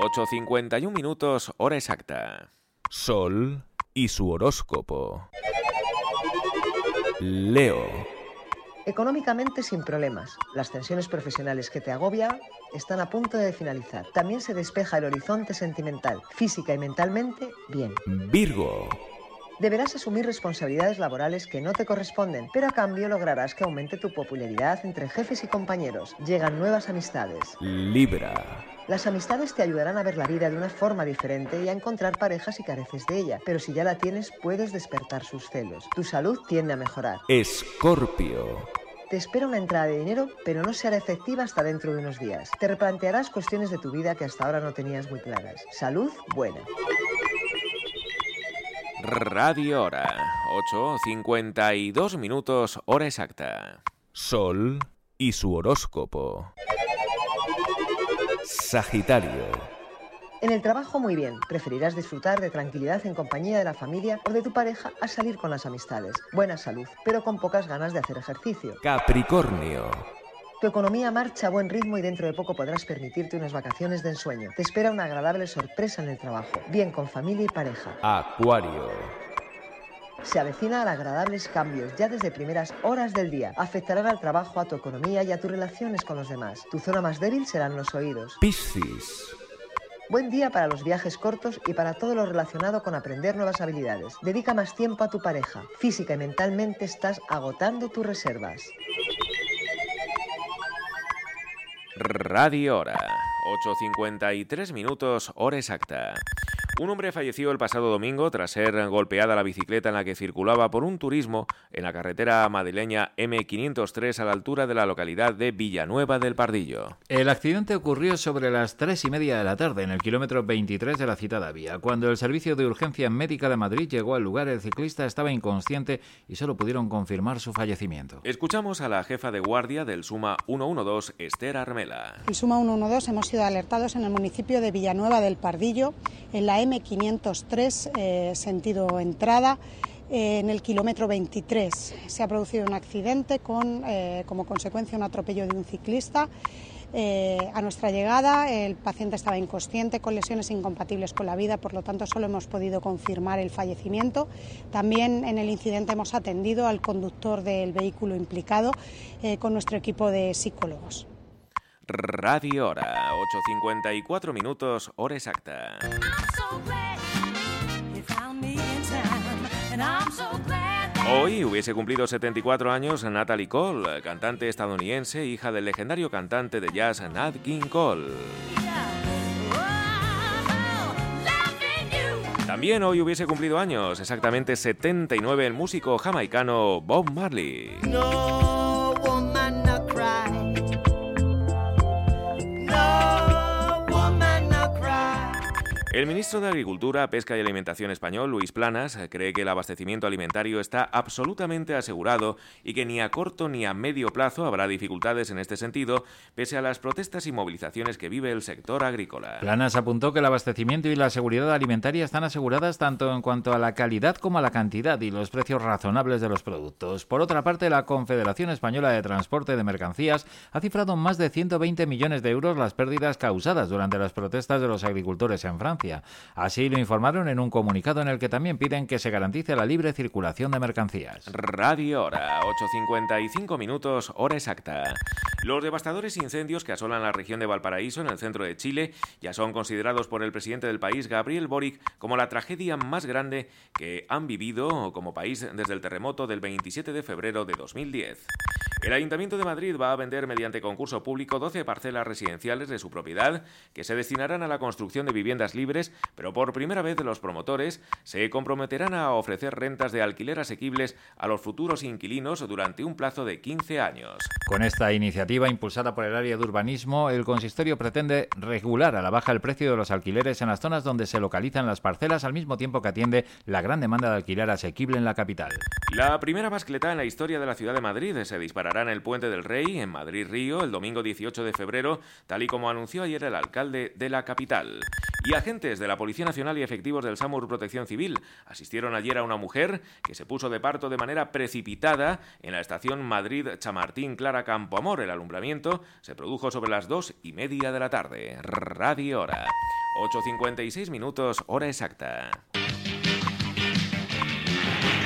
8.51 minutos, hora exacta. Sol y su horóscopo. Leo. Económicamente sin problemas. Las tensiones profesionales que te agobian están a punto de finalizar. También se despeja el horizonte sentimental. Física y mentalmente, bien. Virgo. Deberás asumir responsabilidades laborales que no te corresponden, pero a cambio lograrás que aumente tu popularidad entre jefes y compañeros. Llegan nuevas amistades. Libra. Las amistades te ayudarán a ver la vida de una forma diferente y a encontrar parejas si careces de ella, pero si ya la tienes puedes despertar sus celos. Tu salud tiende a mejorar. Escorpio. Te espera una entrada de dinero, pero no será efectiva hasta dentro de unos días. Te replantearás cuestiones de tu vida que hasta ahora no tenías muy claras. Salud buena. Radio Hora. 8.52 minutos, hora exacta. Sol y su horóscopo. Sagitario. En el trabajo muy bien, preferirás disfrutar de tranquilidad en compañía de la familia o de tu pareja a salir con las amistades. Buena salud, pero con pocas ganas de hacer ejercicio. Capricornio. Tu economía marcha a buen ritmo y dentro de poco podrás permitirte unas vacaciones de ensueño. Te espera una agradable sorpresa en el trabajo, bien con familia y pareja. Acuario. Se avecinan agradables cambios ya desde primeras horas del día. Afectarán al trabajo, a tu economía y a tus relaciones con los demás. Tu zona más débil serán los oídos. Piscis. Buen día para los viajes cortos y para todo lo relacionado con aprender nuevas habilidades. Dedica más tiempo a tu pareja. Física y mentalmente estás agotando tus reservas. Radio Hora. 8.53 minutos, hora exacta. Un hombre falleció el pasado domingo tras ser golpeada la bicicleta en la que circulaba por un turismo en la carretera madrileña M503 a la altura de la localidad de Villanueva del Pardillo. El accidente ocurrió sobre las tres y media de la tarde en el kilómetro 23 de la citada vía. Cuando el servicio de urgencia médica de Madrid llegó al lugar, el ciclista estaba inconsciente y solo pudieron confirmar su fallecimiento. Escuchamos a la jefa de guardia del Suma 112, Esther Armela. El Suma 112 hemos sido alertados en el municipio de Villanueva del Pardillo, en la M503, eh, sentido entrada, eh, en el kilómetro 23. Se ha producido un accidente con, eh, como consecuencia, un atropello de un ciclista. A nuestra llegada el paciente estaba inconsciente con lesiones incompatibles con la vida, por lo tanto solo hemos podido confirmar el fallecimiento. También en el incidente hemos atendido al conductor del vehículo implicado con nuestro equipo de psicólogos. Radio Hora, 8.54 minutos, hora exacta. Hoy hubiese cumplido 74 años Natalie Cole, cantante estadounidense, hija del legendario cantante de jazz Nat King Cole. También hoy hubiese cumplido años, exactamente 79, el músico jamaicano Bob Marley. No El ministro de Agricultura, Pesca y Alimentación español, Luis Planas, cree que el abastecimiento alimentario está absolutamente asegurado y que ni a corto ni a medio plazo habrá dificultades en este sentido, pese a las protestas y movilizaciones que vive el sector agrícola. Planas apuntó que el abastecimiento y la seguridad alimentaria están aseguradas tanto en cuanto a la calidad como a la cantidad y los precios razonables de los productos. Por otra parte, la Confederación Española de Transporte de Mercancías ha cifrado más de 120 millones de euros las pérdidas causadas durante las protestas de los agricultores en Francia. Así lo informaron en un comunicado en el que también piden que se garantice la libre circulación de mercancías. Radio Hora, 8.55 minutos, hora exacta. Los devastadores incendios que asolan la región de Valparaíso, en el centro de Chile, ya son considerados por el presidente del país, Gabriel Boric, como la tragedia más grande que han vivido como país desde el terremoto del 27 de febrero de 2010. El Ayuntamiento de Madrid va a vender mediante concurso público 12 parcelas residenciales de su propiedad que se destinarán a la construcción de viviendas libres, pero por primera vez los promotores se comprometerán a ofrecer rentas de alquiler asequibles a los futuros inquilinos durante un plazo de 15 años. Con esta iniciativa impulsada por el área de urbanismo, el consistorio pretende regular a la baja el precio de los alquileres en las zonas donde se localizan las parcelas al mismo tiempo que atiende la gran demanda de alquiler asequible en la capital. La primera mascleta en la historia de la ciudad de Madrid se disparará en el Puente del Rey, en Madrid-Río, el domingo 18 de febrero, tal y como anunció ayer el alcalde de la capital. Y agentes de la Policía Nacional y efectivos del SAMUR Protección Civil asistieron ayer a una mujer que se puso de parto de manera precipitada en la estación Madrid-Chamartín Clara Campoamor. El alumbramiento se produjo sobre las dos y media de la tarde. Radio Hora. 8.56 minutos, hora exacta.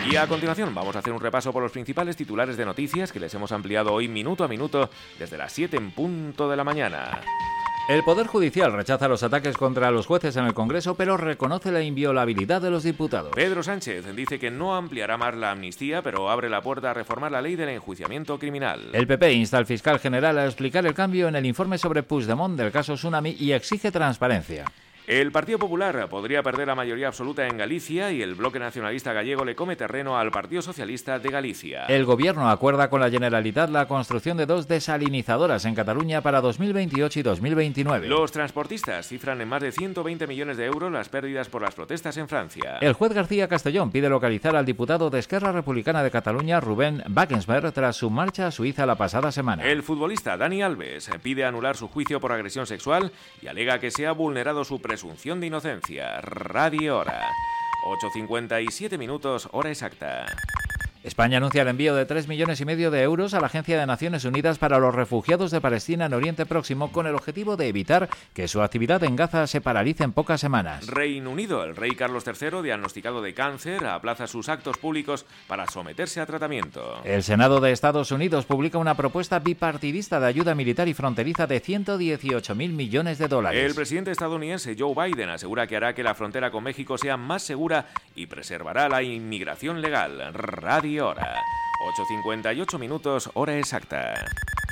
Y a continuación vamos a hacer un repaso por los principales titulares de noticias que les hemos ampliado hoy minuto a minuto desde las 7 en punto de la mañana. El Poder Judicial rechaza los ataques contra los jueces en el Congreso, pero reconoce la inviolabilidad de los diputados. Pedro Sánchez dice que no ampliará más la amnistía, pero abre la puerta a reformar la ley del enjuiciamiento criminal. El PP insta al fiscal general a explicar el cambio en el informe sobre Puigdemont del caso Tsunami y exige transparencia. El Partido Popular podría perder la mayoría absoluta en Galicia y el bloque nacionalista gallego le come terreno al Partido Socialista de Galicia. El gobierno acuerda con la Generalitat la construcción de dos desalinizadoras en Cataluña para 2028 y 2029. Los transportistas cifran en más de 120 millones de euros las pérdidas por las protestas en Francia. El juez García Castellón pide localizar al diputado de Esquerra Republicana de Cataluña, Rubén Wagensberg, tras su marcha a Suiza la pasada semana. El futbolista Dani Alves pide anular su juicio por agresión sexual y alega que se ha vulnerado su presunción de inocencia. Radio Hora. 8.57 minutos, hora exacta. España anuncia el envío de 3 millones y medio de euros a la Agencia de Naciones Unidas para los Refugiados de Palestina en Oriente Próximo con el objetivo de evitar que su actividad en Gaza se paralice en pocas semanas. Reino Unido. El rey Carlos III, diagnosticado de cáncer, aplaza sus actos públicos para someterse a tratamiento. El Senado de Estados Unidos publica una propuesta bipartidista de ayuda militar y fronteriza de 118 mil millones de dólares. El presidente estadounidense Joe Biden asegura que hará que la frontera con México sea más segura y preservará la inmigración legal. Radio Hora. 8.58 minutos, hora exacta.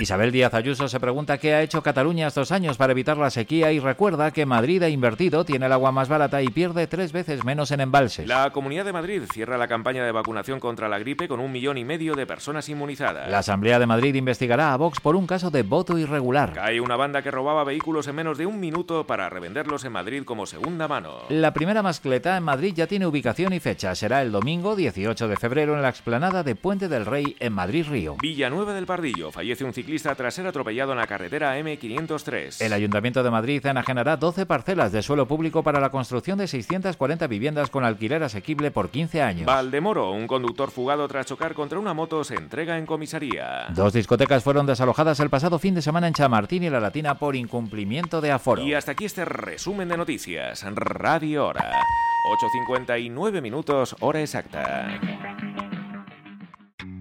Isabel Díaz Ayuso se pregunta qué ha hecho Cataluña estos años para evitar la sequía y recuerda que Madrid ha invertido, tiene el agua más barata y pierde tres veces menos en embalses. La Comunidad de Madrid cierra la campaña de vacunación contra la gripe con un millón y medio de personas inmunizadas. La Asamblea de Madrid investigará a Vox por un caso de voto irregular. Hay una banda que robaba vehículos en menos de un minuto para revenderlos en Madrid como segunda mano. La primera mascleta en Madrid ya tiene ubicación y fecha. Será el domingo 18 de febrero en la explanada de Puente del Rey en Madrid Río. Villanueva del Pardillo. Fallece un ciclista tras ser atropellado en la carretera M503. El Ayuntamiento de Madrid enajenará 12 parcelas de suelo público para la construcción de 640 viviendas con alquiler asequible por 15 años. Valdemoro, un conductor fugado tras chocar contra una moto, se entrega en comisaría. Dos discotecas fueron desalojadas el pasado fin de semana en Chamartín y La Latina por incumplimiento de aforo. Y hasta aquí este resumen de noticias. Radio Hora. 8.59 minutos, hora exacta.